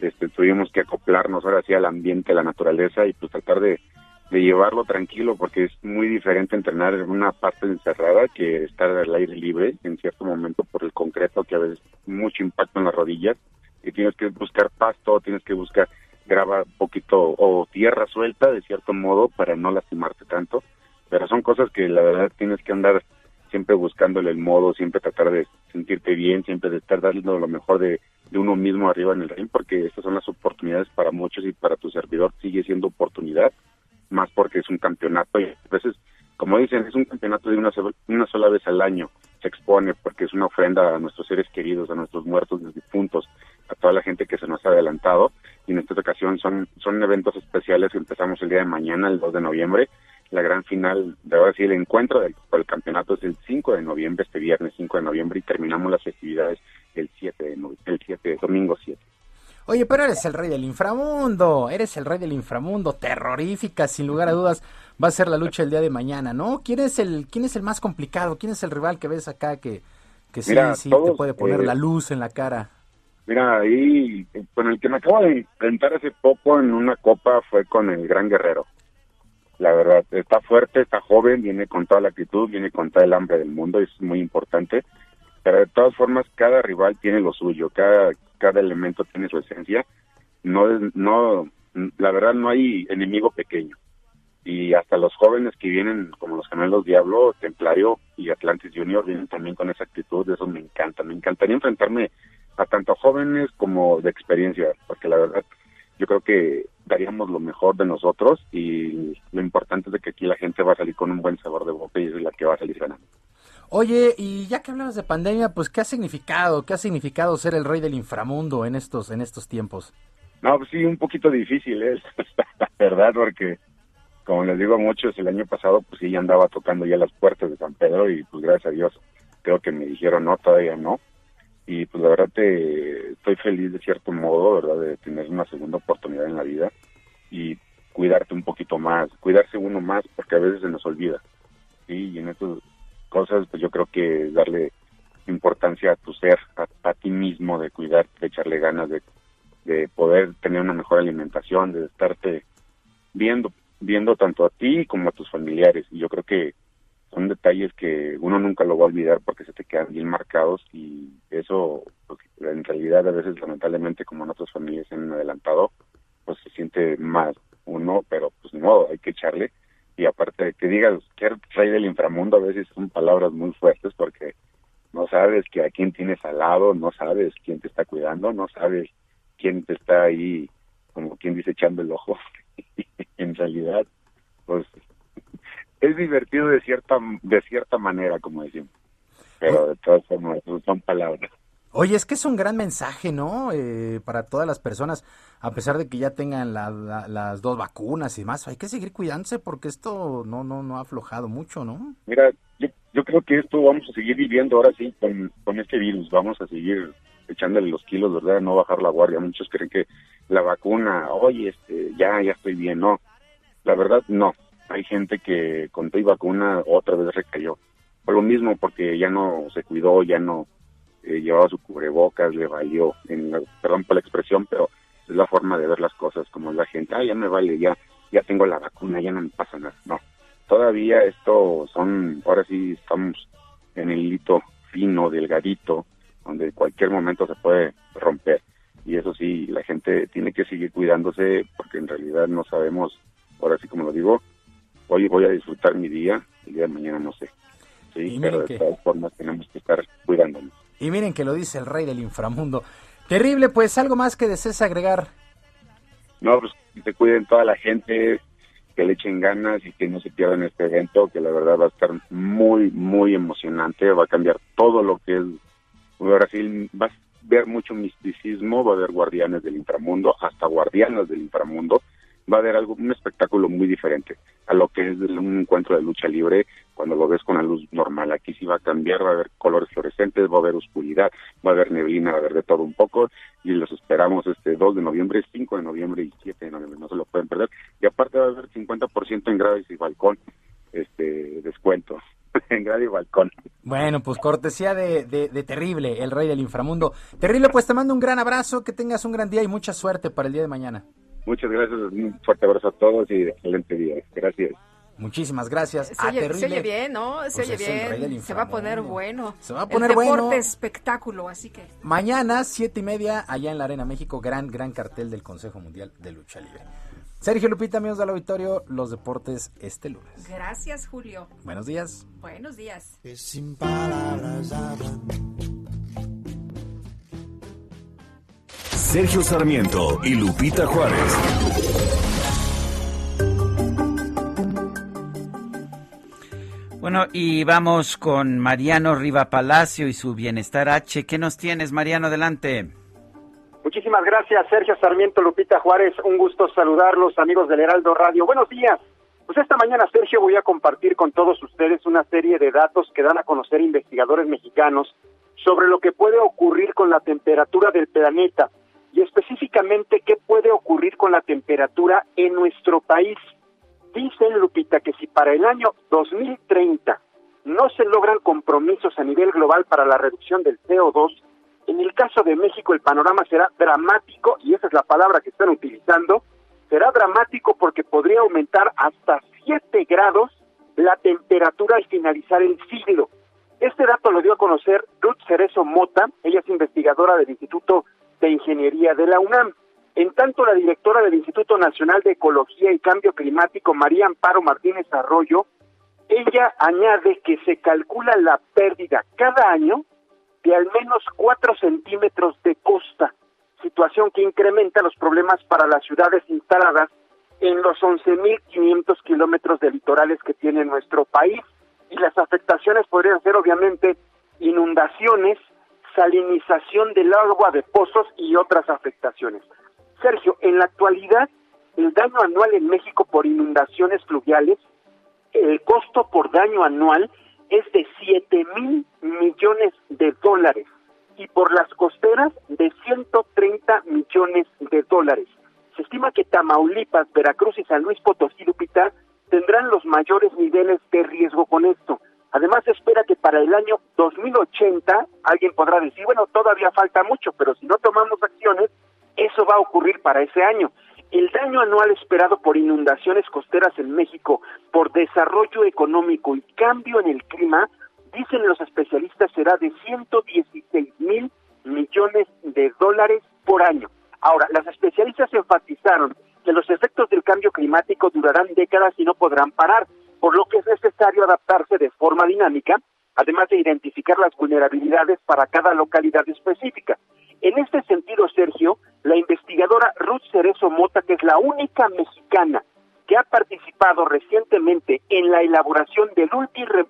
[SPEAKER 38] Este, tuvimos que acoplarnos ahora sí al ambiente, a la naturaleza y pues tratar de de llevarlo tranquilo porque es muy diferente entrenar en una parte encerrada que estar al aire libre en cierto momento por el concreto que a veces mucho impacto en las rodillas y tienes que buscar pasto, tienes que buscar grava poquito o tierra suelta de cierto modo para no lastimarte tanto, pero son cosas que la verdad tienes que andar siempre buscándole el modo, siempre tratar de sentirte bien, siempre de estar dando lo mejor de, de uno mismo arriba en el ring, porque estas son las oportunidades para muchos y para tu servidor sigue siendo oportunidad más porque es un campeonato y a veces, como dicen, es un campeonato de una, una sola vez al año. se expone porque es una ofrenda a nuestros seres queridos, a nuestros muertos, los difuntos, a toda la gente que se nos ha adelantado. Y en esta ocasión son, son eventos especiales que empezamos el día de mañana, el 2 de noviembre. La gran final, de ahora el encuentro del, el campeonato es el 5 de noviembre, este viernes 5 de noviembre, y terminamos las festividades el 7 de, el 7, domingo 7.
[SPEAKER 37] Oye, pero eres el rey del inframundo, eres el rey del inframundo, terrorífica, sin lugar a dudas, va a ser la lucha el día de mañana, ¿no? ¿Quién es el, quién es el más complicado? ¿Quién es el rival que ves acá que, que sí,
[SPEAKER 38] Mira,
[SPEAKER 37] sí te
[SPEAKER 38] todos,
[SPEAKER 37] puede poner
[SPEAKER 38] eh,
[SPEAKER 37] la luz en la cara?
[SPEAKER 38] Mira, ahí con el que me acabo de enfrentar hace poco en una copa fue con el Gran Guerrero. La verdad, está fuerte, está joven, viene con toda la actitud, viene con toda el hambre del mundo, es muy importante. Pero de todas formas, cada rival tiene lo suyo, cada, cada elemento tiene su esencia. No, no, la verdad no hay enemigo pequeño. Y hasta los jóvenes que vienen, como los gemelos Diablo, Templario y Atlantis Junior, vienen también con esa actitud, eso me encanta. Me encantaría enfrentarme a tanto jóvenes como de experiencia, porque la verdad yo creo que daríamos lo mejor de nosotros y lo importante es de que aquí la gente va a salir con un buen sabor de boca y es la que va a salir ganando.
[SPEAKER 37] Oye, y ya que hablabas de pandemia, pues ¿qué ha significado? ¿Qué ha significado ser el rey del inframundo en estos, en estos tiempos?
[SPEAKER 38] No, pues sí, un poquito difícil es, la verdad, porque como les digo a muchos, el año pasado pues sí andaba tocando ya las puertas de San Pedro y pues gracias a Dios creo que me dijeron no, todavía no. Y pues la verdad te, estoy feliz de cierto modo, ¿verdad? De tener una segunda oportunidad en la vida y cuidarte un poquito más, cuidarse uno más porque a veces se nos olvida. ¿sí? Y en estas cosas pues yo creo que darle importancia a tu ser, a, a ti mismo, de cuidarte, de echarle ganas, de, de poder tener una mejor alimentación, de estarte viendo, viendo tanto a ti como a tus familiares. Y yo creo que son detalles que uno nunca lo va a olvidar porque se te quedan bien marcados y eso pues, en realidad a veces lamentablemente como en otras familias se han adelantado pues se siente más uno pero pues no hay que echarle y aparte de que digas que eres rey del inframundo a veces son palabras muy fuertes porque no sabes que a quién tienes al lado no sabes quién te está cuidando no sabes quién te está ahí como quien dice echando el ojo en realidad pues es divertido de cierta de cierta manera, como decimos. Pero de todas formas, pues, son palabras.
[SPEAKER 37] Oye, es que es un gran mensaje, ¿no? Eh, para todas las personas, a pesar de que ya tengan la- la- las dos vacunas y más, hay que seguir cuidándose porque esto no no no ha aflojado mucho, ¿no?
[SPEAKER 38] Mira, yo, yo creo que esto vamos a seguir viviendo ahora sí con, con este virus. Vamos a seguir echándole los kilos, ¿verdad? No bajar la guardia. Muchos creen que la vacuna, oye, este, ya, ya estoy bien. No, la verdad, no. Hay gente que con tu vacuna otra vez recayó. Por lo mismo, porque ya no se cuidó, ya no eh, llevaba su cubrebocas, le valió. En la- perdón por la expresión, pero es la forma de ver las cosas, como la gente, ah, ya me vale, ya, ya tengo la vacuna, ya no me pasa nada. No, todavía esto son, ahora sí estamos en el hito fino, delgadito, donde cualquier momento se puede romper. Y eso sí, la gente tiene que seguir cuidándose porque en realidad no sabemos, ahora sí como lo digo, hoy voy a disfrutar mi día, el día de mañana no sé. Sí, pero de
[SPEAKER 37] que-
[SPEAKER 38] todas formas tenemos que estar cuidándonos.
[SPEAKER 37] Y miren que lo dice el rey del inframundo. Terrible, pues algo más que desees agregar.
[SPEAKER 38] No, pues que cuiden toda la gente, que le echen ganas y que no se pierdan este evento, que la verdad va a estar muy, muy emocionante, va a cambiar todo lo que es Brasil, va a ver mucho misticismo, va a haber guardianes del inframundo, hasta guardianas del inframundo, va a haber algo, un espectáculo muy diferente a lo que es un encuentro de lucha libre cuando lo ves con la luz normal. Aquí sí va a cambiar, va a haber colores fluorescentes, va a haber oscuridad, va a haber neblina, va a haber de todo un poco y los esperamos este 2 de noviembre, 5 de noviembre y 7 de noviembre, no se lo pueden perder. Y aparte va a haber 50% en gradas y balcón, este descuento en grado y balcón.
[SPEAKER 37] Bueno, pues cortesía de, de, de Terrible, el rey del inframundo. Terrible, pues te mando un gran abrazo, que tengas un gran día y mucha suerte para el día de mañana.
[SPEAKER 38] Muchas gracias, un fuerte abrazo a todos y excelente día. Gracias.
[SPEAKER 37] Muchísimas gracias
[SPEAKER 2] Se
[SPEAKER 37] a
[SPEAKER 2] oye, se oye bien, ¿no? Se
[SPEAKER 37] Pues
[SPEAKER 2] oye bien. Se va a poner bueno.
[SPEAKER 37] Se va a poner
[SPEAKER 2] el deporte
[SPEAKER 37] bueno.
[SPEAKER 2] espectáculo, así que.
[SPEAKER 37] Mañana, siete y media, allá en la Arena México, gran, gran cartel del Consejo Mundial de Lucha Libre. Sergio Lupita, amigos del auditorio, los deportes este lunes.
[SPEAKER 2] Gracias, Julio.
[SPEAKER 37] Buenos días.
[SPEAKER 2] Buenos días.
[SPEAKER 39] sin palabras hablan.
[SPEAKER 3] Sergio Sarmiento y Lupita Juárez.
[SPEAKER 1] Bueno, y vamos con Mariano Riva Palacio y su Bienestar H. ¿Qué nos tienes, Mariano? Adelante.
[SPEAKER 40] Muchísimas gracias, Sergio Sarmiento, Lupita Juárez. Un gusto saludarlos, amigos del Heraldo Radio. Buenos días. Pues esta mañana, Sergio, voy a compartir con todos ustedes una serie de datos que dan a conocer investigadores mexicanos sobre lo que puede ocurrir con la temperatura del planeta y específicamente qué puede ocurrir con la temperatura en nuestro país. Dicen, Lupita, que si para el año 2030 no se logran compromisos a nivel global para la reducción del CO2, en el caso de México el panorama será dramático, y esa es la palabra que están utilizando, será dramático porque podría aumentar hasta 7 grados la temperatura al finalizar el siglo. Este dato lo dio a conocer Ruth Cerezo Mota, ella es investigadora del Instituto de Ingeniería de la UNAM. En tanto, la directora del Instituto Nacional de Ecología y Cambio Climático, María Amparo Martínez Arroyo, ella añade que se calcula la pérdida cada año de al menos 4 centímetros de costa, situación que incrementa los problemas para las ciudades instaladas en los 11.500 kilómetros de litorales que tiene nuestro país. Y las afectaciones podrían ser obviamente inundaciones, salinización del agua de pozos y otras afectaciones. Sergio, en la actualidad, el daño anual en México por inundaciones fluviales, el costo por daño anual es de 7 mil millones de dólares y por las costeras de 130 millones de dólares. Se estima que Tamaulipas, Veracruz y San Luis Potosí, Lupita, tendrán los mayores niveles de riesgo con esto. Además, se espera que para el año 2080, alguien podrá decir, bueno, todavía falta mucho, pero si no tomamos acciones, eso va a ocurrir para ese año. El daño anual esperado por inundaciones costeras en México, por desarrollo económico y cambio en el clima, dicen los especialistas, será de 116 mil millones de dólares por año. Ahora, las especialistas enfatizaron que los efectos del cambio climático durarán décadas y no podrán parar, por lo que es necesario adaptarse de forma dinámica, además de identificar las vulnerabilidades para cada localidad específica. En este sentido, Sergio, la investigadora Ruth Cerezo Mota, que es la única mexicana que ha participado recientemente en la elaboración del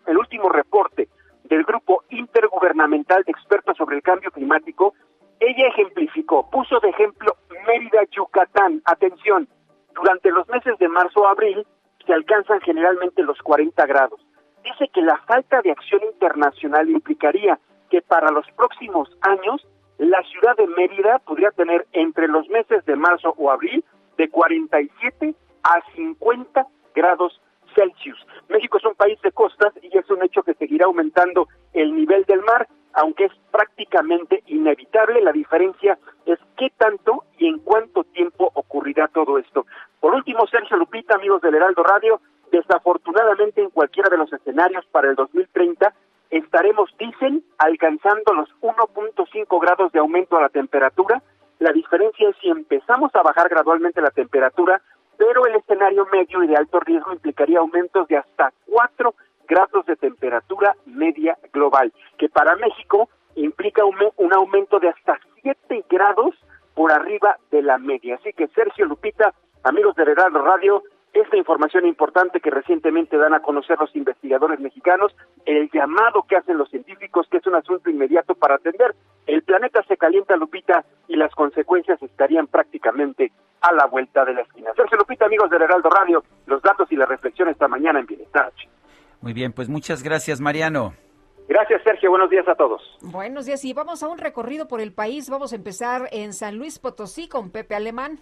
[SPEAKER 40] el último reporte del Grupo Intergubernamental de Expertos sobre el Cambio Climático, ella ejemplificó, puso de ejemplo Mérida, Yucatán. Atención, durante los meses de marzo se alcanzan generalmente los 40 grados. Dice que la falta de acción internacional implicaría que para los próximos años la ciudad de Mérida podría tener entre los meses de marzo o abril de 47 a 50 grados Celsius. México es un país de costas y es un hecho que seguirá aumentando el nivel del mar, aunque es prácticamente inevitable. La diferencia es qué tanto y en cuánto tiempo ocurrirá todo esto. Por último, Sergio Lupita, amigos del Heraldo Radio, desafortunadamente en cualquiera de los escenarios para el 2030 estaremos, dicen, alcanzando los 1.5 grados de aumento a la temperatura. La diferencia es si empezamos a bajar gradualmente la temperatura, pero el escenario medio y de alto riesgo implicaría aumentos de hasta 4 grados de temperatura media global, que para México implica un, aumento de hasta 7 grados por arriba de la media. Así que Sergio Lupita, amigos de Heraldo Radio, esta información importante que recientemente dan a conocer los investigadores mexicanos, el llamado que hacen los científicos, que es un asunto inmediato para atender. El planeta se calienta, Lupita, y las consecuencias estarían prácticamente a la vuelta de la esquina. Sergio Lupita, amigos del Heraldo Radio, los datos y la reflexión esta mañana en Bienestar.
[SPEAKER 1] Muy bien, pues muchas gracias, Mariano.
[SPEAKER 40] Gracias, Sergio. Buenos días a todos.
[SPEAKER 2] Buenos días. Y vamos a un recorrido por el país. Vamos a empezar en San Luis Potosí con Pepe Alemán.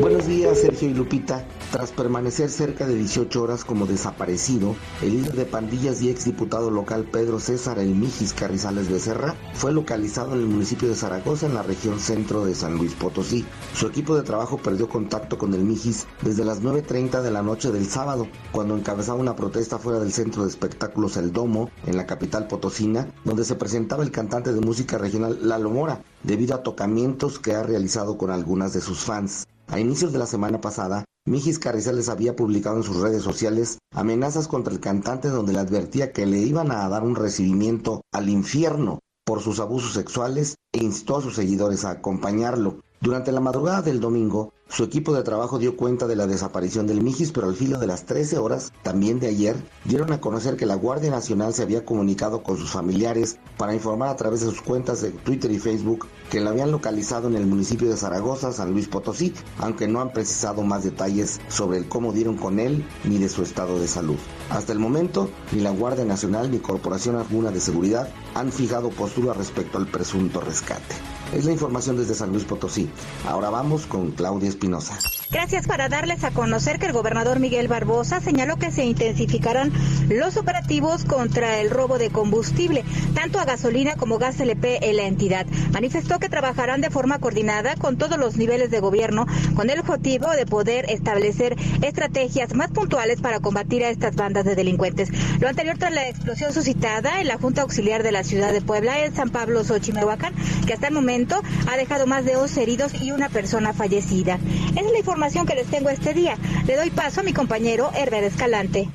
[SPEAKER 41] Buenos días, Sergio y Lupita. Tras permanecer cerca de 18 horas como desaparecido, el líder de pandillas y exdiputado local Pedro César El Mijis Carrizales Becerra fue localizado en el municipio de Zaragoza, en la región centro de San Luis Potosí. Su equipo de trabajo perdió contacto con el Mijis desde las 9.30 de la noche del sábado, cuando encabezaba una protesta fuera del centro de espectáculos El Domo, en la capital potosina, donde se presentaba el cantante de música regional Lalo Mora, debido a tocamientos que ha realizado con algunas de sus fans. A inicios de la semana pasada, Mijis Carrizales había publicado en sus redes sociales amenazas contra el cantante donde le advertía que le iban a dar un recibimiento al infierno por sus abusos sexuales e instó a sus seguidores a acompañarlo. Durante la madrugada del domingo, su equipo de trabajo dio cuenta de la desaparición del Mijis, pero al filo de las 13 horas, también de ayer, dieron a conocer que la Guardia Nacional se había comunicado con sus familiares para informar a través de sus cuentas de Twitter y Facebook que la habían localizado en el municipio de Zaragoza, San Luis Potosí, aunque no han precisado más detalles sobre el cómo dieron con él ni de su estado de salud. Hasta el momento, ni la Guardia Nacional ni Corporación alguna de Seguridad han fijado postura respecto al presunto rescate. Es la información desde San Luis Potosí. Ahora vamos con Claudia Espinosa.
[SPEAKER 42] Gracias para darles a conocer que el gobernador Miguel Barbosa señaló que se intensificarán los operativos contra el robo de combustible, tanto a gasolina como gas LP en la entidad. Manifestó que trabajarán de forma coordinada con todos los niveles de gobierno con el objetivo de poder establecer estrategias más puntuales para combatir a estas bandas de delincuentes. Lo anterior tras la explosión suscitada en la Junta Auxiliar de la Ciudad de Puebla en San Pablo Xochimehuacán, que hasta el momento ha dejado más de 11 heridos y una persona fallecida. Esa es la información que les tengo este día. Le doy paso a mi compañero Herbert Escalante.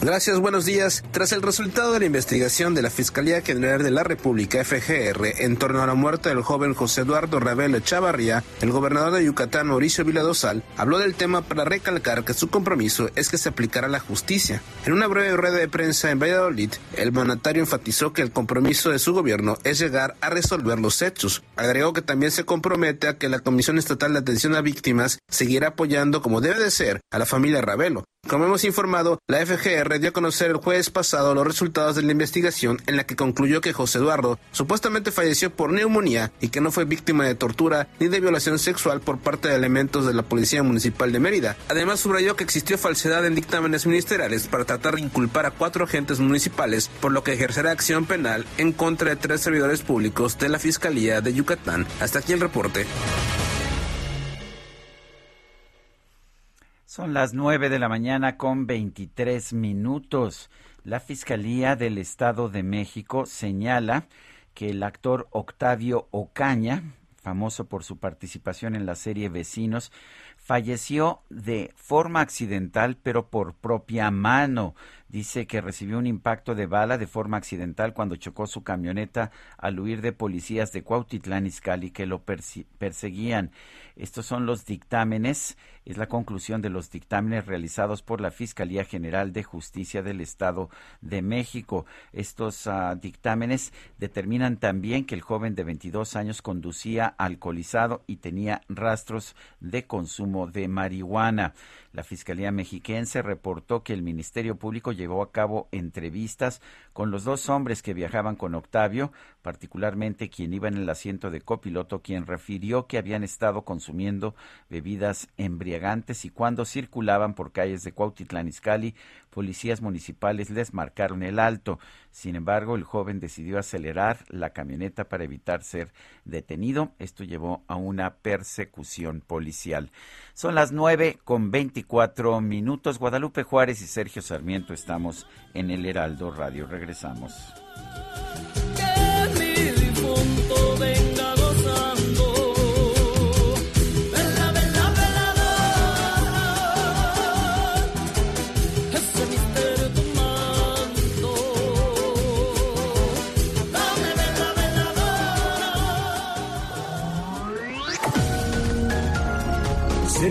[SPEAKER 43] Gracias, buenos días. Tras el resultado de la investigación de la Fiscalía General de la República, FGR, en torno a la muerte del joven José Eduardo Ravelo Chavarría, el gobernador de Yucatán, Mauricio Viladosal, habló del tema para recalcar que su compromiso es que se aplicara la justicia. En una breve rueda de prensa en Valladolid, el mandatario enfatizó que el compromiso de su gobierno es llegar a resolver los hechos. Agregó que también se compromete a que la Comisión Estatal de Atención a Víctimas seguirá apoyando como debe de ser a la familia Ravelo. Como hemos informado, la FGR dio a conocer el jueves pasado los resultados de la investigación en la que concluyó que José Eduardo supuestamente falleció por neumonía y que no fue víctima de tortura ni de violación sexual por parte de elementos de la Policía Municipal de Mérida. Además, subrayó que existió falsedad en dictámenes ministeriales para tratar de inculpar a cuatro agentes municipales, por lo que ejercerá acción penal en contra de tres servidores públicos de la Fiscalía de Yucatán. Hasta aquí el reporte.
[SPEAKER 1] Son las nueve de la mañana con 23 minutos. La Fiscalía del Estado de México señala que el actor Octavio Ocaña, famoso por su participación en la serie Vecinos, falleció de forma accidental pero por propia mano. Dice que recibió un impacto de bala de forma accidental cuando chocó su camioneta al huir de policías de Cuautitlán Izcalli que lo perseguían. Estos son los dictámenes, es la conclusión de los dictámenes realizados por la Fiscalía General de Justicia del Estado de México. Estos uh, dictámenes determinan también que el joven de 22 años conducía alcoholizado y tenía rastros de consumo de marihuana. La Fiscalía Mexiquense reportó que el Ministerio Público llevó a cabo entrevistas con los dos hombres que viajaban con Octavio, particularmente quien iba en el asiento de copiloto, quien refirió que habían estado consumiendo bebidas embriagantes y cuando circulaban por calles de Cuautitlán Izcalli, policías municipales les marcaron el alto. Sin embargo, el joven decidió acelerar la camioneta para evitar ser detenido. Esto llevó a una persecución policial. Son las nueve con veinticuatro minutos. Guadalupe Juárez y Sergio Sarmiento estamos en el Heraldo Radio. Regresamos.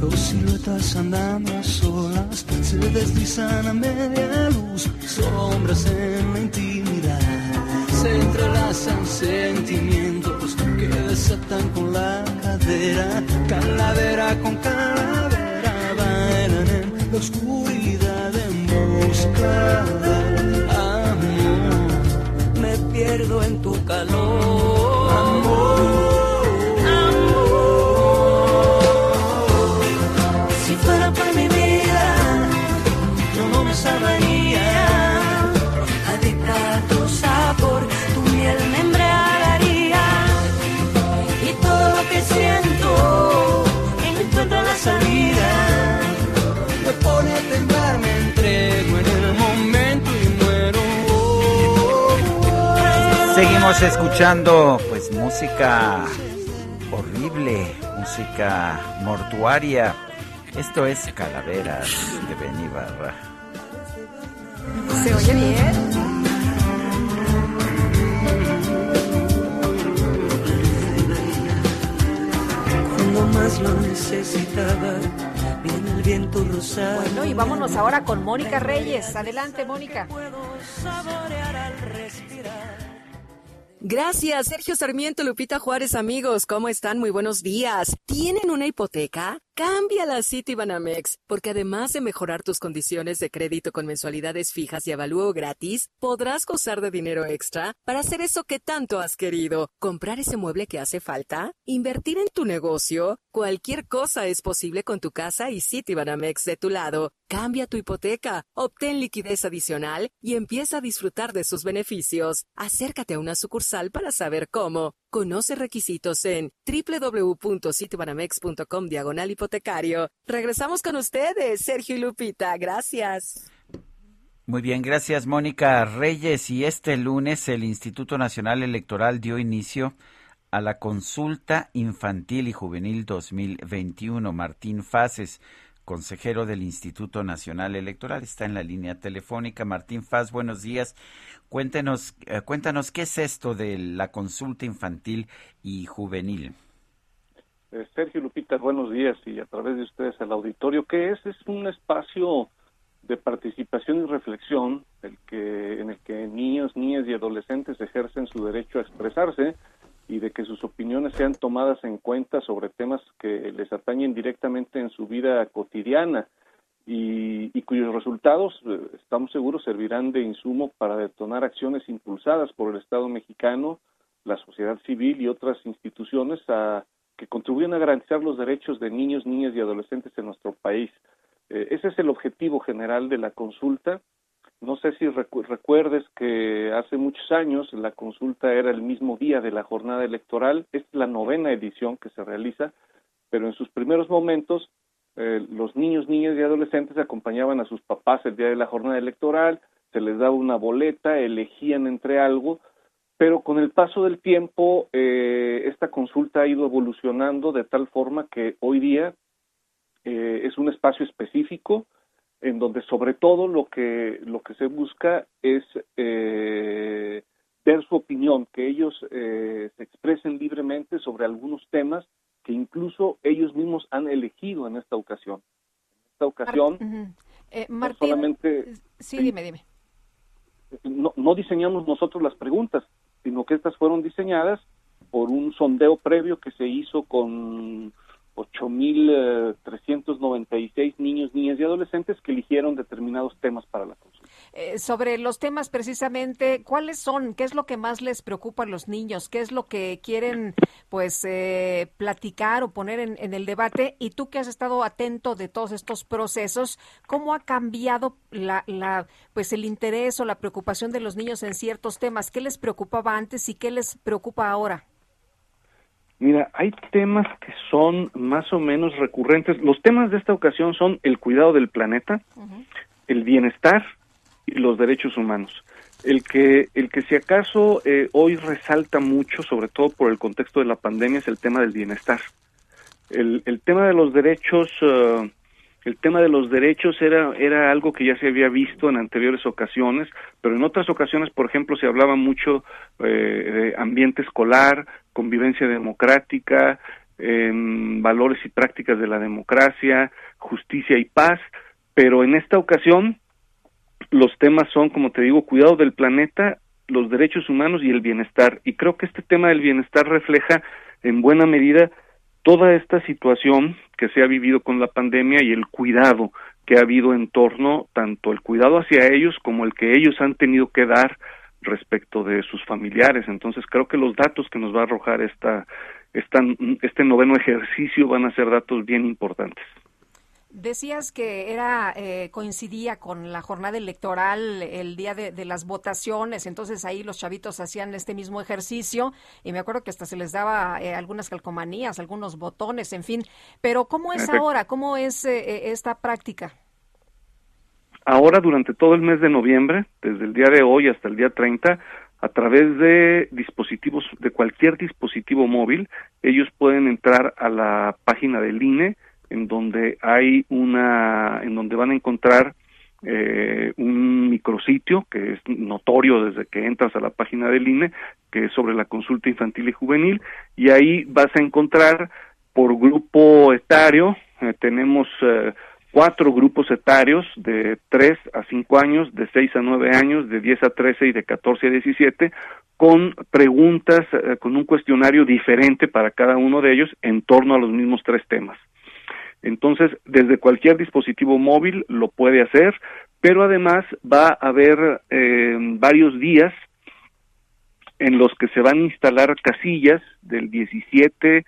[SPEAKER 44] dos siluetas andando a solas se deslizan a media luz sombras en la intimidad. Se entrelazan sentimientos que desatan con la cadera calavera con calavera bailan en la oscuridad en busca del amor me pierdo en tu calor. Amor
[SPEAKER 1] Seguimos escuchando pues música horrible, música mortuaria. Esto es Calaveras de Benny Barra.
[SPEAKER 2] ¿Se oye bien?
[SPEAKER 44] cuando más lo necesitaba viene el viento rosado
[SPEAKER 2] Bueno, y vámonos ahora con Mónica Reyes. Adelante, Mónica.
[SPEAKER 45] Gracias, Sergio Sarmiento, Lupita Juárez, amigos. ¿Cómo están? Muy buenos días. ¿Tienen una hipoteca? Cámbiala a Citibanamex, porque además de mejorar tus condiciones de crédito con mensualidades fijas y avalúo gratis, podrás gozar de dinero extra para hacer eso que tanto has querido. Comprar ese mueble que hace falta, invertir en tu negocio. Cualquier cosa es posible con tu casa y Citibanamex de tu lado. Cambia tu hipoteca, obtén liquidez adicional y empieza a disfrutar de sus beneficios. Acércate a una sucursal para saber cómo. Conoce requisitos en www.citibanamex.com diagonal hipotecario. Regresamos con ustedes, Sergio y Lupita. Gracias.
[SPEAKER 1] Muy bien, gracias Mónica Reyes. Y este lunes el Instituto Nacional Electoral dio inicio a la consulta infantil y juvenil 2021. Martín Faces, consejero del Instituto Nacional Electoral, está en la línea telefónica. Martín Faz, buenos días. Cuéntenos, eh, cuéntanos qué es esto de la consulta infantil y juvenil.
[SPEAKER 46] Eh, Sergio Lupita, buenos días y a través de ustedes al auditorio. ¿Qué es? Es un espacio de participación y reflexión el que, en el que niños, niñas y adolescentes ejercen su derecho a expresarse y de que sus opiniones sean tomadas en cuenta sobre temas que les atañen directamente en su vida cotidiana y, y cuyos resultados, eh, estamos seguros, servirán de insumo para detonar acciones impulsadas por el Estado mexicano, la sociedad civil y otras instituciones que contribuyen a garantizar los derechos de niños, niñas y adolescentes en nuestro país. Eh, ese es el objetivo general de la consulta. No sé si recu recuerdes que hace muchos años la consulta era el mismo día de la jornada electoral. Es la novena edición que se realiza, pero en sus primeros momentos eh, los niños, niñas y adolescentes acompañaban a sus papás el día de la jornada electoral, se les daba una boleta, elegían entre algo, pero con el paso del tiempo eh, esta consulta ha ido evolucionando de tal forma que hoy día eh, es un espacio específico en donde sobre todo lo que lo que se busca es eh, ver su opinión, que ellos eh, se expresen libremente sobre algunos temas que incluso ellos mismos han elegido en esta ocasión. En esta ocasión.
[SPEAKER 2] Eh,
[SPEAKER 46] no
[SPEAKER 2] Martín,
[SPEAKER 46] solamente
[SPEAKER 2] sí, dime, dime.
[SPEAKER 46] no, no diseñamos nosotros las preguntas, sino que estas fueron diseñadas por un sondeo previo que se hizo con 8.396 niños, niñas y adolescentes que eligieron determinados temas para la consulta.
[SPEAKER 2] Eh, sobre los temas precisamente, ¿cuáles son? ¿Qué es lo que más les preocupa a los niños? ¿Qué es lo que quieren, pues, eh, platicar o poner en, en el debate? Y tú que has estado atento de todos estos procesos, ¿cómo ha cambiado la, la, pues, el interés o la preocupación de los niños en ciertos temas? ¿Qué les preocupaba antes y qué les preocupa ahora?
[SPEAKER 46] Mira, hay temas que son más o menos recurrentes. Los temas de esta ocasión son el cuidado del planeta, el bienestar y los derechos humanos. El que, el que si acaso eh, hoy resalta mucho, sobre todo por el contexto de la pandemia, es el tema del bienestar. El, el tema de los derechos, eh, el tema de los derechos era, era algo que ya se había visto en anteriores ocasiones, pero en otras ocasiones, por ejemplo, se hablaba mucho eh, de ambiente escolar, convivencia democrática, em, valores y prácticas de la democracia, justicia y paz, pero en esta ocasión los temas son, como te digo, cuidado del planeta, los derechos humanos y el bienestar. Y creo que este tema del bienestar refleja en buena medida toda esta situación que se ha vivido con la pandemia y el cuidado que ha habido en torno, tanto el cuidado hacia ellos como el que ellos han tenido que dar respecto de sus familiares. Entonces creo que los datos que nos va a arrojar esta, esta este noveno ejercicio van a ser datos bien importantes.
[SPEAKER 2] Decías que era eh, coincidía con la jornada electoral el día de, las votaciones, entonces ahí los chavitos hacían este mismo ejercicio y me acuerdo que hasta se les daba eh, algunas calcomanías, algunos botones, en fin. Pero ¿cómo es ahora? ¿Cómo es eh, esta práctica?
[SPEAKER 46] Ahora, durante todo el mes de noviembre, desde el día de hoy hasta el día 30, a través de dispositivos, de cualquier dispositivo móvil, ellos pueden entrar a la página del INE, en donde hay una, en donde van a encontrar eh, un micrositio que es notorio desde que entras a la página del INE, que es sobre la consulta infantil y juvenil, y ahí vas a encontrar por grupo etario, eh, tenemos eh, cuatro grupos etarios de 3 a 5 años, de 6 a 9 años, de 10 a 13 y de 14 a 17, con preguntas, con un cuestionario diferente para cada uno de ellos en torno a los mismos tres temas. Entonces, desde cualquier dispositivo móvil lo puede hacer, pero además va a haber eh, varios días en los que se van a instalar casillas del 17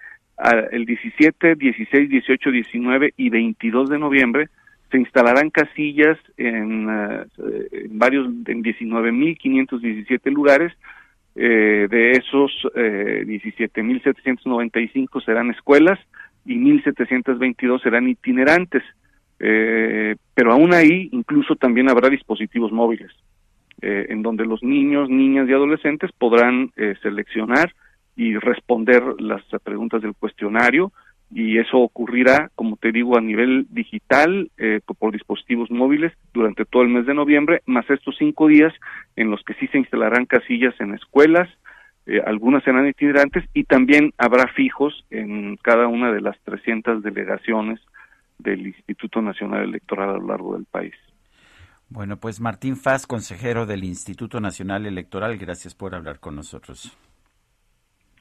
[SPEAKER 46] el 17, 16, 18, 19 y 22 de noviembre. Se instalarán casillas en, uh, en varios en 19.517 lugares. Eh, de esos eh, 17.795 serán escuelas y 1.722 serán itinerantes. Eh, pero aún ahí incluso también habrá dispositivos móviles, eh, en donde los niños, niñas y adolescentes podrán eh, seleccionar y responder las preguntas del cuestionario y eso ocurrirá, como te digo, a nivel digital por dispositivos móviles durante todo el mes de noviembre, más estos cinco días en los que sí se instalarán casillas en escuelas, eh, algunas serán itinerantes y también habrá fijos en cada una de las 300 delegaciones del Instituto Nacional Electoral a lo largo del país.
[SPEAKER 1] Bueno, pues Martín Faz, consejero del Instituto Nacional Electoral, gracias por hablar con nosotros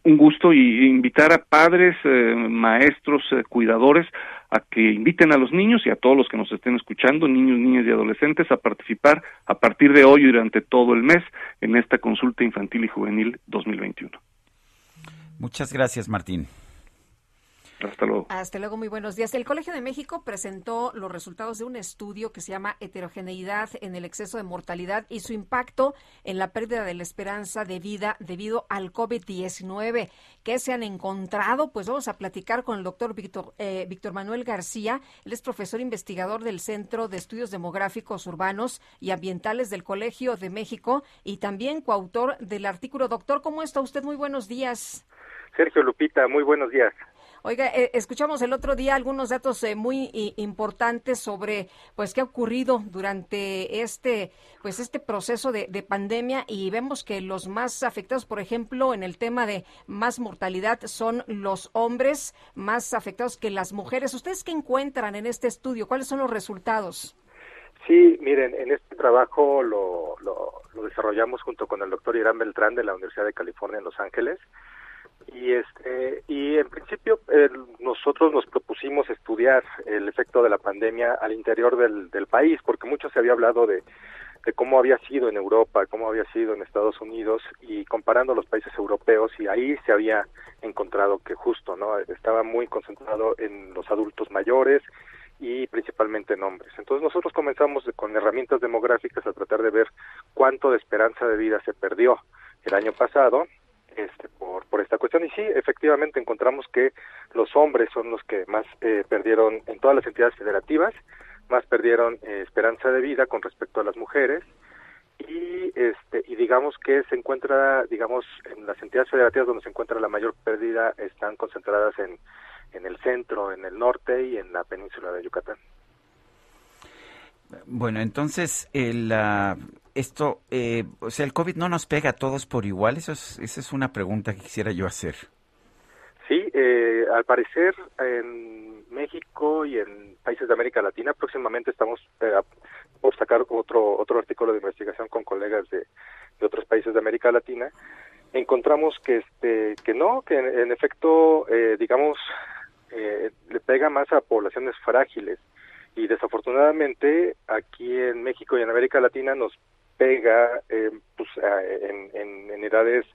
[SPEAKER 46] un gusto y invitar a padres, eh, maestros, eh, cuidadores a que inviten a los niños y a todos los que nos estén escuchando, niños, niñas y adolescentes, a participar a partir de hoy y durante todo el mes en esta consulta infantil y juvenil 2021.
[SPEAKER 1] Muchas gracias, Martín.
[SPEAKER 46] Hasta luego.
[SPEAKER 2] Hasta luego, muy buenos días. El Colegio de México presentó los resultados de un estudio que se llama Heterogeneidad en el exceso de mortalidad y su impacto en la pérdida de la esperanza de vida debido al COVID-19. ¿Qué se han encontrado? Pues vamos a platicar con el doctor Víctor, eh, Víctor Manuel García. Él es profesor investigador del Centro de Estudios Demográficos Urbanos y Ambientales del Colegio de México y también coautor del artículo. Doctor, ¿cómo está usted? Muy buenos días.
[SPEAKER 47] Sergio Lupita, muy buenos días.
[SPEAKER 2] Oiga, eh, escuchamos el otro día algunos datos eh, muy importantes sobre pues qué ha ocurrido durante este pues este proceso de, pandemia y vemos que los más afectados, por ejemplo, en el tema de más mortalidad son los hombres más afectados que las mujeres. ¿Ustedes qué encuentran en este estudio? ¿Cuáles son los resultados?
[SPEAKER 47] Sí, miren, en este trabajo lo, lo, lo desarrollamos junto con el doctor Irán Beltrán de la Universidad de California en Los Ángeles y este y en principio nosotros nos propusimos estudiar el efecto de la pandemia al interior del, del país porque mucho se había hablado de, de cómo había sido en Europa, cómo había sido en Estados Unidos y comparando los países europeos y ahí se había encontrado que justo no estaba muy concentrado en los adultos mayores y principalmente en hombres. Entonces nosotros comenzamos con herramientas demográficas a tratar de ver cuánto de esperanza de vida se perdió el año pasado este, por, por esta cuestión. Y sí, efectivamente encontramos que los hombres son los que más eh, perdieron en todas las entidades federativas, más perdieron eh, esperanza de vida con respecto a las mujeres y este y digamos que se encuentra digamos en las entidades federativas donde se encuentra la mayor pérdida están concentradas en en el centro en el norte y en la península de Yucatán
[SPEAKER 1] bueno entonces el esto eh, o sea el covid no nos pega a todos por igual eso es, esa es una pregunta que quisiera yo hacer.
[SPEAKER 47] Sí eh, al parecer en México y en países de América Latina próximamente estamos eh, por sacar otro otro artículo de investigación con colegas de, de otros países de América Latina encontramos que este que no que en, efecto eh, digamos eh, le pega más a poblaciones frágiles. Y desafortunadamente aquí en México y en América Latina nos pega eh, pues, en, en, edades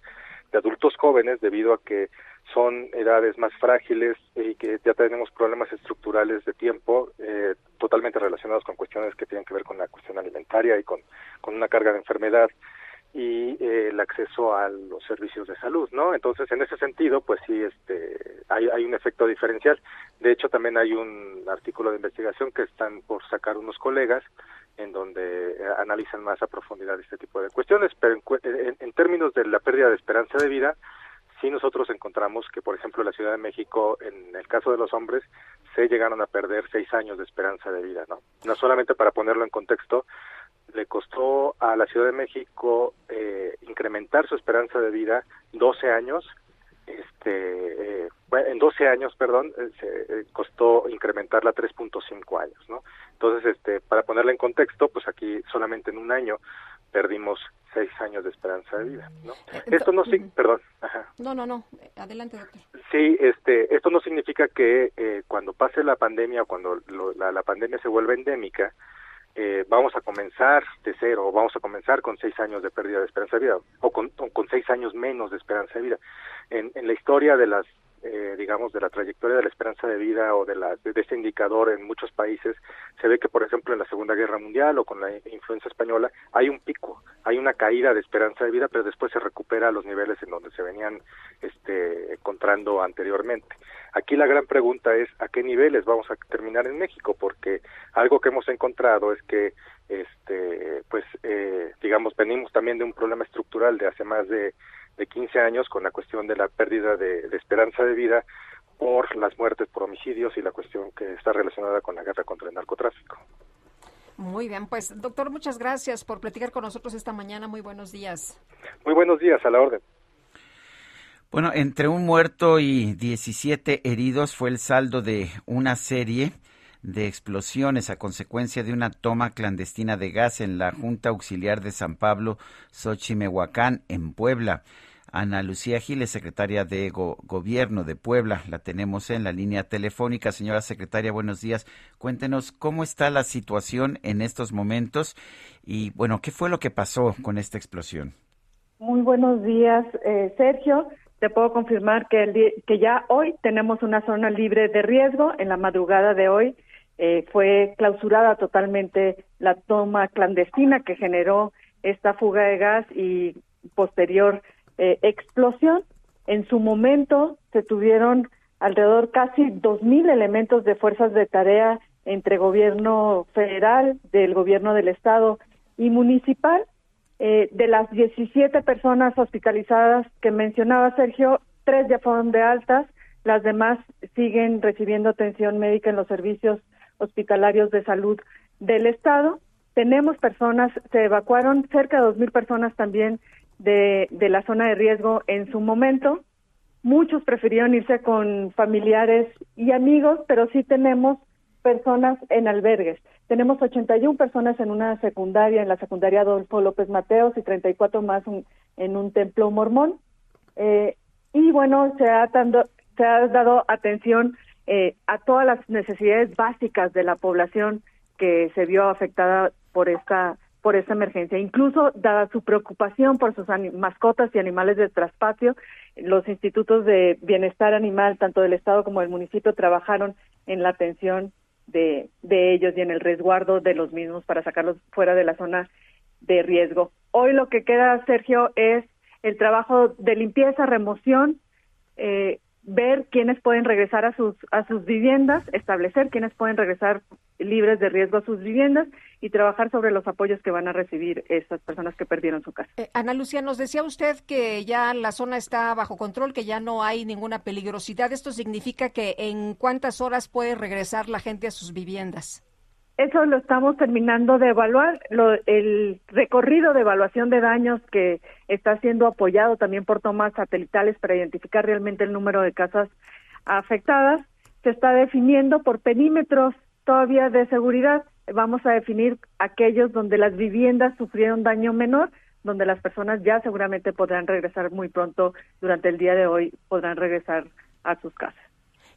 [SPEAKER 47] de adultos jóvenes debido a que son edades más frágiles y que ya tenemos problemas estructurales de tiempo eh, totalmente relacionados con cuestiones que tienen que ver con la cuestión alimentaria y con, con una carga de enfermedad y eh, el acceso a los servicios de salud, ¿no? Entonces, en ese sentido, pues sí, este, hay, hay un efecto diferencial. De hecho, también hay un artículo de investigación que están por sacar unos colegas en donde eh, analizan más a profundidad este tipo de cuestiones, pero en, en términos de la pérdida de esperanza de vida, sí nosotros encontramos que, por ejemplo, en la Ciudad de México, en el caso de los hombres, se llegaron a perder seis años de esperanza de vida, ¿no? No solamente para ponerlo en contexto, le costó a la Ciudad de México eh, incrementar su esperanza de vida 12 años, este, eh, en 12 años, perdón, eh, se eh, costó incrementarla 3.5 años, ¿no? Entonces, este, para ponerla en contexto, pues aquí solamente en un año perdimos seis años de esperanza de vida, ¿no? Esto no sí, perdón. Ajá.
[SPEAKER 2] No, no, no. Adelante, doctor.
[SPEAKER 47] Sí, este, esto no significa que eh, cuando pase la pandemia o cuando lo, la, la, pandemia se vuelva endémica, eh, vamos a comenzar de cero o vamos a comenzar con seis años de pérdida de esperanza de vida o con, o con seis años menos de esperanza de vida. En, en la historia de las eh, digamos, de la trayectoria de la esperanza de vida o de, la, de, este indicador en muchos países, se ve que, por ejemplo, en la Segunda Guerra Mundial o con la influencia española, hay un pico, hay una caída de esperanza de vida, pero después se recupera a los niveles en donde se venían este, encontrando anteriormente. Aquí la gran pregunta es a qué niveles vamos a terminar en México, porque algo que hemos encontrado es que este pues eh, digamos venimos también de un problema estructural de hace más de de 15 años con la cuestión de la pérdida de, de, esperanza de vida por las muertes por homicidios y la cuestión que está relacionada con la guerra contra el narcotráfico.
[SPEAKER 2] Muy bien, pues doctor, muchas gracias por platicar con nosotros esta mañana. Muy buenos días.
[SPEAKER 47] Muy buenos días, a la orden.
[SPEAKER 1] Bueno, entre un muerto y 17 heridos fue el saldo de una serie de explosiones a consecuencia de una toma clandestina de gas en la Junta Auxiliar de San Pablo, Xochimehuacán, en Puebla. Ana Lucía Giles, secretaria de Go Gobierno de Puebla. La tenemos en la línea telefónica. Señora secretaria, buenos días. Cuéntenos cómo está la situación en estos momentos y, bueno, ¿qué fue lo que pasó con esta explosión?
[SPEAKER 48] Muy buenos días, eh, Sergio. Te puedo confirmar que, que ya hoy tenemos una zona libre de riesgo. En la madrugada de hoy eh, fue clausurada totalmente la toma clandestina que generó esta fuga de gas y posterior eh, explosión. En su momento se tuvieron alrededor casi dos mil elementos de fuerzas de tarea entre gobierno federal, del gobierno del estado y municipal. Eh, de las 17 personas hospitalizadas que mencionaba Sergio, tres ya fueron de altas, las demás siguen recibiendo atención médica en los servicios hospitalarios de salud del estado. Tenemos personas, se evacuaron cerca de dos mil personas también de, de la zona de riesgo en su momento. Muchos prefirieron irse con familiares y amigos, pero sí tenemos personas en albergues. Tenemos 81 personas en una secundaria, en la secundaria Adolfo López Mateos y 34 más un, en un templo mormón. Eh, y bueno, se ha, dando, se ha dado atención eh, a todas las necesidades básicas de la población que se vio afectada por esta por esta emergencia. Incluso, dada su preocupación por sus mascotas y animales de traspatio, los institutos de bienestar animal, tanto del Estado como del municipio, trabajaron en la atención de, de ellos y en el resguardo de los mismos para sacarlos fuera de la zona de riesgo. Hoy lo que queda, Sergio, es el trabajo de limpieza, remoción, eh, ver quiénes pueden regresar a sus a sus viviendas, establecer quiénes pueden regresar libres de riesgo a sus viviendas y trabajar sobre los apoyos que van a recibir estas personas que perdieron su casa.
[SPEAKER 2] Eh, Ana Lucía, nos decía usted que ya la zona está bajo control, que ya no hay ninguna peligrosidad. ¿Esto significa que en cuántas horas puede regresar la gente a sus viviendas?
[SPEAKER 48] Eso lo estamos terminando de evaluar. Lo, el recorrido de evaluación de daños que está siendo apoyado también por tomas satelitales para identificar realmente el número de casas afectadas se está definiendo por perímetros todavía de seguridad. Vamos a definir aquellos donde las viviendas sufrieron daño menor, donde las personas ya seguramente podrán regresar muy pronto durante el día de hoy, podrán regresar a sus casas.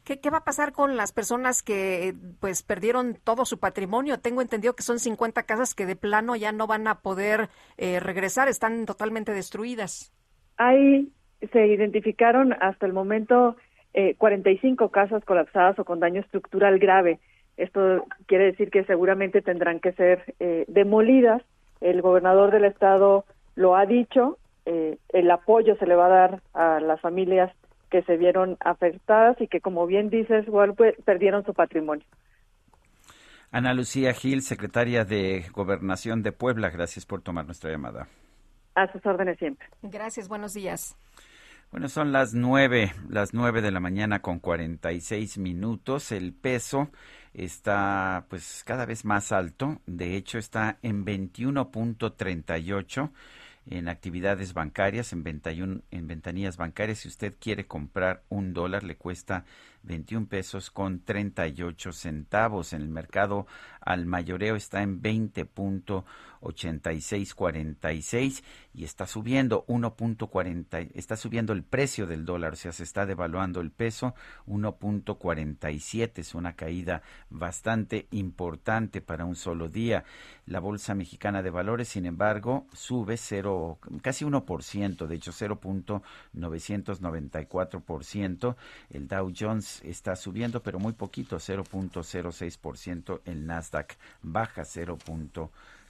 [SPEAKER 2] ¿Qué, ¿Qué, va a pasar con las personas que pues perdieron todo su patrimonio? Tengo entendido que son 50 casas que de plano ya no van a poder eh, regresar, están totalmente destruidas.
[SPEAKER 48] Ahí se identificaron hasta el momento eh, 45 casas colapsadas o con daño estructural grave. Esto quiere decir que seguramente tendrán que ser eh, demolidas. El gobernador del estado lo ha dicho. Eh, el apoyo se le va a dar a las familias que se vieron afectadas y que, como bien dices, igual pues, perdieron su patrimonio.
[SPEAKER 1] Ana Lucía Gil, secretaria de Gobernación de Puebla, gracias por tomar nuestra llamada.
[SPEAKER 48] A sus órdenes siempre.
[SPEAKER 2] Gracias, buenos días.
[SPEAKER 1] Bueno, son las nueve, las nueve de la mañana con cuarenta y seis minutos. El peso está pues cada vez más alto. De hecho, está en 21.38 en actividades bancarias, en, 21, en ventanillas bancarias. Si usted quiere comprar un dólar, le cuesta 21 pesos con 38 centavos. En el mercado al mayoreo está en 20.8646 y está subiendo 1.40, está subiendo el precio del dólar, o sea, se está devaluando el peso 1.47, es una caída bastante importante para un solo día. La Bolsa Mexicana de Valores, sin embargo, sube 0, casi 1%, de hecho 0.994%. El Dow Jones está subiendo, pero muy poquito, 0.06%. El Nasdaq baja 0.13%.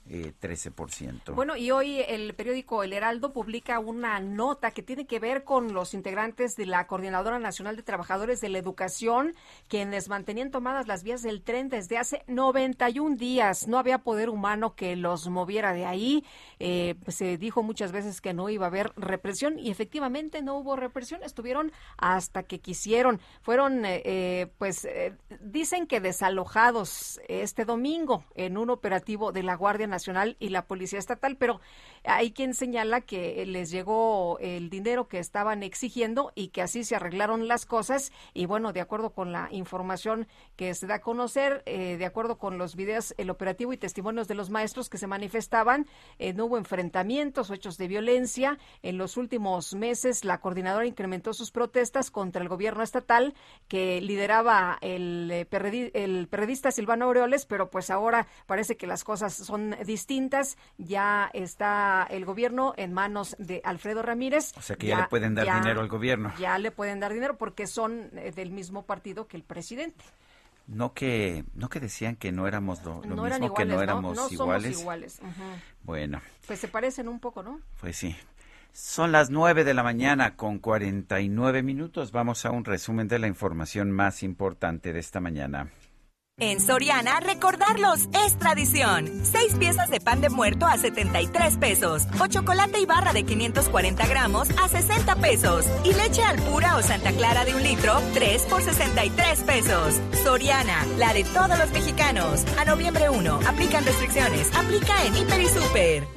[SPEAKER 1] Eh, 13%.
[SPEAKER 2] Bueno, y hoy el periódico El Heraldo publica una nota que tiene que ver con los integrantes de la Coordinadora Nacional de Trabajadores de la Educación, quienes mantenían tomadas las vías del tren desde hace 91 días. No había poder humano que los moviera de ahí. Eh, pues se dijo muchas veces que no iba a haber represión y efectivamente no hubo represión. Estuvieron hasta que quisieron. Fueron, eh, eh pues, eh, dicen que desalojados este domingo en un operativo de la Guardia Nacional y la Policía Estatal, pero hay quien señala que les llegó el dinero que estaban exigiendo y que así se arreglaron las cosas. Y bueno, de acuerdo con la información que se da a conocer, eh, de acuerdo con los videos, el operativo y testimonios de los maestros que se manifestaban, eh, no hubo enfrentamientos hechos de violencia. En los últimos meses, la coordinadora incrementó sus protestas contra el gobierno estatal que lideraba el, eh, el periodista Silvano Aureoles, pero pues ahora parece que las cosas son distintas. Ya está el gobierno en manos de Alfredo Ramírez.
[SPEAKER 1] O sea que ya, ya le pueden dar ya, dinero al gobierno.
[SPEAKER 2] Ya le pueden dar dinero porque son eh, del mismo partido que el presidente.
[SPEAKER 1] No que no que decían que no éramos lo, lo
[SPEAKER 2] no
[SPEAKER 1] mismo
[SPEAKER 2] iguales,
[SPEAKER 1] que no
[SPEAKER 2] ¿no?
[SPEAKER 1] éramos
[SPEAKER 2] no
[SPEAKER 1] iguales.
[SPEAKER 2] Somos iguales. Uh -huh.
[SPEAKER 1] Bueno.
[SPEAKER 2] Pues se parecen un poco, ¿no?
[SPEAKER 1] Pues sí. Son las nueve de la mañana con 49 minutos. Vamos a un resumen de la información más importante de esta mañana.
[SPEAKER 49] En Soriana, recordarlos es tradición. Seis piezas de pan de muerto a 73 pesos. O chocolate y barra de 540 gramos a 60 pesos. Y leche al pura o Santa Clara de un litro, 3 por 63 pesos. Soriana, la de todos los mexicanos. A noviembre 1, aplican restricciones. Aplica en Hiper y Super.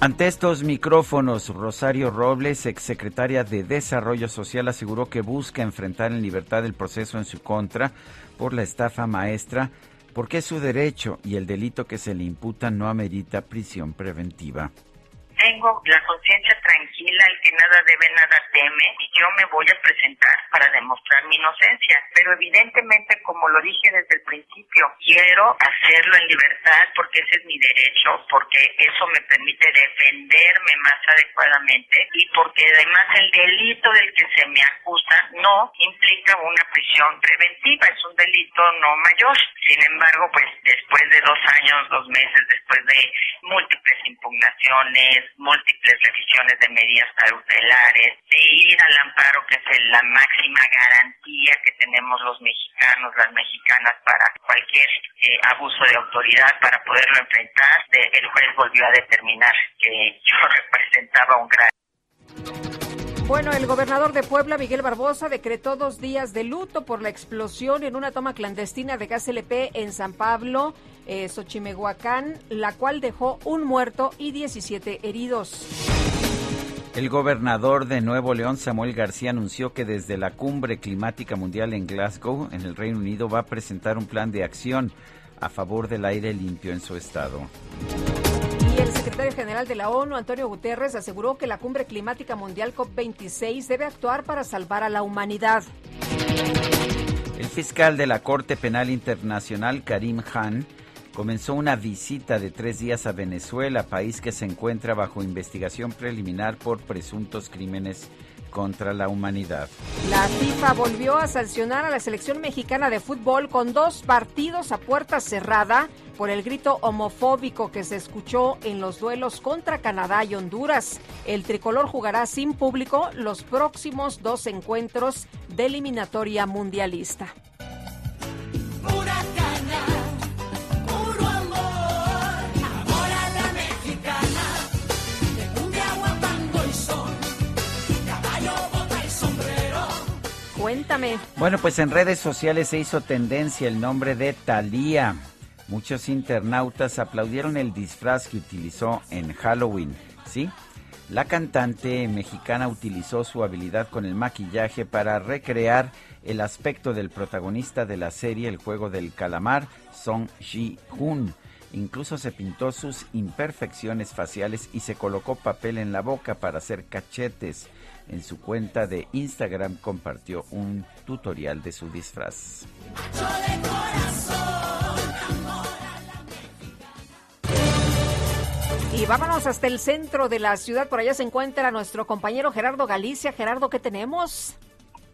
[SPEAKER 1] Ante estos micrófonos, Rosario Robles, exsecretaria de Desarrollo Social, aseguró que busca enfrentar en libertad el proceso en su contra por la estafa maestra, porque su derecho y el delito que se le imputa no amerita prisión preventiva.
[SPEAKER 26] Tengo la conciencia tranquila, el que nada debe, nada teme, y yo me voy a presentar para demostrar mi inocencia. Pero evidentemente, como lo dije desde el principio, quiero hacerlo en libertad porque ese es mi derecho, porque eso me permite defenderme más adecuadamente y porque además el delito del que se me acusa no implica una prisión preventiva, es un delito no mayor. Sin embargo, pues después de dos años, dos meses, después de múltiples impugnaciones, múltiples revisiones de medidas cautelares, de ir al amparo, que es la máxima garantía que tenemos los mexicanos, las mexicanas, para cualquier eh, abuso de autoridad, para poderlo enfrentar, el juez volvió a determinar que yo representaba un gran
[SPEAKER 2] bueno, el gobernador de Puebla, Miguel Barbosa, decretó dos días de luto por la explosión en una toma clandestina de gas LP en San Pablo, eh, Xochimehuacán, la cual dejó un muerto y 17 heridos.
[SPEAKER 1] El gobernador de Nuevo León, Samuel García, anunció que desde la Cumbre Climática Mundial en Glasgow, en el Reino Unido, va a presentar un plan de acción a favor del aire limpio en su estado.
[SPEAKER 2] Y el secretario general de la ONU, Antonio Guterres, aseguró que la cumbre climática mundial COP26 debe actuar para salvar a la humanidad.
[SPEAKER 1] El fiscal de la Corte Penal Internacional, Karim Khan, comenzó una visita de tres días a Venezuela, país que se encuentra bajo investigación preliminar por presuntos crímenes contra la humanidad.
[SPEAKER 2] La FIFA volvió a sancionar a la selección mexicana de fútbol con dos partidos a puerta cerrada por el grito homofóbico que se escuchó en los duelos contra Canadá y Honduras. El tricolor jugará sin público los próximos dos encuentros de eliminatoria mundialista. Cuéntame.
[SPEAKER 1] Bueno, pues en redes sociales se hizo tendencia el nombre de Thalía. Muchos internautas aplaudieron el disfraz que utilizó en Halloween, ¿sí? La cantante mexicana utilizó su habilidad con el maquillaje para recrear el aspecto del protagonista de la serie El juego del calamar, Song Ji-hoon. Incluso se pintó sus imperfecciones faciales y se colocó papel en la boca para hacer cachetes en su cuenta de Instagram compartió un tutorial de su disfraz.
[SPEAKER 2] Y vámonos hasta el centro de la ciudad. Por allá se encuentra nuestro compañero Gerardo Galicia. Gerardo, ¿qué tenemos?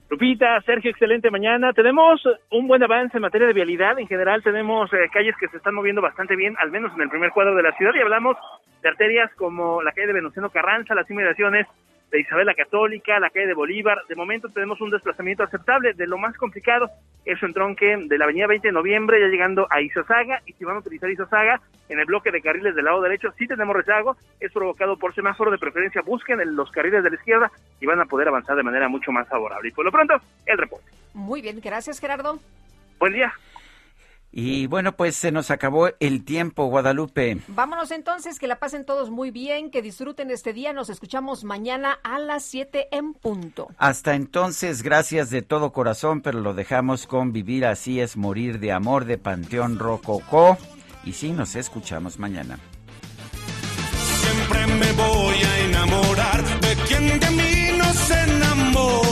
[SPEAKER 50] Lupita, Sergio, excelente mañana. Tenemos un buen avance en materia de vialidad. En general tenemos eh, calles que se están moviendo bastante bien, al menos en el primer cuadro de la ciudad. Y hablamos de arterias como la calle de Venustiano Carranza, las inmediaciones de Isabel la Católica, la calle de Bolívar. De momento tenemos un desplazamiento aceptable. De lo más complicado es su entronque de la avenida 20 de noviembre, ya llegando a Isosaga. Y si van a utilizar Isosaga, en el bloque de carriles del lado derecho sí tenemos rezago. Es provocado por semáforo de preferencia. Busquen en los carriles de la izquierda y van a poder avanzar de manera mucho más favorable. Y por lo pronto, el reporte.
[SPEAKER 2] Muy bien, gracias Gerardo.
[SPEAKER 50] Buen día.
[SPEAKER 1] Y bueno, pues se nos acabó el tiempo, Guadalupe.
[SPEAKER 2] Vámonos entonces, que la pasen todos muy bien, que disfruten este día. Nos escuchamos mañana a las 7 en punto.
[SPEAKER 1] Hasta entonces, gracias de todo corazón, pero lo dejamos con Vivir así es morir de amor de Panteón Rococó. Y sí, nos escuchamos mañana.
[SPEAKER 39] Siempre me voy a enamorar de quien de mí no se enamora.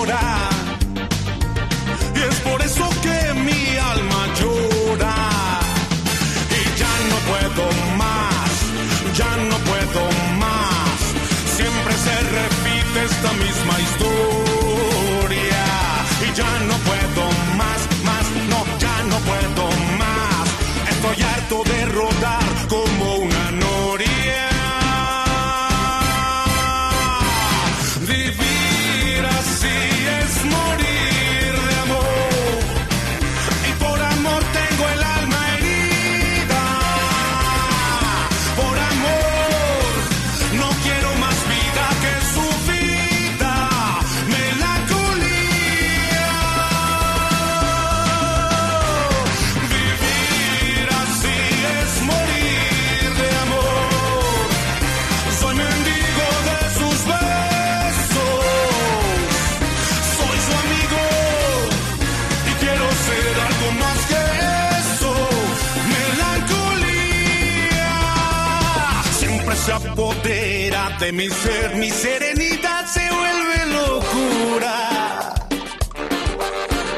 [SPEAKER 39] De mi ser, mi serenidad se vuelve locura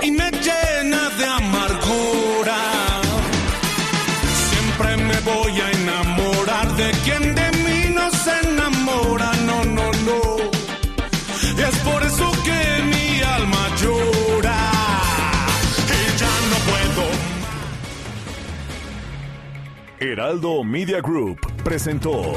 [SPEAKER 39] y me llena de amargura. Siempre me voy a enamorar de quien de mí no se enamora, no, no, no. Y es por eso que mi alma llora y ya no puedo.
[SPEAKER 3] Heraldo Media Group presentó